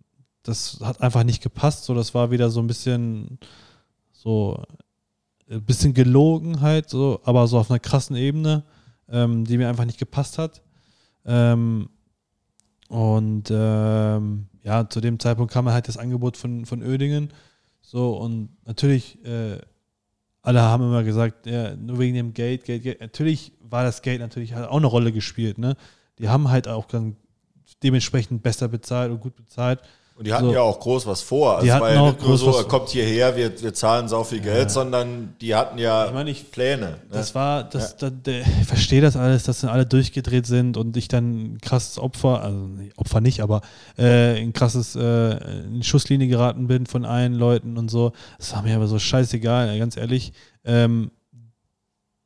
das hat einfach nicht gepasst. So, das war wieder so ein bisschen so ein äh, bisschen gelogen halt, so, aber so auf einer krassen Ebene, ähm, die mir einfach nicht gepasst hat. Ähm, und ähm, ja, zu dem Zeitpunkt kam halt das Angebot von, von Oedingen. So, und natürlich, äh, alle haben immer gesagt, ja, nur wegen dem Geld, Geld, Geld. Natürlich war das Geld natürlich halt auch eine Rolle gespielt, ne? Die haben halt auch dementsprechend besser bezahlt und gut bezahlt. Und die hatten So. ja auch groß was vor. Also Die es hatten war ja auch nicht nur groß so, was- er kommt hierher, wir, wir zahlen sau viel Geld, sondern die hatten ja Ich meine, ich- Pläne. Ne? Das war, das, da, der, ich verstehe das alles, dass dann alle durchgedreht sind und ich dann ein krasses Opfer, also Opfer nicht, aber äh, ein krasses, äh, in Schusslinie geraten bin von allen Leuten und so. Das war mir aber so scheißegal, ganz ehrlich. Ähm,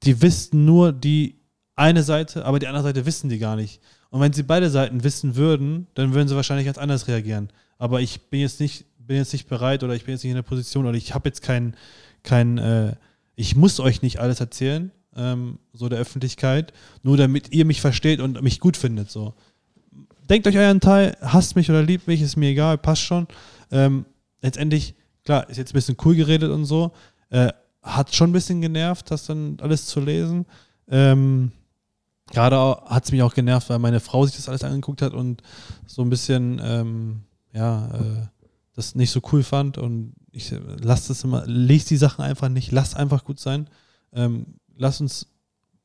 die wissen nur die eine Seite, aber die andere Seite wissen die gar nicht. Und wenn sie beide Seiten wissen würden, dann würden sie wahrscheinlich ganz anders reagieren. Aber ich bin jetzt nicht, bin jetzt nicht bereit oder ich bin jetzt nicht in der Position oder ich habe jetzt kein, kein äh, ich muss euch nicht alles erzählen, ähm, so der Öffentlichkeit, nur damit ihr mich versteht und mich gut findet. So. Denkt euch euren Teil, hasst mich oder liebt mich, ist mir egal, passt schon. Ähm, letztendlich, klar, ist jetzt ein bisschen cool geredet und so. Äh, hat schon ein bisschen genervt, das dann alles zu lesen. Ähm, Gerade hat es mich auch genervt, weil meine Frau sich das alles angeguckt hat und so ein bisschen, ähm, ja, äh, das nicht so cool fand. Und ich äh, lass das immer, lese die Sachen einfach nicht, lass einfach gut sein. Ähm, lass uns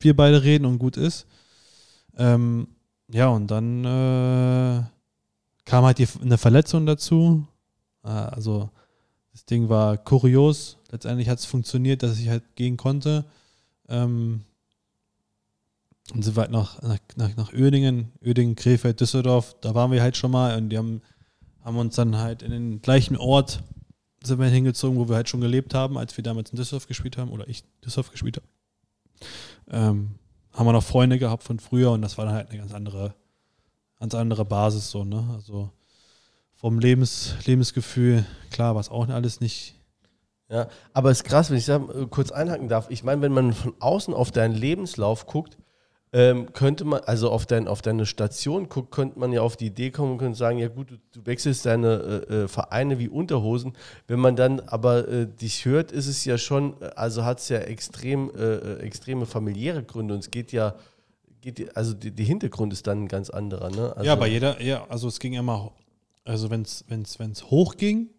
wir beide reden und gut ist. Ähm, ja, und dann äh, kam halt die, eine Verletzung dazu. Äh, also das Ding war kurios. Letztendlich hat es funktioniert, dass ich halt gehen konnte. Ähm, und sind wir halt nach, nach, nach, nach Ödingen, Ödingen, Krefeld, Düsseldorf. Da waren wir halt schon mal und die haben, haben uns dann halt in den gleichen Ort sind wir hingezogen, wo wir halt schon gelebt haben, als wir damals in Düsseldorf gespielt haben oder ich Düsseldorf gespielt habe. Ähm, haben wir noch Freunde gehabt von früher und das war dann halt eine ganz andere, ganz andere Basis so, ne? Also vom Lebens, Lebensgefühl, klar, war es auch alles nicht. Ja, aber es ist krass, wenn ich da kurz einhaken darf. Ich meine, wenn man von außen auf deinen Lebenslauf guckt, ähm, könnte man, also auf, dein, auf deine Station guckt, könnte man ja auf die Idee kommen und könnte sagen, ja gut, du, du wechselst deine äh, äh, Vereine wie Unterhosen. Wenn man dann aber äh, dich hört, ist es ja schon, also hat es ja extrem, äh, äh, extreme familiäre Gründe und es geht ja, geht, also die, die Hintergrund ist dann ein ganz anderer. Ne? Also, ja, bei jeder, ja, also es ging immer, also wenn es wenn's, wenn's hoch ging,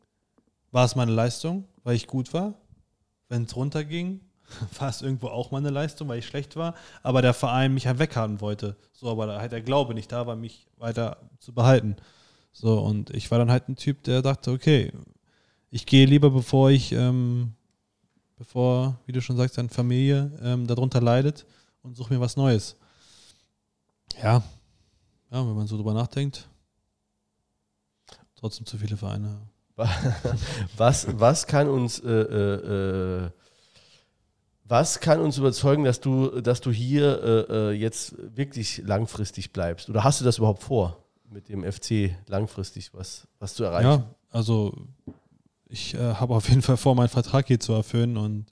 war es meine Leistung, weil ich gut war. Wenn es runter ging, war es irgendwo auch meine Leistung, weil ich schlecht war, aber der Verein mich halt weghaben wollte. So, aber da halt der Glaube nicht da war, mich weiter zu behalten. So, und ich war dann halt ein Typ, der dachte, okay, ich gehe lieber, bevor ich, ähm, bevor, wie du schon sagst, deine Familie ähm, darunter leidet und suche mir was Neues. Ja, ja, wenn man so drüber nachdenkt, trotzdem zu viele Vereine. Was, was kann uns äh, äh, äh, was kann uns überzeugen, dass du, dass du hier äh, äh, jetzt wirklich langfristig bleibst? Oder hast du das überhaupt vor, mit dem FC langfristig was, was zu erreichen? Ja, also ich äh, habe auf jeden Fall vor, meinen Vertrag hier zu erfüllen und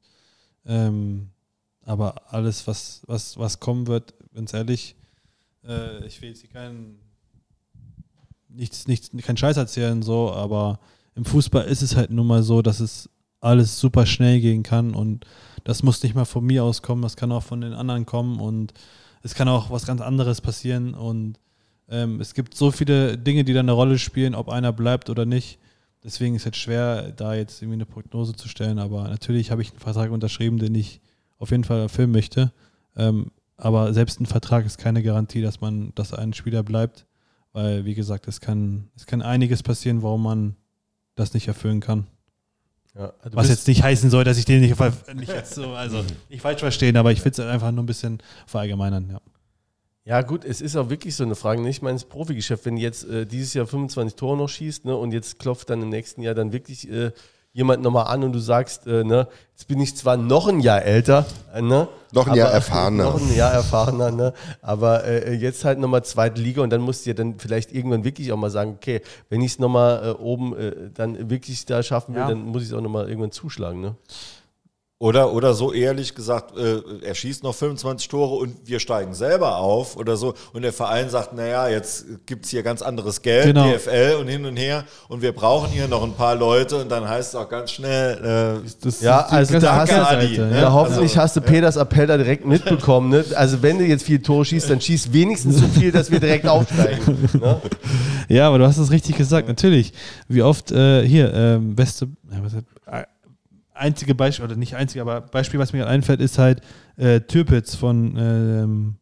ähm, aber alles, was, was, was kommen wird, ganz ehrlich, äh, ich will jetzt hier keinen nichts, nichts, keinen Scheiß erzählen, so, aber im Fußball ist es halt nun mal so, dass es alles super schnell gehen kann und das muss nicht mal von mir aus kommen, das kann auch von den anderen kommen und es kann auch was ganz anderes passieren und ähm, es gibt so viele Dinge, die da eine Rolle spielen, ob einer bleibt oder nicht. Deswegen ist es schwer, da jetzt irgendwie eine Prognose zu stellen, aber natürlich habe ich einen Vertrag unterschrieben, den ich auf jeden Fall erfüllen möchte. Ähm, aber selbst ein Vertrag ist keine Garantie, dass man, dass ein Spieler bleibt, weil wie gesagt, es kann, es kann einiges passieren, warum man das nicht erfüllen kann. Ja, also Was jetzt nicht heißen soll, dass ich den nicht, nicht jetzt so, also nicht falsch verstehen, aber ich will es einfach nur ein bisschen verallgemeinern, ja. Ja, gut, es ist auch wirklich so eine Frage. ne? Ich meine, das Profigeschäft, wenn jetzt äh, dieses Jahr 25 Tore noch schießt ne, und jetzt klopft dann im nächsten Jahr dann wirklich äh, jemand nochmal an und du sagst, äh, ne, jetzt bin ich zwar noch ein Jahr älter, äh, ne? Noch ein Jahr erfahrener. Noch ein Jahr erfahrener, ne? Aber äh, jetzt halt nochmal zweite Liga und dann musst du ja dann vielleicht irgendwann wirklich auch mal sagen, okay, wenn ich es nochmal äh, oben äh, dann wirklich da schaffen will, Ja. dann muss ich es auch nochmal irgendwann zuschlagen, ne? Oder, oder so ehrlich gesagt, äh, er schießt noch 25 Tore und wir steigen selber auf oder so. Und der Verein sagt, naja, jetzt gibt's hier ganz anderes Geld, Genau. DFL und hin und her. Und wir brauchen hier noch ein paar Leute. Und dann heißt es auch ganz schnell, äh, Das Ja, also da hast du- Adi, ne? Ja, hoffentlich Also, hast du Peters Appell da direkt mitbekommen. Ne? Also wenn du jetzt viel Tore schießt, dann schießt wenigstens so viel, dass wir direkt aufsteigen. Ne? Ja, aber du hast es richtig gesagt, natürlich. Wie oft äh, hier, ähm, beste, ja, was, äh, einzige Beispiel, oder nicht einzige, aber Beispiel, was mir gerade einfällt, ist halt äh, Türpitz von ähm,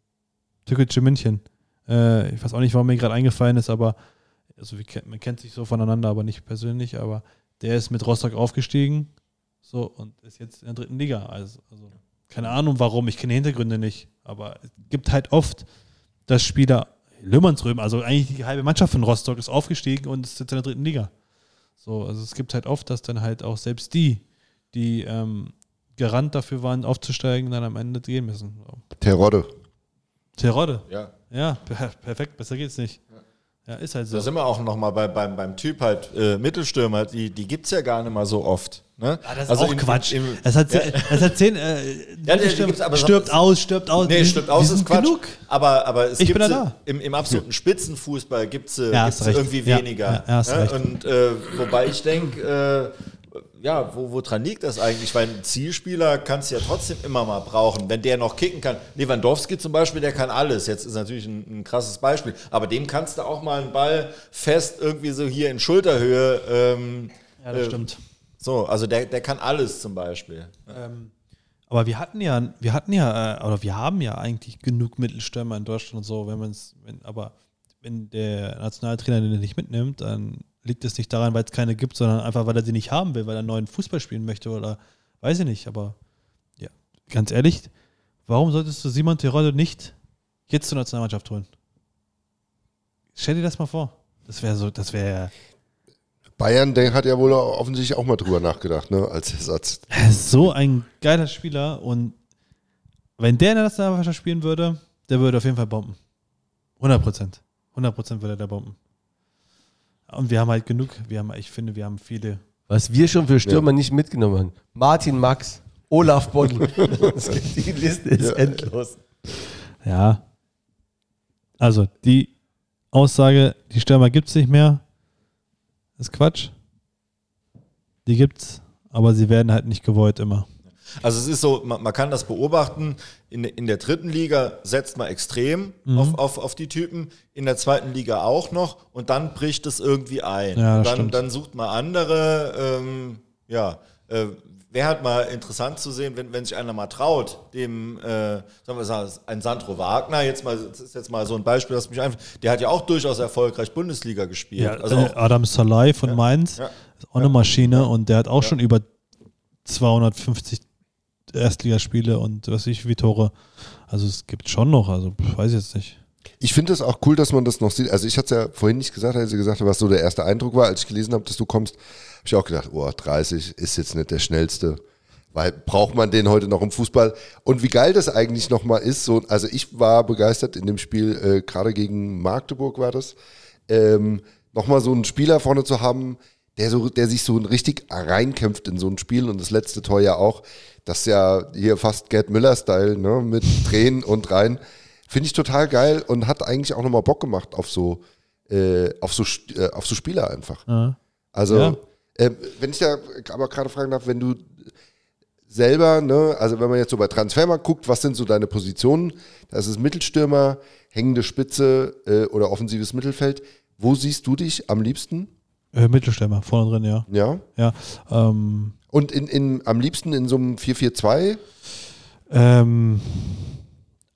Türkische München. Äh, ich weiß auch nicht, warum mir gerade eingefallen ist, aber also man kennt sich so voneinander, aber nicht persönlich, aber der ist mit Rostock aufgestiegen, so, und ist jetzt in der dritten Liga. Also, also keine Ahnung warum, ich kenne Hintergründe nicht, aber es gibt halt oft, dass Spieler, Löhmannsröben, also eigentlich die halbe Mannschaft von Rostock ist aufgestiegen und ist jetzt in der dritten Liga. So, also es gibt halt oft, dass dann halt auch selbst die, die ähm, Garant dafür waren, aufzusteigen, dann am Ende gehen müssen. Terodde. Terodde. Ja. Ja, per perfekt, besser geht's nicht. Ja, ist halt so. Da sind wir auch nochmal bei, beim, beim Typ halt äh, Mittelstürmer, die, die gibt es ja gar nicht mal so oft. Ne? Ah, das ist auch in- Quatsch. in- im- das hat, ja, das hat zehn. Äh, Ja, stirbt, gibt's aber so- stirbt aus, stirbt aus. Nee, stimmt aus, ist Quatsch. genug. Aber, aber es Ich gibt. Im, im absoluten Spitzenfußball gibt es Ja, irgendwie Ja, weniger. ja. Und äh, wobei ich denke, äh, ja, wo, woran liegt das eigentlich? Weil ein Zielspieler kannst du ja trotzdem immer mal brauchen, wenn der noch kicken kann. Lewandowski zum Beispiel, der kann alles. Jetzt ist natürlich ein, ein krasses Beispiel. Aber dem kannst du auch mal einen Ball fest irgendwie so hier in Schulterhöhe. Ähm, Ja, das äh, stimmt. So, also der, der kann alles zum Beispiel. Ähm, aber wir hatten ja, wir hatten ja, äh, oder wir haben ja eigentlich genug Mittelstürmer in Deutschland und so, wenn man es, wenn, aber wenn der Nationaltrainer den nicht mitnimmt, dann liegt es nicht daran, weil es keine gibt, sondern einfach, weil er sie nicht haben will, weil er neuen Fußball spielen möchte oder weiß ich nicht. Aber ja, ganz ehrlich, warum solltest du Simon Terodde nicht jetzt zur Nationalmannschaft holen? Stell dir das mal vor. Das wäre so, das wäre Bayern, der hat ja wohl offensichtlich auch mal drüber nachgedacht, ne, als Ersatz. Er so ein geiler Spieler und wenn der in der Nationalmannschaft spielen würde, der würde auf jeden Fall bomben. 100 Prozent. 100 Prozent würde der bomben. Und wir haben halt genug, wir haben, ich finde, wir haben viele. Was wir schon für Stürmer nicht mitgenommen haben. Martin Max, Olaf gibt- Die Liste ist endlos. Ja. Also, die Aussage, die Stürmer gibt es nicht mehr, ist Quatsch. Die gibt's, aber sie werden halt nicht gewollt immer. Also es ist so, man, man kann das beobachten, in, in der dritten Liga setzt man extrem Mhm. auf, auf, auf die Typen, in der zweiten Liga auch noch. Und dann bricht es irgendwie ein. Ja, dann, dann sucht man andere, ähm, ja, äh, wäre halt mal interessant zu sehen, wenn, wenn sich einer mal traut, dem, äh, sagen wir mal, ein Sandro Wagner, jetzt mal, das ist jetzt mal so ein Beispiel, das mich einfach, der hat ja auch durchaus erfolgreich Bundesliga gespielt. Ja, also äh, auch, Adam Salai von Mainz ja. ist auch eine Maschine. Und der hat auch schon über 250 Erstligaspiele und was weiß ich, wie Tore. Also es gibt schon noch, also weiß ich jetzt nicht. Ich finde es auch cool, dass man das noch sieht. Also ich hatte es ja vorhin nicht gesagt, als ich gesagt habe, was so der erste Eindruck war, als ich gelesen habe, dass du kommst, habe ich auch gedacht, oh, 30 ist jetzt nicht der schnellste. Weil braucht man den heute noch im Fußball? Und wie geil das eigentlich nochmal ist, so, also ich war begeistert in dem Spiel, äh, gerade gegen Magdeburg war das, ähm, nochmal so einen Spieler vorne zu haben, der, so, der sich so richtig reinkämpft in so ein Spiel und das letzte Tor ja auch, das ist ja hier fast Gerd Müller-Style, ne, mit Tränen und rein. Finde ich total geil und hat eigentlich auch nochmal Bock gemacht auf so, äh, auf so, äh, auf so Spieler einfach. Ja. Also, Ja. äh, wenn ich da aber gerade fragen darf, wenn du selber, ne, also wenn man jetzt so bei Transfermarkt guckt, was sind so deine Positionen? Das ist Mittelstürmer, hängende Spitze äh, oder offensives Mittelfeld. Wo siehst du dich am liebsten? Äh, Mittelstürmer, vorne drin, ja. Ja. Ja. Ähm, Und in, in, am liebsten in so einem 4-4-2? ähm,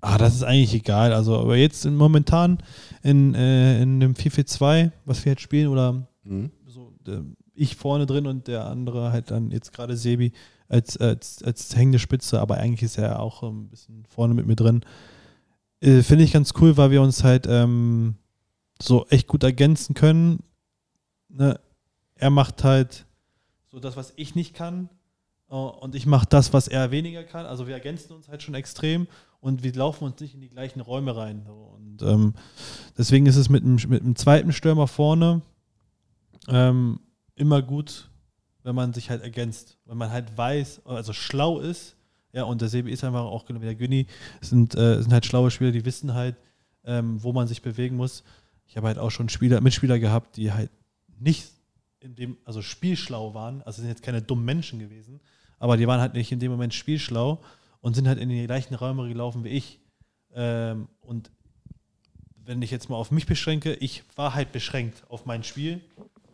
ah, das ist eigentlich egal. Also, aber jetzt in, momentan in, äh, in dem 4-4-2, was wir jetzt spielen, oder Mhm. so, äh, ich vorne drin und der andere halt dann jetzt gerade Sebi als, als, als hängende Spitze, aber eigentlich ist er auch ein bisschen vorne mit mir drin. Äh, Finde ich ganz cool, weil wir uns halt ähm, so echt gut ergänzen können. Ne? Er macht halt so das, was ich nicht kann. äh, Und ich mache das, was er weniger kann. Also wir ergänzen uns halt schon extrem und wir laufen uns nicht in die gleichen Räume rein. Und ähm, deswegen ist es mit einem, mit einem zweiten Stürmer vorne ähm, immer gut, wenn man sich halt ergänzt. Wenn man halt weiß, also schlau ist, ja, und der Sebi ist einfach auch genau wie der Günni, sind, äh, sind halt schlaue Spieler, die wissen halt, ähm, wo man sich bewegen muss. Ich habe halt auch schon Spieler, Mitspieler gehabt, die halt nicht in dem, also spielschlau waren, also sind jetzt keine dummen Menschen gewesen, aber die waren halt nicht in dem Moment spielschlau und sind halt in die gleichen Räume gelaufen wie ich. Ähm, und wenn ich jetzt mal auf mich beschränke, ich war halt beschränkt auf mein Spiel,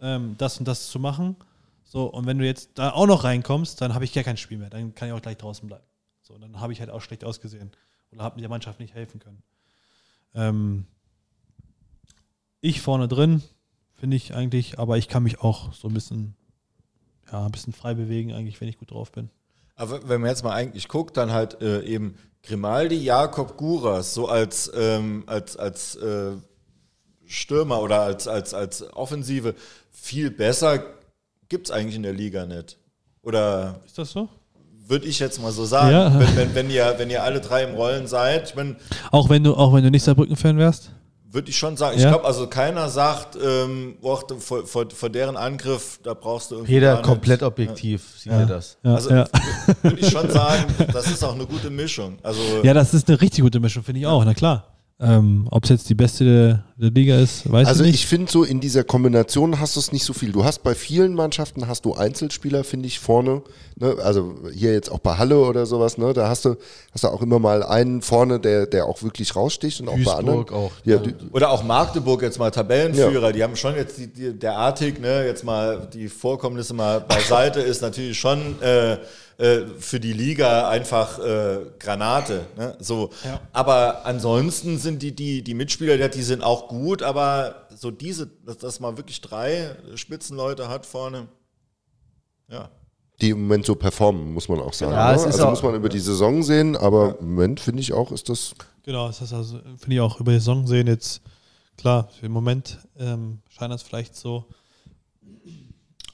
ähm, das und das zu machen. So, und wenn du jetzt da auch noch reinkommst, dann habe ich gar kein Spiel mehr. Dann kann ich auch gleich draußen bleiben. So, dann habe ich halt auch schlecht ausgesehen oder habe der Mannschaft nicht helfen können. Ähm, ich vorne drin, finde ich eigentlich, aber ich kann mich auch so ein bisschen, ja, ein bisschen frei bewegen, eigentlich, wenn ich gut drauf bin. Aber wenn man jetzt mal eigentlich guckt, dann halt äh, eben Grimaldi, Jakob Guras, so als, ähm, als, als äh, Stürmer oder als, als, als Offensive viel besser gibt es eigentlich in der Liga nicht. Oder Ist das so? würde ich jetzt mal so sagen, Ja. wenn, wenn, wenn, ihr, wenn ihr alle drei im Rollen seid, ich meine, Auch wenn du, auch wenn du nicht Saarbrücken-Fan wärst? Würde ich schon sagen, ich Ja. glaube, also keiner sagt, ähm, boah, vor, vor, vor deren Angriff, da brauchst du irgendwie. Jeder gar nicht- komplett objektiv sieht er das. Ja, Also ja. würde ich schon sagen, das ist auch eine gute Mischung. Also ja, das ist eine richtig gute Mischung, finde ich auch, na klar. Ähm, Ob es jetzt die beste der, der Liga ist, weiß Also ich ich nicht. finde so in dieser Kombination hast du es nicht so viel. Du hast bei vielen Mannschaften hast du Einzelspieler, finde ich, vorne. Ne? Also hier jetzt auch bei Halle oder sowas, ne? Da hast du, hast du auch immer mal einen vorne, der, der auch wirklich raussticht und auch bei anderen. Duisburg auch. Ja, Oder auch Magdeburg jetzt mal Tabellenführer, die haben schon jetzt die, die, der Artig, ne, jetzt mal die Vorkommnisse mal beiseite, ist natürlich schon äh, äh, für die Liga einfach äh, Granate. Ne? So. Ja. Aber ansonsten sind die, die, die Mitspieler, die sind auch gut, aber so diese, dass, dass man wirklich drei Spitzenleute hat vorne, ja. die im Moment so performen, muss man auch sagen. Ja, ne? Also auch- muss man über die Saison sehen, aber im Moment finde ich auch, ist das. Genau, das ist also, finde ich auch über die Saison sehen jetzt, klar, für den Moment ähm, scheint das vielleicht so.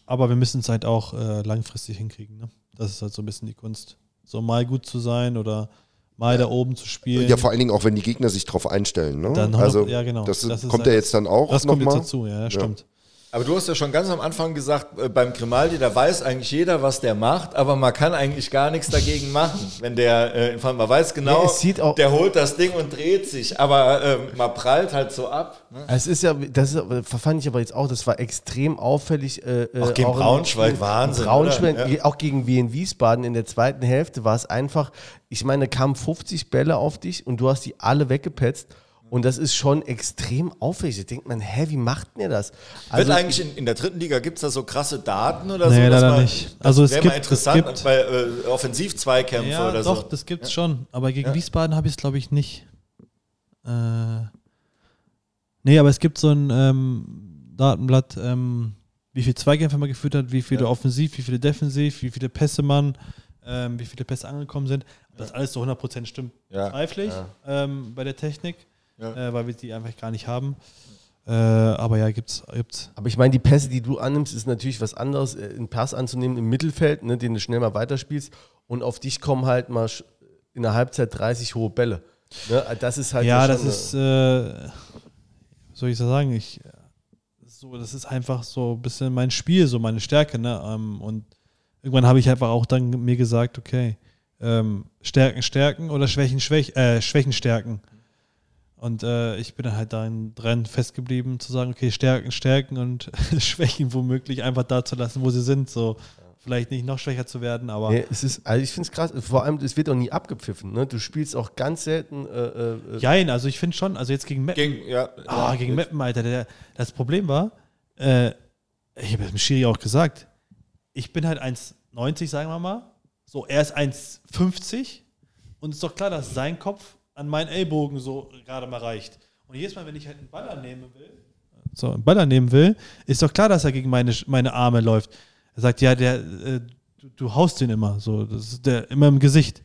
Aber wir müssen es halt auch äh, langfristig hinkriegen. Ne? Das ist halt so ein bisschen die Kunst. So mal gut zu sein oder mal da oben zu spielen. Ja, vor allen Dingen auch, wenn die Gegner sich darauf einstellen. Ne? Dann noch- also ja, genau. das, Das kommt halt- ja jetzt dann auch das kommt jetzt dazu, ja, das stimmt. Aber du hast ja schon ganz am Anfang gesagt, äh, beim Grimaldi, da weiß eigentlich jeder, was der macht, aber man kann eigentlich gar nichts dagegen machen. Wenn der, äh, man weiß genau, auch- der holt das Ding und dreht sich, aber ähm, man prallt halt so ab. Ne? Es ist ja, das ist, fand ich aber jetzt auch, das war extrem auffällig. Äh, äh, Auch gegen in- Braunschweig, in- Wahnsinn, Braunschweig? Ja. auch gegen Wien Wiesbaden in der zweiten Hälfte war es einfach, ich meine, kamen 50 Bälle auf dich und du hast die alle weggepetzt. Und das ist schon extrem auffällig. Da denkt man, hä, wie macht ihr das? Wird eigentlich in, in der dritten Liga, gibt es da so krasse Daten oder Nee, so? dass leider man- nicht. Das Also es wäre mal gibt- es interessant gibt- bei äh, Offensivzweikämpfe Ja, oder doch, so. das gibt's schon. Aber gegen Wiesbaden habe ich es, glaube ich, nicht. Äh, nee, aber es gibt so ein ähm, Datenblatt, ähm, wie viele Zweikämpfe man geführt hat, wie viele offensiv, wie viele defensiv, wie viele Pässe man, ähm, wie viele Pässe angekommen sind. Das alles so 100% stimmt, Ja. zweifle ich ähm, bei der Technik, Ja. äh, weil wir die einfach gar nicht haben. Äh, aber ja, gibt's, gibt's. Aber ich meine, die Pässe, die du annimmst, ist natürlich was anderes, äh, einen Pass anzunehmen im Mittelfeld, ne, den du schnell mal weiterspielst. Und auf dich kommen halt mal in der Halbzeit 30 hohe Bälle. Ne, das ist halt ja, das eine- ist, äh, soll ich so sagen? Ich, so, das ist einfach so ein bisschen mein Spiel, so meine Stärke. Ne? Ähm, und irgendwann habe ich einfach auch dann mir gesagt, okay, ähm, Stärken, Stärken oder Schwächen, Schwäch, äh, Schwächen, Stärken. Und äh, ich bin dann halt daran dran festgeblieben, zu sagen, okay, Stärken, Stärken und Schwächen womöglich einfach da zu lassen, wo sie sind. So, vielleicht nicht noch schwächer zu werden, aber Nee, es ist, also ich finde es krass, vor allem, es wird auch nie abgepfiffen. Ne? Du spielst auch ganz selten. Äh, äh, Jein, also ich finde schon, also jetzt gegen Meppen. Gegen, ja, Ah, gegen Meppen, Alter. Der, das Problem war, äh, ich habe es dem Schiri auch gesagt, ich bin halt 1,90, sagen wir mal. So, er ist 1,50 und es ist doch klar, dass sein Kopf an meinen Ellbogen so gerade mal reicht. Und jedes Mal, wenn ich halt einen Ball annehmen will, so, einen Ball annehmen will, ist doch klar, dass er gegen meine, meine Arme läuft. Er sagt, ja, der, äh, du, du haust den immer, so, das ist der immer im Gesicht.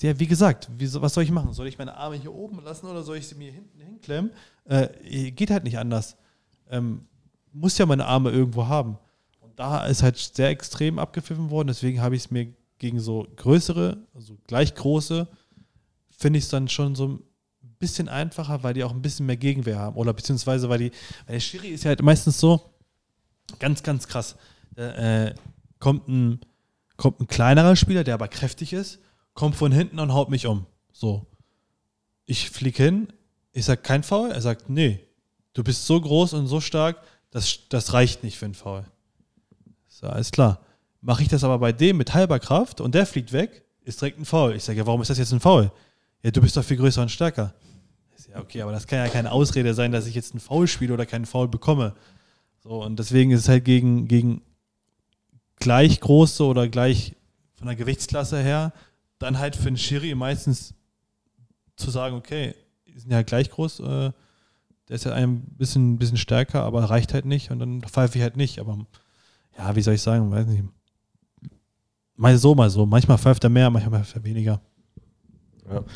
Ja, wie gesagt, wie, was soll ich machen? Soll ich meine Arme hier oben lassen oder soll ich sie mir hinten hinklemmen? Äh, geht halt nicht anders. Ähm, muss ja meine Arme irgendwo haben. Und da ist halt sehr extrem abgepfiffen worden, deswegen habe ich es mir gegen so größere, also gleich große, finde ich es dann schon so ein bisschen einfacher, weil die auch ein bisschen mehr Gegenwehr haben. Oder beziehungsweise, weil die, weil der Schiri ist ja halt meistens so ganz, ganz krass. Da, äh, kommt, ein, kommt ein kleinerer Spieler, der aber kräftig ist, kommt von hinten und haut mich um. So. Ich fliege hin, ich sage kein Foul, er sagt, nee, du bist so groß und so stark, das, das reicht nicht für ein Foul. So, alles klar. Mache ich das aber bei dem mit halber Kraft und der fliegt weg, ist direkt ein Foul. Ich sage, ja, warum ist das jetzt ein Foul? Ja, du bist doch viel größer und stärker. Ja, okay, aber das kann ja keine Ausrede sein, dass ich jetzt einen Foul spiele oder keinen Foul bekomme. So, und deswegen ist es halt gegen, gegen gleich große oder gleich von der Gewichtsklasse her, dann halt für einen Schiri meistens zu sagen, okay, die sind ja gleich groß, äh, der, Der ist ja ein bisschen, bisschen stärker, aber reicht halt nicht und dann pfeife ich halt nicht. Aber ja, wie soll ich sagen, weiß nicht. Mal so, mal so. Manchmal pfeift er mehr, manchmal pfeift er weniger.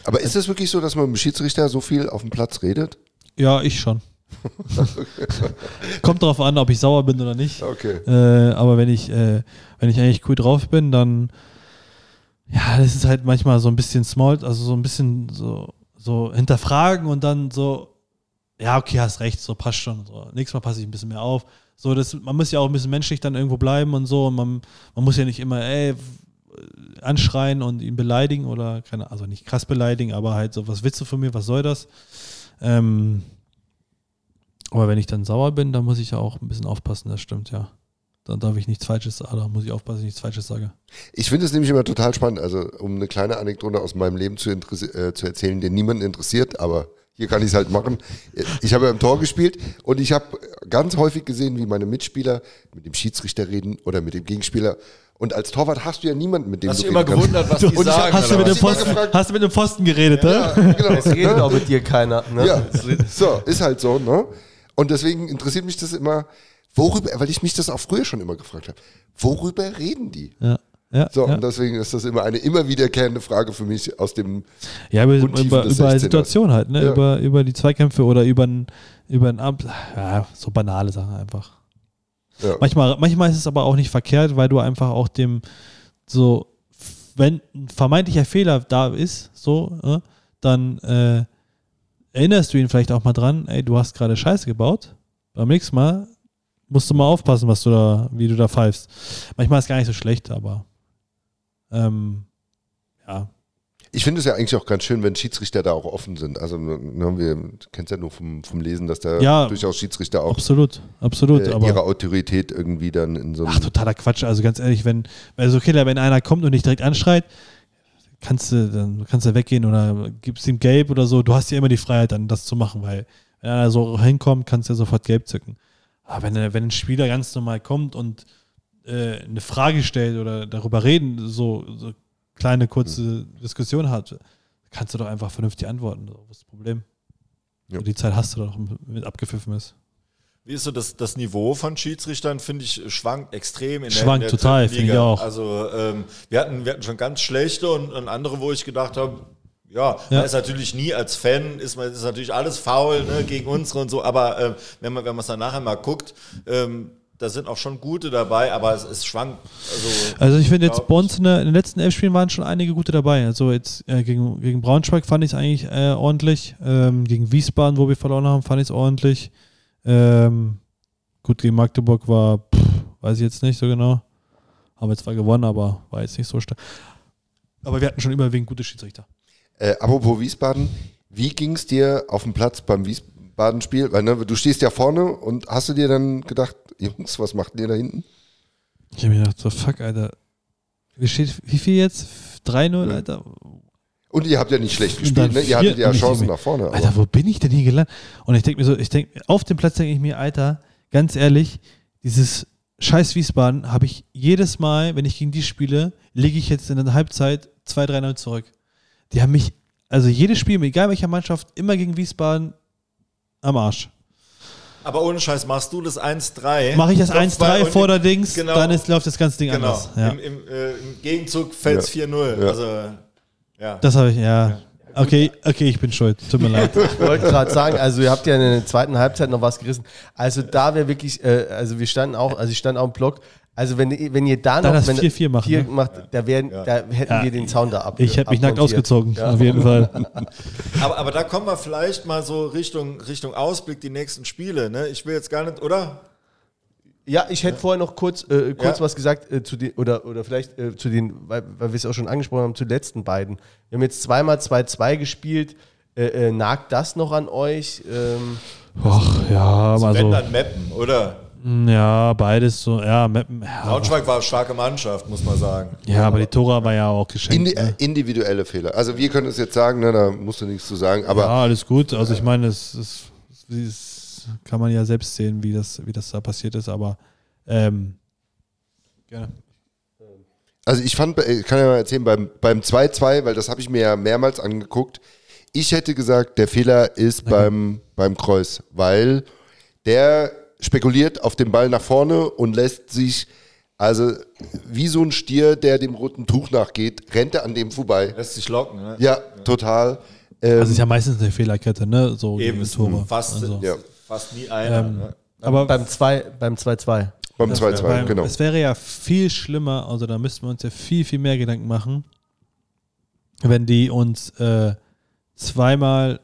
Aber ist es wirklich so, dass man mit dem Schiedsrichter so viel auf dem Platz redet? Ja, ich schon. Kommt drauf an, ob ich sauer bin oder nicht. Okay. Äh, aber wenn ich, äh, wenn ich eigentlich cool drauf bin, dann ja, das ist halt manchmal so ein bisschen small, also so ein bisschen so, so hinterfragen und dann so, ja, okay, hast recht, so passt schon. So. Nächstes Mal passe ich ein bisschen mehr auf. So, das, man muss ja auch ein bisschen menschlich dann irgendwo bleiben und so. Und man, man muss ja nicht immer, ey, anschreien und ihn beleidigen oder keine, also nicht krass beleidigen, aber halt so, was willst du von mir, was soll das? Ähm, aber wenn ich dann sauer bin, dann muss ich ja auch ein bisschen aufpassen, das stimmt, ja. Dann darf ich nichts Falsches sagen, da muss ich aufpassen, dass ich nichts Falsches sage. Ich finde es nämlich immer total spannend, also um eine kleine Anekdote aus meinem Leben zu, äh, zu erzählen, die niemanden interessiert, aber hier kann ich es halt machen. Ich habe ja im Tor gespielt und ich habe ganz häufig gesehen, wie meine Mitspieler mit dem Schiedsrichter reden oder mit dem Gegenspieler. Und als Torwart hast du ja niemanden, mit dem Hast du immer gewundert, was die Und sagen? Hast du, oder mit dem gefragt- hast du mit dem Pfosten geredet, Ja, ne? genau. Es redet Ne? auch mit dir keiner. Ne? Ja, so, ist halt so, ne? Und deswegen interessiert mich das immer, worüber, weil ich mich das auch früher schon immer gefragt habe, worüber reden die? Ja. Ja, So, ja. und deswegen ist das immer eine immer wiederkehrende Frage für mich aus dem, Ja, über, über, des über 16ers. Situation halt, ne? Ja. Über, über die Zweikämpfe oder über ein, über ein Amt. Ja, so banale Sachen einfach. Ja. Manchmal, manchmal ist es aber auch nicht verkehrt, weil du einfach auch dem so, wenn ein vermeintlicher Fehler da ist, so, ne, dann äh, erinnerst du ihn vielleicht auch mal dran, ey, du hast gerade Scheiße gebaut. Beim nächsten Mal musst du mal aufpassen, was du da, wie du da pfeifst. Manchmal ist es gar nicht so schlecht, aber ähm, ja, Ich finde es ja eigentlich auch ganz schön, wenn Schiedsrichter da auch offen sind. Also, wir kennen es ja nur vom, vom Lesen, dass da Ja. durchaus Schiedsrichter auch absolut, absolut. äh, ihre Autorität irgendwie dann in so. Ach, totaler Quatsch. Also ganz ehrlich, wenn, also Killer, wenn einer kommt und dich direkt anschreit, kannst du, dann kannst du weggehen oder gibst ihm gelb oder so. Du hast ja immer die Freiheit, dann das zu machen, weil wenn einer so hinkommt, kannst du ja sofort gelb zücken. Aber wenn, wenn ein Spieler ganz normal kommt und äh, eine Frage stellt oder darüber reden, so, so kleine, kurze Diskussion hat, kannst du doch einfach vernünftig antworten. Was ist das Problem? Ja. Die Zeit hast du doch, mit abgepfiffen ist. Wie ist so das, das Niveau von Schiedsrichtern, finde ich, schwankt extrem in der, Schwankt der total, dritten finde ich auch. Also ähm, wir, hatten, wir hatten schon ganz schlechte und, und andere, wo ich gedacht habe, ja, Ja. man ist natürlich nie als Fan, ist, man, ist natürlich alles faul ne, gegen unsere und so, aber ähm, wenn man wenn man es dann nachher mal guckt, ähm, da sind auch schon gute dabei, aber es, es schwankt. Also, Also ich finde jetzt uns in, der, in den letzten elf Spielen waren schon einige gute dabei. Also jetzt äh, gegen, gegen Braunschweig fand ich es eigentlich äh, ordentlich. Ähm, gegen Wiesbaden, wo wir verloren haben, fand ich es ordentlich. Ähm, gut, gegen Magdeburg war, pff, weiß ich jetzt nicht so genau. Haben wir zwar gewonnen, aber war jetzt nicht so stark. Aber wir hatten schon überwiegend gute Schiedsrichter. Äh, apropos Wiesbaden, wie ging es dir auf dem Platz beim Wiesbaden-Spiel? Weil ne, du stehst ja vorne und hast du dir dann gedacht, Jungs, was macht ihr da hinten? Ich habe mir gedacht, so fuck, Alter. Wie steht, wie viel jetzt? 3-0, Ja. Alter. Und ihr habt ja nicht schlecht gespielt, ne? Ihr hattet ja Chancen nach vorne. Aber Alter, wo bin ich denn hier gelandet? Und ich denke mir so, ich denke, auf dem Platz denke ich mir, Alter, ganz ehrlich, dieses scheiß Wiesbaden habe ich jedes Mal, wenn ich gegen die spiele, lege ich jetzt in der Halbzeit 2-3-0 zurück. Die haben mich, also jedes Spiel, egal welcher Mannschaft, immer gegen Wiesbaden am Arsch. aber ohne Scheiß, machst du das 1-3. Mache ich das Kopfball 1-3 und vor der Dings, genau. dann ist, läuft das ganze Ding Genau, anders. Ja. Im, im, äh, im Gegenzug fällt es Ja. 4-0. Ja. Also, ja. Das habe ich, ja. Okay, okay, ich bin schuld. Tut mir leid. Ich wollte gerade sagen, also ihr habt ja in der zweiten Halbzeit noch was gerissen. Also da wäre wirklich, äh, also wir standen auch, also ich stand auch im Block. Also wenn, ihr- wenn ihr da Dann noch das wenn 4-4 machen, vier ne? macht, da, wären, da hätten Ja. wir den Zaun da ab. Ich habe mich nackt ausgezogen, auf jeden Fall. Aber, aber da kommen wir vielleicht mal so Richtung, Richtung Ausblick, die nächsten Spiele. Ne? Ich will jetzt gar nicht, oder? Ja, ich hätte vorher noch kurz, äh, kurz Ja. was gesagt äh, zu den, oder, oder vielleicht äh, zu den, weil, weil wir es auch schon angesprochen haben, zu den letzten beiden. Wir haben jetzt zweimal 2-2 gespielt. Äh, äh, nagt das noch an euch? Ähm, Och, ja, mal Wenn so. dann Meppen, oder? Ja, beides so. Ja, Meppen. Ja, Braunschweig war eine starke Mannschaft, muss man sagen. ja aber die Tora war ja auch geschenkt. Indi ne? individuelle Fehler. Also wir können es jetzt sagen, ne, da musst du nichts zu sagen, aber ja, alles gut. Also ich meine, es, es, es kann man ja selbst sehen, wie das, wie das da passiert ist, aber ähm, gerne. Also ich fand, ich kann ja mal erzählen, beim beim 2-2, weil das habe ich mir ja mehrmals angeguckt, ich hätte gesagt, der Fehler ist beim, beim Kreuz, weil der spekuliert auf den Ball nach vorne und lässt sich, also wie so ein Stier, der dem roten Tuch nachgeht, rennt er an dem vorbei. Lässt sich locken, ne? Ja, total. Ähm, Also ist ja meistens eine Fehlerkette, ne? So Eben, Tore. fast, Also, Ja. fast nie einer. Ähm, ne? aber beim 2 beim 2-2. beim 2-2, Weil genau. Es wäre ja viel schlimmer, also da müssten wir uns ja viel, viel mehr Gedanken machen, wenn die uns äh, zweimal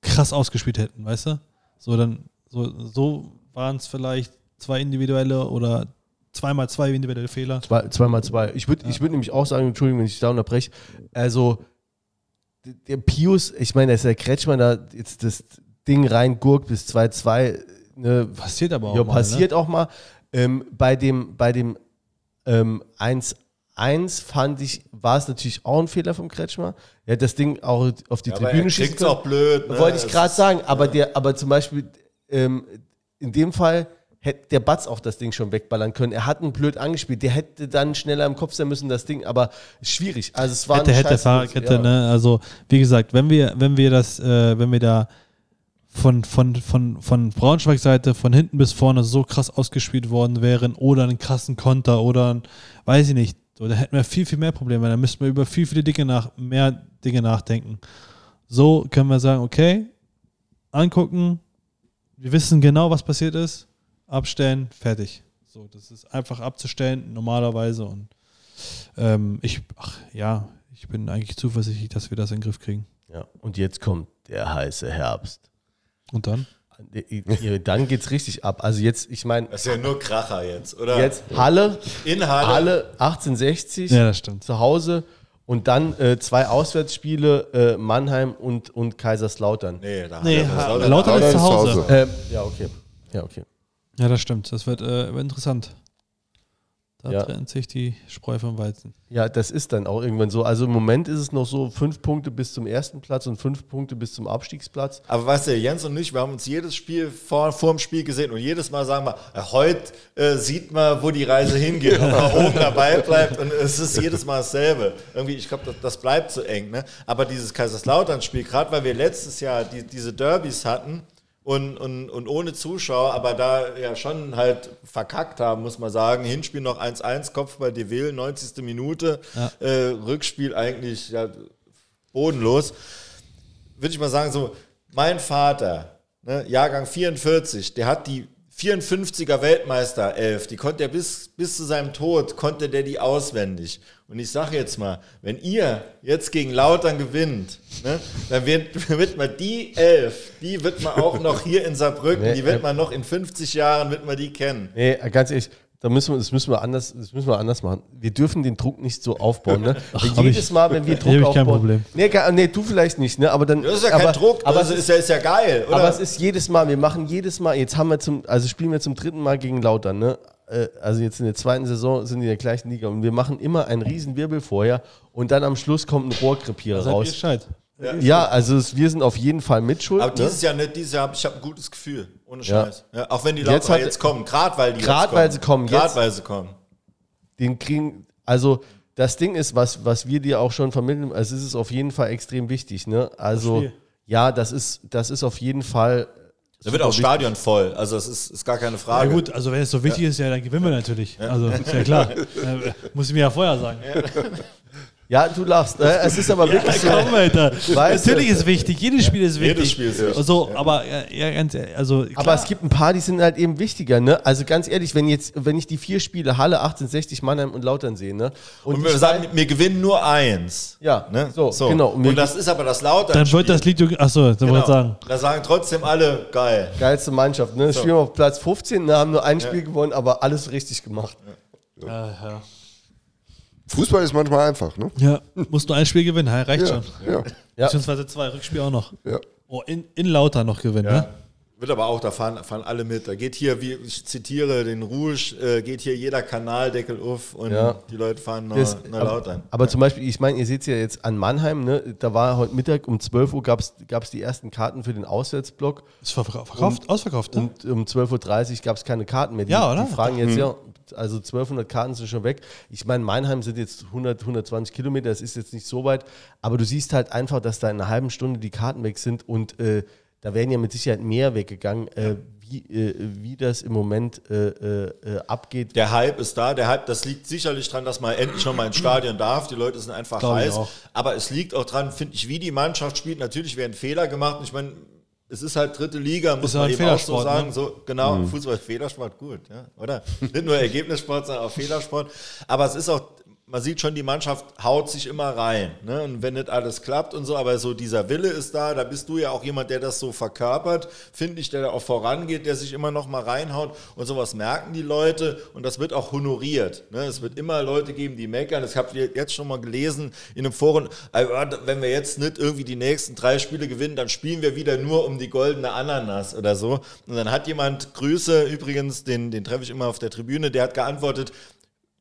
krass ausgespielt hätten, weißt du? So, dann, so, so waren es vielleicht zwei individuelle oder zweimal zwei individuelle Fehler. Zwei, zweimal zwei. Ich würde ich würd nämlich auch sagen, Entschuldigung, wenn ich da unterbreche, also der Pius, ich meine, dass der Kretschmann da jetzt das Ding reingurkt bis 2-2, ne, Passiert aber auch ja, mal. passiert auch mal. Ähm, bei dem, bei dem ähm, 1-1 fand ich, war es natürlich auch ein Fehler vom Kretschmer. Er hat das Ding auch auf die Ja, Tribüne schießen kriegt's auch blöd. Ne? wollte ich gerade sagen, aber der, aber zum Beispiel ähm, in dem Fall hätte der Batz auch das Ding schon wegballern können. Er hat ihn blöd angespielt. Der hätte dann schneller im Kopf sein müssen, das Ding, aber schwierig. Also es war hätte, eine hätte, Fahrradkette, ja. ne? Also, wie gesagt, wenn wir, wenn wir das, äh, wenn wir da von, von, von, von Braunschweig-Seite von hinten bis vorne so krass ausgespielt worden wären oder einen krassen Konter oder ein, weiß ich nicht, so, da hätten wir viel, viel mehr Probleme. Da müssten wir über viel, viele Dinge nach, mehr Dinge nachdenken. So können wir sagen, okay, angucken, wir wissen genau, was passiert ist, abstellen, fertig. So, das ist einfach abzustellen, normalerweise und ähm, ich, ach ja, ich bin eigentlich zuversichtlich, dass wir das in den Griff kriegen. Ja. Und jetzt kommt der heiße Herbst. Und dann? Dann geht's richtig ab. Also jetzt, ich meine, Das ist ja nur Kracher jetzt, oder? jetzt Halle, in Halle. Halle 1860 Ja, das stimmt. zu Hause und dann äh, zwei Auswärtsspiele, äh, Mannheim und, und Kaiserslautern. Nee, da Nee, Ha- er- Lautern ist zu Hause. Ähm, ja, okay. Ja, okay. Ja, das stimmt. Das wird, äh, wird interessant. Da Ja. trennt sich die Spreu vom Weizen. Ja, das ist dann auch irgendwann so. Also im Moment ist es noch so fünf Punkte bis zum ersten Platz und fünf Punkte bis zum Abstiegsplatz. Aber weißt du, Jens und ich, wir haben uns jedes Spiel vor, vor dem Spiel gesehen und jedes Mal sagen wir, heute äh, sieht man, wo die Reise hingeht, ob man oben dabei bleibt und es ist jedes Mal dasselbe. Irgendwie, ich glaube, das, das bleibt zu eng. Ne? Aber dieses Kaiserslautern-Spiel, gerade weil wir letztes Jahr die, diese Derbys hatten und, und, und ohne Zuschauer, aber da ja schon halt verkackt haben, muss man sagen. Hinspiel noch 1-1, Kopfball Deville, 90. Minute, äh, Rückspiel eigentlich ja, bodenlos würde ich mal sagen, so, mein Vater, ne, Jahrgang 44, der hat die 54er Weltmeister 11, die konnte er bis, bis zu seinem Tod, konnte der die auswendig. Und ich sage jetzt mal, wenn ihr jetzt gegen Lautern gewinnt, ne, dann wird, wird man die 11, die wird man auch noch hier in Saarbrücken, Nee, die wird man noch in 50 Jahren, wird man die kennen. Nee, ganz ehrlich, da müssen wir, das müssen wir anders, das müssen wir anders machen. Wir dürfen den Druck nicht so aufbauen. Ne? hab Jedes ich- Mal, wenn wir Druck hab ich aufbauen. kein Problem. Nee, nee, du vielleicht nicht, ne? Aber dann. Das ist ja aber, kein Druck, aber es ist, ja, ist ja geil, oder? Aber es ist jedes Mal, wir machen jedes Mal, jetzt haben wir zum, also spielen wir zum dritten Mal gegen Lautern, ne? Äh, Also jetzt in der zweiten Saison sind die in der gleichen Liga und wir machen immer einen riesen Wirbel vorher und dann am Schluss kommt ein Rohrkrepierer Seid ihr raus. Gescheit? Ja, also es, wir sind auf jeden Fall mitschuld. Aber ne? dieses Jahr nicht, dieses Jahr habe ich hab ein gutes Gefühl, ohne Ja. Scheiß. Ja, auch wenn die Jetzt Lauterer hat- jetzt kommen, gerade weil die Grad jetzt weil sie kommen, Gerade jetzt- weil sie kommen. den kriegen, also das Ding ist, was, was wir dir auch schon vermitteln, also es ist auf jeden Fall extrem wichtig, ne? Also Spiel. ja, das ist, das ist auf jeden Fall. Da wird auch Stadion voll, also das ist, ist gar keine Ja Frage. gut, also wenn es so wichtig ist, ja, dann gewinnen wir natürlich. Also ist ja klar. Äh, muss ich mir ja vorher sagen. Ja, du lachst. Ne? Es ist aber wirklich so. Komm, Alter. Weißt Natürlich ist wichtig, jedes Spiel ist wichtig. Jedes Spiel ist wichtig, Also, aber ja, ja, ganz ehrlich, also Aber klar. es gibt ein paar, die sind halt eben wichtiger, ne? Also ganz ehrlich, wenn jetzt, wenn ich die vier Spiele Halle, 1860, Mannheim und Lautern sehe, ne? und ich wir sagen, wir gewinnen nur eins. Ja, ne? so, genau. Und Und, das ist aber das Lautern. dann wird das Lied, achso, da wollte ich sagen. Da sagen trotzdem alle geil. geilste Mannschaft, ne? Spielen wir auf Platz 15, ne? haben nur ein Spiel gewonnen, aber alles richtig gemacht. Ja, ja. Fußball ist manchmal einfach, ne? ja, musst nur ein Spiel gewinnen, ja, reicht schon. Ja, Ja. Beziehungsweise zwei, Rückspiel auch noch. ja. Oh, in, in Lauter noch gewinnen, ne? Wird aber auch, da fahren, fahren alle mit. Da geht hier, wie ich zitiere den Rouge, äh, geht hier jeder Kanaldeckel auf und Ja. die Leute fahren nach, Das, nach aber, Lautern. aber zum Beispiel, ich meine, ihr seht es ja jetzt an Mannheim, ne? Da war heute Mittag um 12 Uhr gab es die ersten Karten für den Auswärtsblock. Ist verkauft, verkauft ausverkauft, ne? Und um 12.30 Uhr gab es keine Karten mehr. Die, Ja, oder? Die fragen jetzt ja, also 1200 Karten sind schon weg. Ich meine, Mannheim sind jetzt 100, 120 Kilometer, das ist jetzt nicht so weit, aber du siehst halt einfach, dass da in einer halben Stunde die Karten weg sind und äh, da wären ja mit Sicherheit mehr weggegangen. Äh, wie, äh, wie das im Moment äh, äh, abgeht. Der Hype ist da. Der Hype, das liegt sicherlich daran, dass man endlich noch mal ins Stadion darf. Die Leute sind einfach Glaube heiß. Aber es liegt auch dran, finde ich, wie die Mannschaft spielt. Natürlich werden Fehler gemacht. Ich meine, es ist halt dritte Liga, muss man eben auch so sagen. Ne? So, genau, mhm. Fußball, Federsport, gut, ja, oder? Nicht nur Ergebnissport, sondern auch Federsport. Aber es ist auch man sieht schon, die Mannschaft haut sich immer rein. Ne? Und wenn nicht alles klappt und so, aber so dieser Wille ist da, da bist du ja auch jemand, der das so verkörpert, finde ich, der da auch vorangeht, der sich immer noch mal reinhaut und sowas merken die Leute und das wird auch honoriert. Ne? Es wird immer Leute geben, die meckern. Das habt ihr jetzt schon mal gelesen in einem Forum, äh, wenn wir jetzt nicht irgendwie die nächsten drei Spiele gewinnen, dann spielen wir wieder nur um die goldene Ananas oder so. Und dann hat jemand, Grüße übrigens, den, den treffe ich immer auf der Tribüne, der hat geantwortet,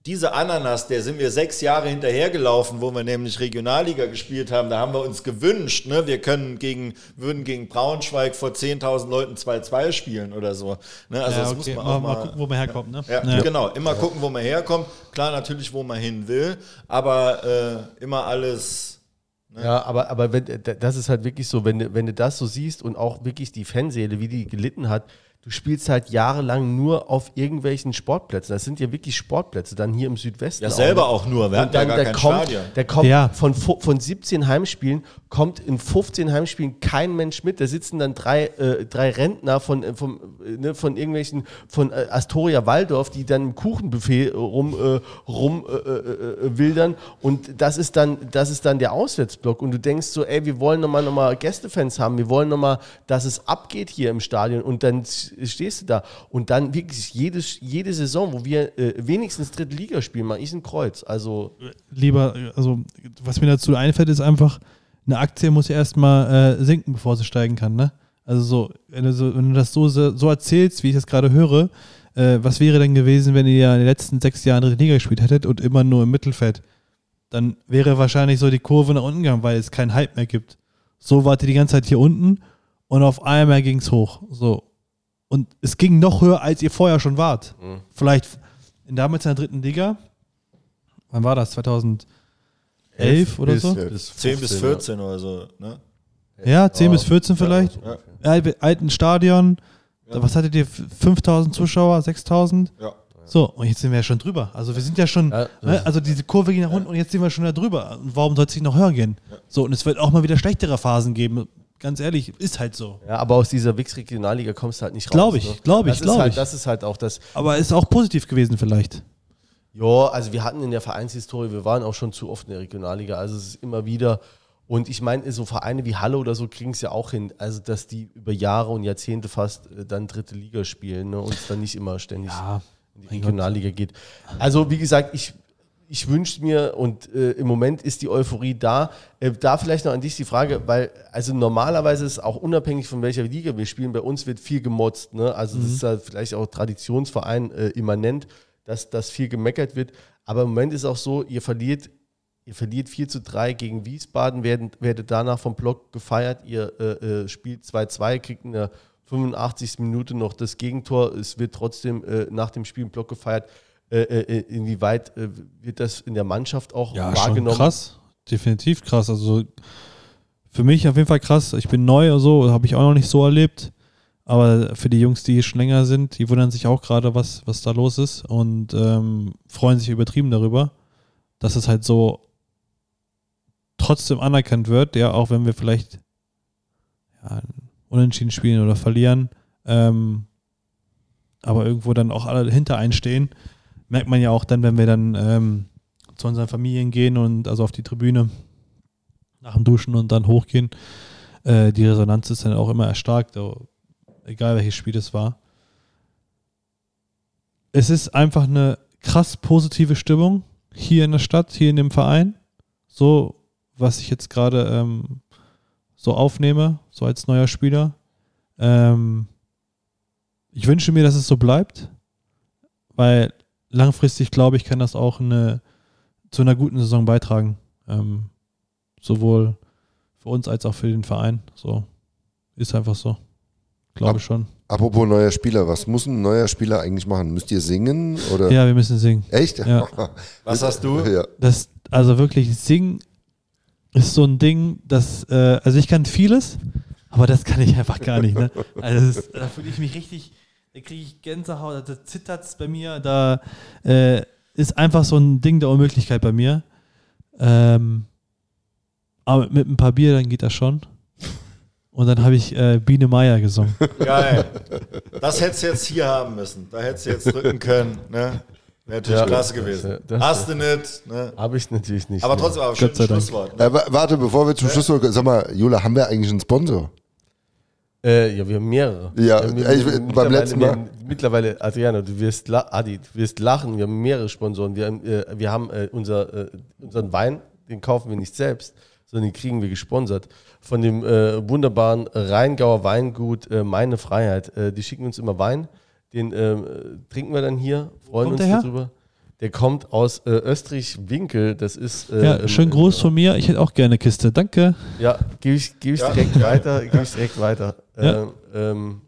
diese Ananas, der sind wir sechs Jahre hinterhergelaufen, wo wir nämlich Regionalliga gespielt haben. Da haben wir uns gewünscht, ne, wir können gegen, würden gegen Braunschweig vor 10.000 Leuten 2-2 spielen oder so. Ne, also ja, das okay. muss man auch mal, mal, gucken, wo man herkommt. Ne? Ja, ja. Genau, immer gucken, wo man herkommt. Klar, natürlich, wo man hin will, aber äh, immer alles. Ne? Ja, aber, aber wenn, das ist halt wirklich so, wenn, wenn du das so siehst und auch wirklich die Fanseele, wie die gelitten hat, du spielst halt jahrelang nur auf irgendwelchen Sportplätzen. Das sind ja wirklich Sportplätze, dann hier im Südwesten. Ja, selber auch, auch nur, wir hatten dann, ja gar kein kommt, Stadion. Der kommt ja. von, von 17 Heimspielen, kommt in 15 Heimspielen kein Mensch mit. Da sitzen dann drei, äh, drei Rentner von, äh, vom, äh, ne, von irgendwelchen, von äh, Astoria Waldorf, die dann im Kuchenbuffet rum, äh, rum äh, äh, wildern. Und das ist, dann, das ist dann der Auswärtsblock. Und du denkst so, ey, wir wollen nochmal noch mal Gästefans haben, wir wollen nochmal, dass es abgeht hier im Stadion. Und dann stehst du da. Und dann wirklich jedes, jede Saison, wo wir äh, wenigstens dritte Liga spielen, mache ich ein Kreuz. Also Lieber, also was mir dazu einfällt, ist einfach, eine Aktie muss ja erstmal äh, sinken, bevor sie steigen kann, ne? Also so, wenn du, so, wenn du das so, so erzählst, wie ich das gerade höre, äh, was wäre denn gewesen, wenn ihr ja in den letzten sechs Jahren dritte Liga gespielt hättet und immer nur im Mittelfeld? Dann wäre wahrscheinlich so die Kurve nach unten gegangen, weil es keinen Hype mehr gibt. So wart ihr die ganze Zeit hier unten und auf einmal ging es hoch. So. Und es ging noch höher, als ihr vorher schon wart. Mhm. Vielleicht in damals in der dritten Liga. Wann war das? 2011 11 oder bis, so? Bis 10 bis 14 ja. oder so, ne? Ja, 10 oh, bis 14 vielleicht. Ja. Ja. Alten Stadion. Was hattet ihr? 5000 Zuschauer, 6000? Ja. So, und jetzt sind wir ja schon drüber. Also wir sind ja schon, ne? also diese Kurve ging nach unten und jetzt sind wir schon da drüber. Und warum soll es sich noch höher gehen? So, und es wird auch mal wieder schlechtere Phasen geben ganz ehrlich, ist halt so. Ja, aber aus dieser Wix-Regionalliga kommst du halt nicht raus. Glaube ich, ne? glaube ich, glaube halt, ich. Das ist halt auch das. Aber ist auch positiv gewesen vielleicht. Ja, also wir hatten in der Vereinshistorie, wir waren auch schon zu oft in der Regionalliga, also es ist immer wieder. Und ich meine, so Vereine wie Halle oder so kriegen es ja auch hin, also dass die über Jahre und Jahrzehnte fast äh, dann dritte Liga spielen ne, und es dann nicht immer ständig ja, in die Regionalliga geht. Also wie gesagt, ich ich wünsche mir und äh, im Moment ist die Euphorie da. Äh, da vielleicht noch an dich die Frage, weil also normalerweise ist auch unabhängig von welcher Liga wir spielen, bei uns wird viel gemotzt. Ne? Also mhm. das ist ja vielleicht auch Traditionsverein äh, immanent, dass, dass viel gemeckert wird. Aber im Moment ist auch so, ihr verliert, ihr verliert 4 zu 3 gegen Wiesbaden, werden, werdet danach vom Block gefeiert, ihr äh, äh spielt 2-2, kriegt in der 85. Minute noch das Gegentor. Es wird trotzdem äh, nach dem Spiel im Block gefeiert. Äh, äh, inwieweit äh, wird das in der Mannschaft auch ja, wahrgenommen? Schon krass, definitiv krass. Also für mich auf jeden Fall krass. Ich bin neu oder so, habe ich auch noch nicht so erlebt. Aber für die Jungs, die schon länger sind, die wundern sich auch gerade, was, was da los ist und ähm, freuen sich übertrieben darüber, dass es halt so trotzdem anerkannt wird, ja, auch wenn wir vielleicht ja, unentschieden spielen oder verlieren, ähm, aber irgendwo dann auch alle hinter einstehen merkt man ja auch dann, wenn wir dann ähm, zu unseren Familien gehen und also auf die Tribüne nach dem Duschen und dann hochgehen. Äh, die Resonanz ist dann auch immer erstarkt, egal welches Spiel es war. Es ist einfach eine krass positive Stimmung hier in der Stadt, hier in dem Verein. So, was ich jetzt gerade ähm, so aufnehme, so als neuer Spieler. Ähm, ich wünsche mir, dass es so bleibt, weil langfristig, glaube ich, kann das auch eine, zu einer guten Saison beitragen. Ähm, sowohl für uns als auch für den Verein. So ist einfach so. Glaube ich schon. Apropos neuer Spieler, was muss ein neuer Spieler eigentlich machen? Müsst ihr singen? Oder? Ja, wir müssen singen. Echt? Ja. was hast du? Ja. Das, also wirklich, singen ist so ein Ding, das, äh, also ich kann vieles, Aber das kann ich einfach gar nicht. Ne? Also das ist, da fühle ich mich richtig, da kriege ich Gänsehaut, da zittert es bei mir, da äh, ist einfach so ein Ding der Unmöglichkeit bei mir. Ähm, aber mit ein paar Bier, dann geht das schon. Und dann habe ich äh, Biene Meier gesungen. Geil. Das hättest du jetzt hier haben müssen. Da hättest du jetzt drücken können. Ne? Wäre natürlich Ja, klasse das- gewesen. das- Hast du nicht. Ne? Habe ich natürlich nicht. Aber nee. trotzdem, aber Gott schönes sei Dank. Schlusswort. Ne? Äh, wa- warte, bevor wir zum Schluss kommen, sag mal, Jula, haben wir eigentlich einen Sponsor? Äh, ja, wir haben mehrere. Ja, Äh, ich- beim mittlerweile- letzten Mal- wir haben- Mittlerweile, Adriano, du wirst, la Adi, du wirst lachen. Wir haben mehrere Sponsoren. Wir haben, äh, wir haben äh, unser, äh, unseren Wein, den kaufen wir nicht selbst, sondern den kriegen wir gesponsert. Von dem äh, wunderbaren Rheingauer Weingut äh, Meine Freiheit. Äh, die schicken uns immer Wein. Den äh, trinken wir dann hier, freuen Kommt uns darüber. Der kommt aus äh, Österreich-Winkel. Das ist. Äh, Ja, schön groß von mir. Ich hätte auch gerne eine Kiste. Danke. Ja, gebe ich, geb ich Ja. direkt weiter. Gebe ich direkt weiter. Ja. Ähm, ähm,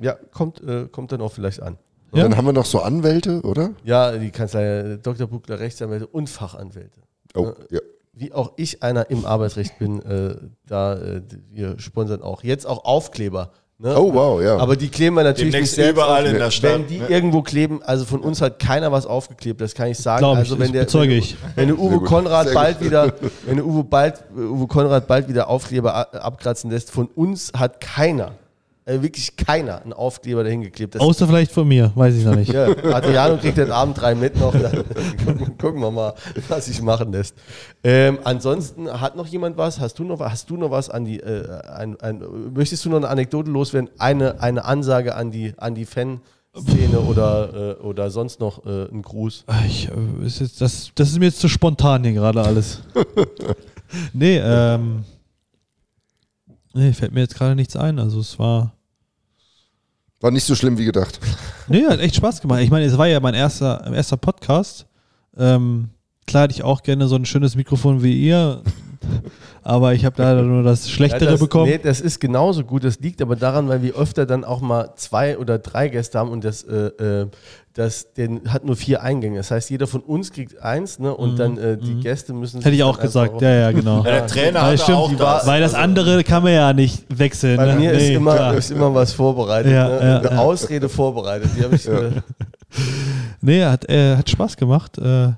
ja, kommt, äh, kommt dann auch vielleicht an. Und Ja. dann haben wir noch so Anwälte, oder? Ja, die Kanzlei äh, Dr. Buckler, Rechtsanwälte und Fachanwälte. Oh, ja. Wie auch ich einer im Arbeitsrecht bin, äh, da äh, wir sponsern auch. Jetzt auch Aufkleber. Ne? Oh, wow, ja. Aber die kleben wir natürlich Demnächst nicht selbst überall auf. in der Stadt, Wenn die ne? irgendwo kleben, also von uns hat keiner was aufgeklebt, das kann ich sagen. Glaube ich, also wenn das der, bezeuge wenn, ich. Wenn der Uwe Konrad bald wieder, wenn der Uwe, bald, Uwe Konrad bald wieder Aufkleber abkratzen lässt, von uns hat keiner, äh, wirklich keiner, einen Aufkleber dahin geklebt. Das Außer vielleicht von mir, weiß ich noch nicht. ja, Adriano kriegt den Abend drei mit noch. Dann gucken, gucken wir mal, was sich machen lässt. Ähm, ansonsten hat noch jemand was? Hast du noch, hast du noch was an die? Äh, ein, ein, möchtest du noch eine Anekdote loswerden? Eine, eine Ansage an die, an die Fanszene oder, äh, oder sonst noch äh, ein Gruß? Ich, äh, ist jetzt, das, das ist mir jetzt zu spontan hier gerade alles. nee, ähm. Nee, fällt mir jetzt gerade nichts ein. Also es war. War nicht so schlimm wie gedacht. Nee, hat echt Spaß gemacht. Ich meine, es war ja mein erster, erster Podcast. Ähm, klar hätte ich auch gerne so ein schönes Mikrofon wie ihr. Aber ich habe leider nur das Schlechtere das, bekommen. Nee, das ist genauso gut. Das liegt aber daran, weil wir öfter dann auch mal zwei oder drei Gäste haben und das, äh, äh, das den hat nur vier Eingänge. Das heißt, jeder von uns kriegt eins, ne? Und dann äh, die Gäste müssen. Mhm. Hätte ich auch gesagt. Ja, ja, genau. Ja, der Trainer Ja, hat stimmt, auch das. Weil das andere kann man ja nicht wechseln. Bei ne? mir ist, Nee, immer, klar. ist immer was vorbereitet. Ja, ne? ja, Eine ja. Ausrede vorbereitet. Die ich. Äh, Nee, hat, äh, hat Spaß gemacht. Äh,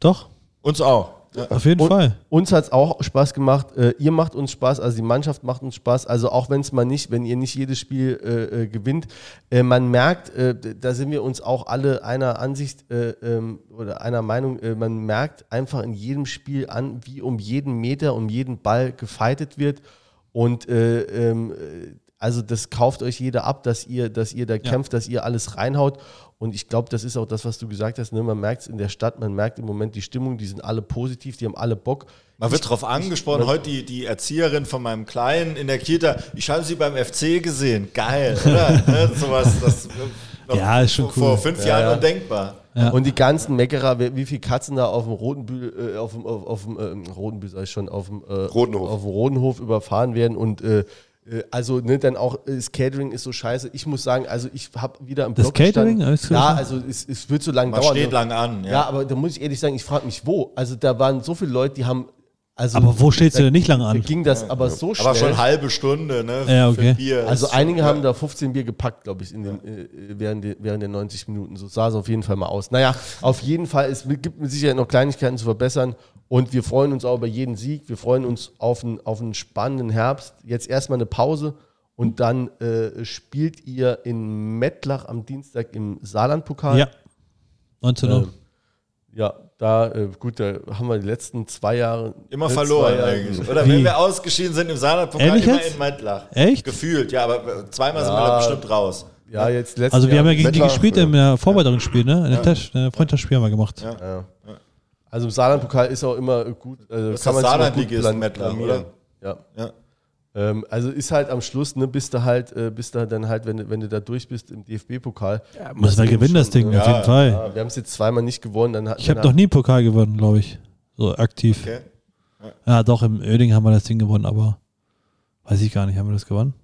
doch, Uns auch. Ja. auf jeden Und- Fall. Uns hat es auch Spaß gemacht. Äh, ihr macht uns Spaß, also die Mannschaft macht uns Spaß. Also auch wenn es mal nicht, wenn ihr nicht jedes Spiel äh, äh, gewinnt, äh, man merkt, äh, da sind wir uns auch alle einer Ansicht äh, ähm, oder einer Meinung, man merkt einfach in jedem Spiel an, wie um jeden Meter, um jeden Ball gefeitet wird. Und äh, ähm, äh, also das kauft euch jeder ab, dass ihr, dass ihr da kämpft, dass ihr alles reinhaut. Und ich glaube, das ist auch das, was du gesagt hast. Ne? Man merkt es in der Stadt, man merkt im Moment die Stimmung, die sind alle positiv, die haben alle Bock. Man wird darauf angesprochen, heute die, die Erzieherin von meinem Kleinen in der Kita, ich habe sie beim FC gesehen. Geil, oder? ne? Sowas, das noch Ja, ist schon vor, vor cool. fünf Ja, Jahren ja. undenkbar. Ja. Und die ganzen Meckerer, wie viele Katzen da auf dem Rotenbühl, äh, auf dem, auf, auf dem ähm, Rotenbühl, sag ich schon, auf dem, äh, Rotenhof. auf dem Rodenhof überfahren werden und äh, äh, also ne, dann auch äh, das Catering ist so scheiße. Ich muss sagen, also ich habe wieder im Das Blog Catering? gestanden. Alles Ja, also es, es wird so lange Man dauern. steht ne? lang an. Ja. Ja, aber da muss ich ehrlich sagen, ich frage mich wo. Also da waren so viele Leute, die haben also Aber wo steht's da- denn nicht lange Da an? ging das aber so schnell. aber schon halbe Stunde, ne? Ja, okay. Für Bier. Also einige haben da 15 Bier gepackt, glaube ich, in den, äh, während, der, während der 90 Minuten. So sah es auf jeden Fall mal aus. Naja, auf jeden Fall, es gibt mit Sicherheit noch Kleinigkeiten zu verbessern. Und wir freuen uns auch über jeden Sieg. Wir freuen uns auf einen, auf einen spannenden Herbst. Jetzt erstmal eine Pause. Und dann äh, spielt ihr in Mettlach am Dienstag im Saarlandpokal. Ja. 19 Uhr. Ähm, ja, da, äh, gut, da haben wir die letzten zwei Jahre. Immer äh, verloren Jahre- eigentlich. Oder Wie? wenn wir ausgeschieden sind im Saarlandpokal, immer jetzt? in Meitlach. Echt? Gefühlt, ja, aber zweimal sind wir Ja. da bestimmt raus. Ja, jetzt letztes Also wir Jahr, haben ja gegen die gespielt im äh, Vorbereitungsspiel, ne? In der Tasch, äh, Freundschaftsspiel haben wir gemacht. Ja. Ja. Also im Saarlandpokal ist auch immer gut. Also ist kann das man Saarlandligist gut plan- Mettler, blamieren. Ja. Ja. Ähm, also ist halt am Schluss, ne, bist du halt, äh, bist du dann halt, wenn, du- wenn du da durch bist im DFB-Pokal. Müssen wir gewinnen, das Ding, Ja, auf jeden Fall. Ja, wir haben es jetzt zweimal nicht gewonnen. Dann Ich habe noch nie einen Pokal gewonnen, glaube ich. So aktiv. Okay. Ja, doch, im Öding haben wir das Ding gewonnen, aber weiß ich gar nicht. Haben wir das gewonnen?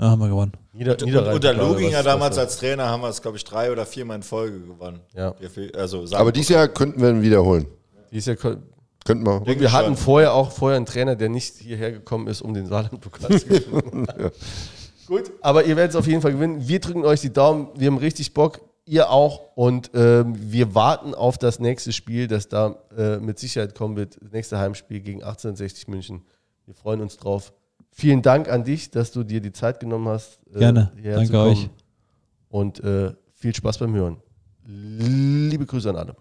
Ja, haben wir gewonnen. Nieder, Und Niederrhein- unter Luginger damals als Trainer haben wir es, glaube ich, drei oder viermal in Folge gewonnen. Ja. Also Aber dieses Jahr könnten wir ihn wiederholen. Die ist ja, ko- Könnten wir. Und wir hatten vorher auch vorher einen Trainer, der nicht hierher gekommen ist, um den Saarland-Pokal zu gewinnen. Gut, aber ihr werdet es auf jeden Fall gewinnen. Wir drücken euch die Daumen. Wir haben richtig Bock. Ihr auch. Und ähm, wir warten auf das nächste Spiel, das da äh, mit Sicherheit kommen wird. Das nächste Heimspiel gegen 1860 München. Wir freuen uns drauf. Vielen Dank an dich, dass du dir die Zeit genommen hast. Äh, Gerne. Danke euch. Und äh, viel Spaß beim Hören. Liebe Grüße an alle.